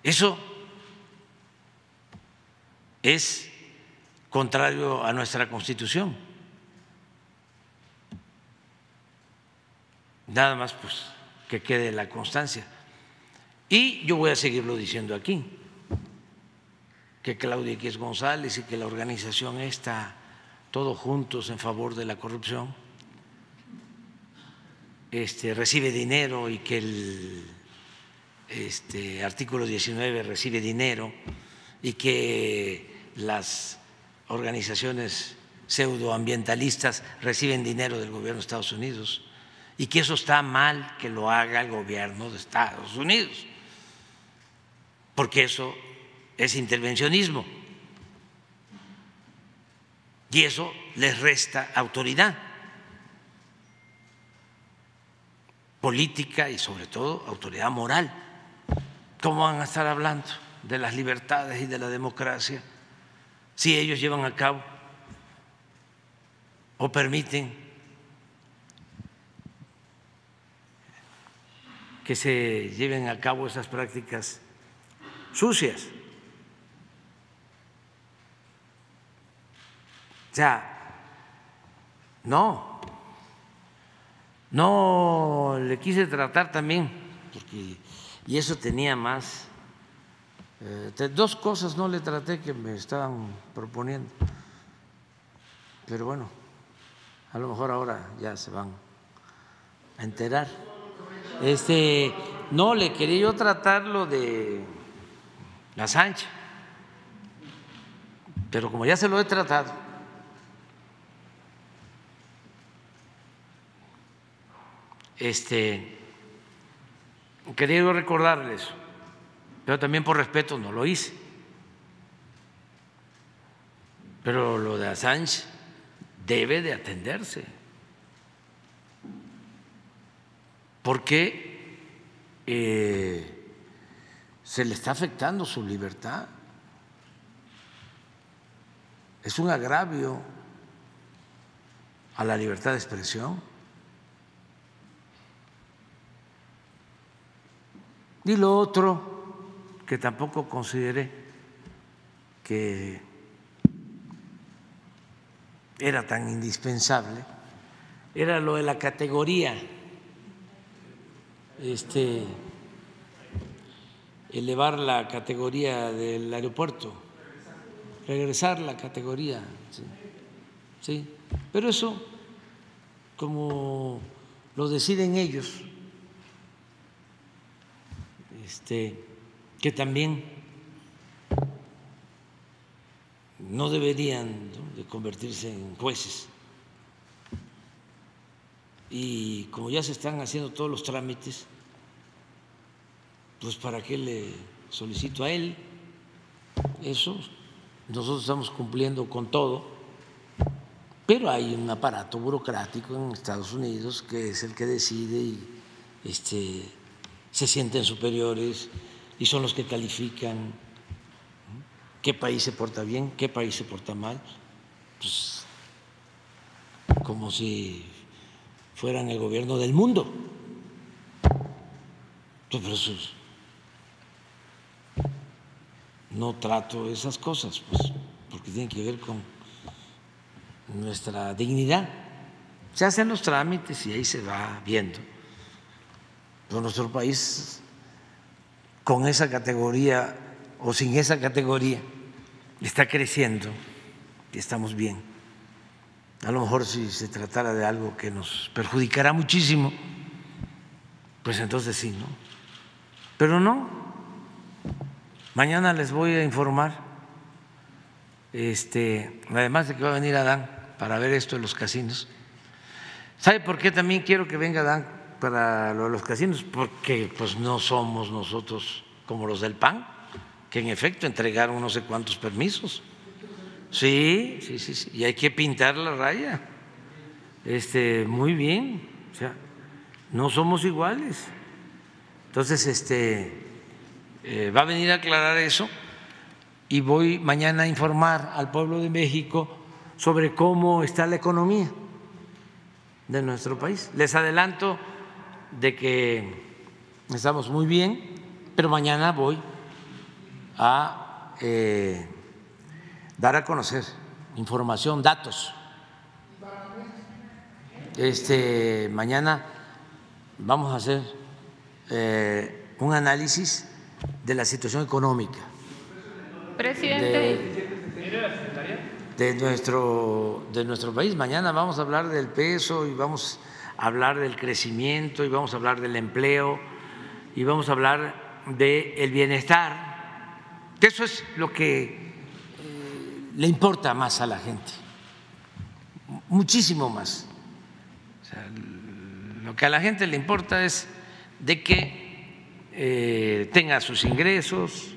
Eso es contrario a nuestra constitución. Nada más pues que quede la constancia. Y yo voy a seguirlo diciendo aquí que Claudia X González y que la organización está todos juntos en favor de la corrupción, este, recibe dinero y que el este, artículo 19 recibe dinero y que las organizaciones pseudoambientalistas reciben dinero del gobierno de Estados Unidos y que eso está mal que lo haga el gobierno de Estados Unidos, porque eso es intervencionismo. Y eso les resta autoridad política y sobre todo autoridad moral. ¿Cómo van a estar hablando de las libertades y de la democracia si ellos llevan a cabo o permiten que se lleven a cabo esas prácticas sucias? O sea, no, no le quise tratar también, porque y eso tenía más. Eh, dos cosas no le traté que me estaban proponiendo, pero bueno, a lo mejor ahora ya se van a enterar. Este, no, le quería yo tratar lo de la Sánchez, pero como ya se lo he tratado, este quería recordarles, pero también por respeto no lo hice. Pero lo de Assange debe de atenderse. Porque eh, se le está afectando su libertad. Es un agravio a la libertad de expresión. Y lo otro que tampoco consideré que era tan indispensable era lo de la categoría, este, elevar la categoría del aeropuerto, regresar la categoría, sí, sí. pero eso como lo deciden ellos, este, que también no deberían de convertirse en jueces. Y como ya se están haciendo todos los trámites, pues para qué le solicito a él eso. Nosotros estamos cumpliendo con todo, pero hay un aparato burocrático en Estados Unidos que es el que decide y este, se sienten superiores y son los que califican qué país se porta bien, qué país se porta mal, pues como si fueran el gobierno del mundo. Entonces, no trato esas cosas, pues, porque tienen que ver con nuestra dignidad. Se hacen los trámites y ahí se va viendo. Pero nuestro país, con esa categoría o sin esa categoría, está creciendo y estamos bien. A lo mejor si se tratara de algo que nos perjudicará muchísimo, pues entonces sí, ¿no? Pero no. Mañana les voy a informar, este, además de que va a venir Adán para ver esto de los casinos. ¿Sabe por qué también quiero que venga Adán para los casinos, porque pues no somos nosotros como los del PAN, que en efecto entregaron no sé cuántos permisos. Sí, sí, sí, sí. y hay que pintar la raya. Este, muy bien, o sea, no somos iguales. Entonces, este, eh, va a venir a aclarar eso y voy mañana a informar al pueblo de México sobre cómo está la economía de nuestro país. Les adelanto de que estamos muy bien, pero mañana voy a eh, dar a conocer información, datos. Este, mañana vamos a hacer eh, un análisis de la situación económica. Presidente. De, nuestro, de nuestro país. Mañana vamos a hablar del peso y vamos hablar del crecimiento y vamos a hablar del empleo y vamos a hablar del bienestar, que eso es lo que eh, le importa más a la gente, muchísimo más. lo que a la gente le importa es de que eh, tenga sus ingresos,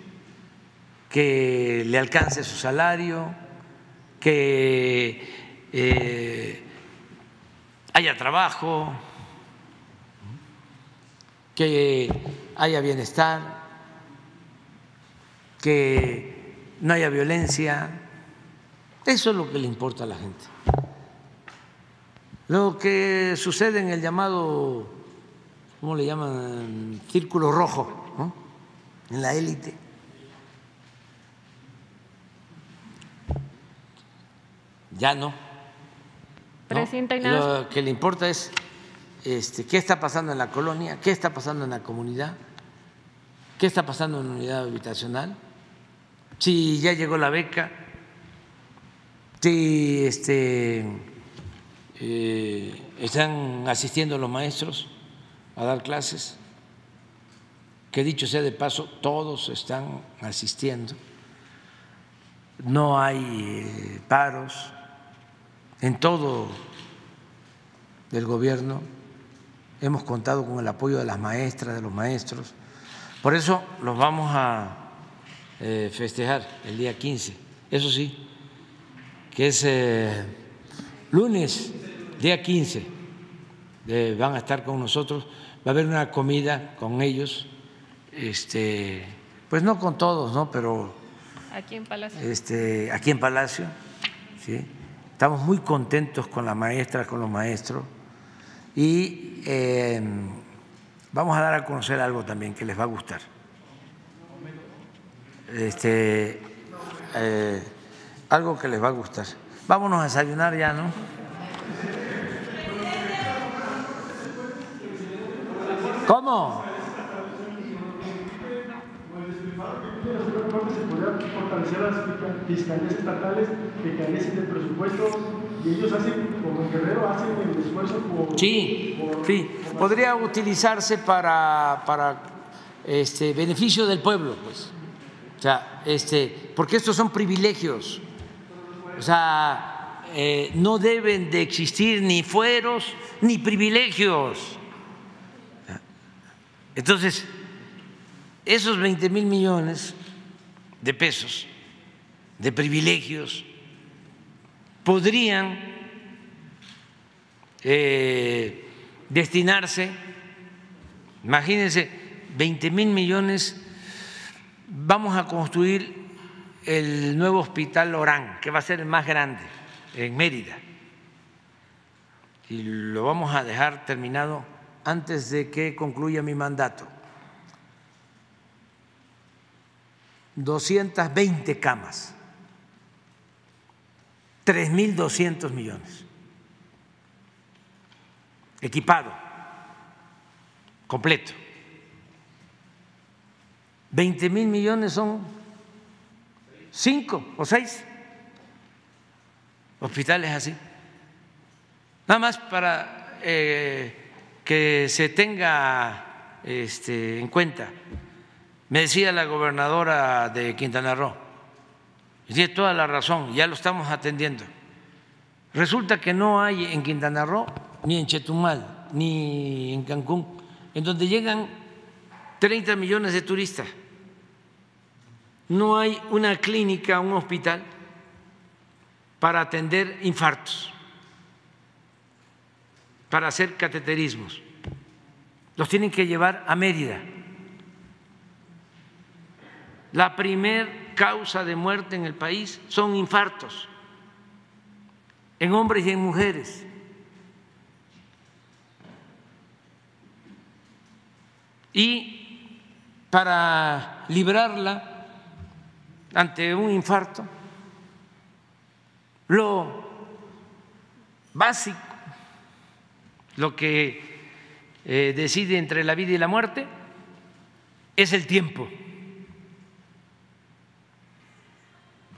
que le alcance su salario, que eh, haya trabajo, que haya bienestar, que no haya violencia. Eso es lo que le importa a la gente. Lo que sucede en el llamado, ¿cómo le llaman? Círculo rojo, ¿no? en la élite. Ya no. Presidenta Lo que le importa es este, qué está pasando en la colonia, qué está pasando en la comunidad, qué está pasando en la unidad habitacional, si ya llegó la beca, si este, eh, están asistiendo los maestros a dar clases, que dicho sea de paso, todos están asistiendo, no hay eh, paros en todo el gobierno, hemos contado con el apoyo de las maestras, de los maestros, por eso los vamos a eh, festejar el día 15, eso sí, que es lunes día 15 van a estar con nosotros, va a haber una comida con ellos, este, pues no con todos, ¿no? Pero aquí en Palacio. Este, aquí en Palacio, ¿sí? Estamos muy contentos con la maestra, con los maestros y em, vamos a dar a conocer algo también que les va a gustar. Este, eh, algo que les va a gustar. Vámonos a desayunar ya, ¿no? ¿Cómo? Las fiscalías estatales que carecen de presupuesto y ellos hacen, como en Guerrero, hacen el esfuerzo por... Sí, sí, podría utilizarse para, para este, beneficio del pueblo, pues. O sea, este, porque estos son privilegios. O sea, eh, no deben de existir ni fueros ni privilegios. Entonces, esos 20 mil millones de pesos de privilegios podrían eh, destinarse, imagínense, 20 mil millones, vamos a construir el nuevo hospital Orán, que va a ser el más grande en Mérida, y lo vamos a dejar terminado antes de que concluya mi mandato. 220 camas, 3.200 millones, equipado, completo. 20 mil millones son cinco o seis hospitales así. Nada más para eh, que se tenga este, en cuenta. Me decía la gobernadora de Quintana Roo, tiene toda la razón, ya lo estamos atendiendo. Resulta que no hay en Quintana Roo, ni en Chetumal, ni en Cancún, en donde llegan 30 millones de turistas. No hay una clínica, un hospital para atender infartos para hacer cateterismos. Los tienen que llevar a Mérida. La primer causa de muerte en el país son infartos, en hombres y en mujeres. Y para librarla ante un infarto, lo básico lo que eh, decide entre la vida y la muerte es el tiempo.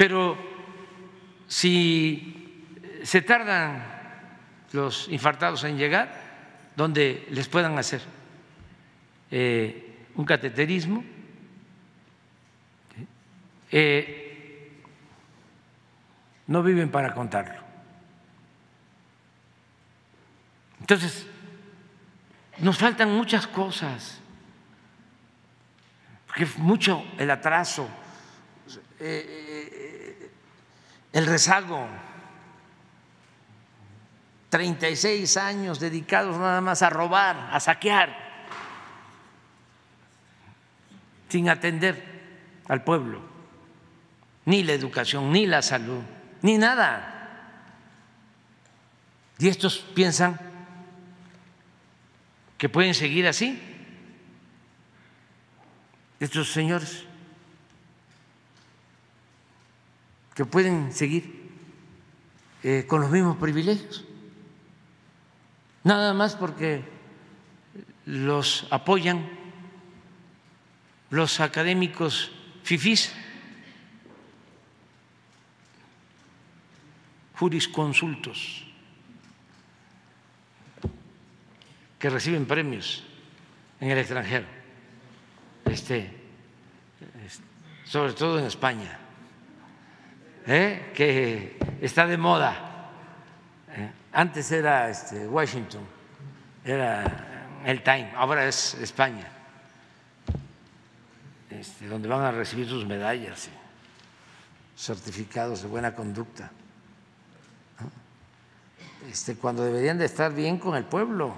Pero si se tardan los infartados en llegar, donde les puedan hacer eh, un cateterismo, eh, no viven para contarlo. Entonces, nos faltan muchas cosas, porque es mucho el atraso, eh, el rezago. 36 años dedicados nada más a robar, a saquear, sin atender al pueblo. ni la educación, ni la salud, ni nada. Y estos piensan que pueden seguir así, estos señores, que pueden seguir eh, con los mismos privilegios, nada más porque los apoyan los académicos fifís, jurisconsultos, que reciben premios en el extranjero, este, sobre todo en España, ¿eh? que está de moda. ¿eh? Antes era este, Washington, era el Time, ahora es España este, donde van a recibir sus medallas certificados de buena conducta, este, cuando deberían de estar bien con el pueblo,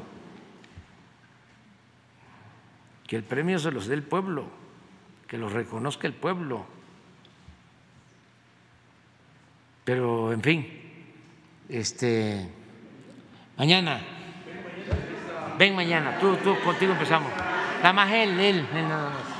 que el premio se los dé el pueblo, que los reconozca el pueblo. Pero, en fin, este, mañana, ven mañana, tú, tú, contigo empezamos. Nada más él, él, él nada.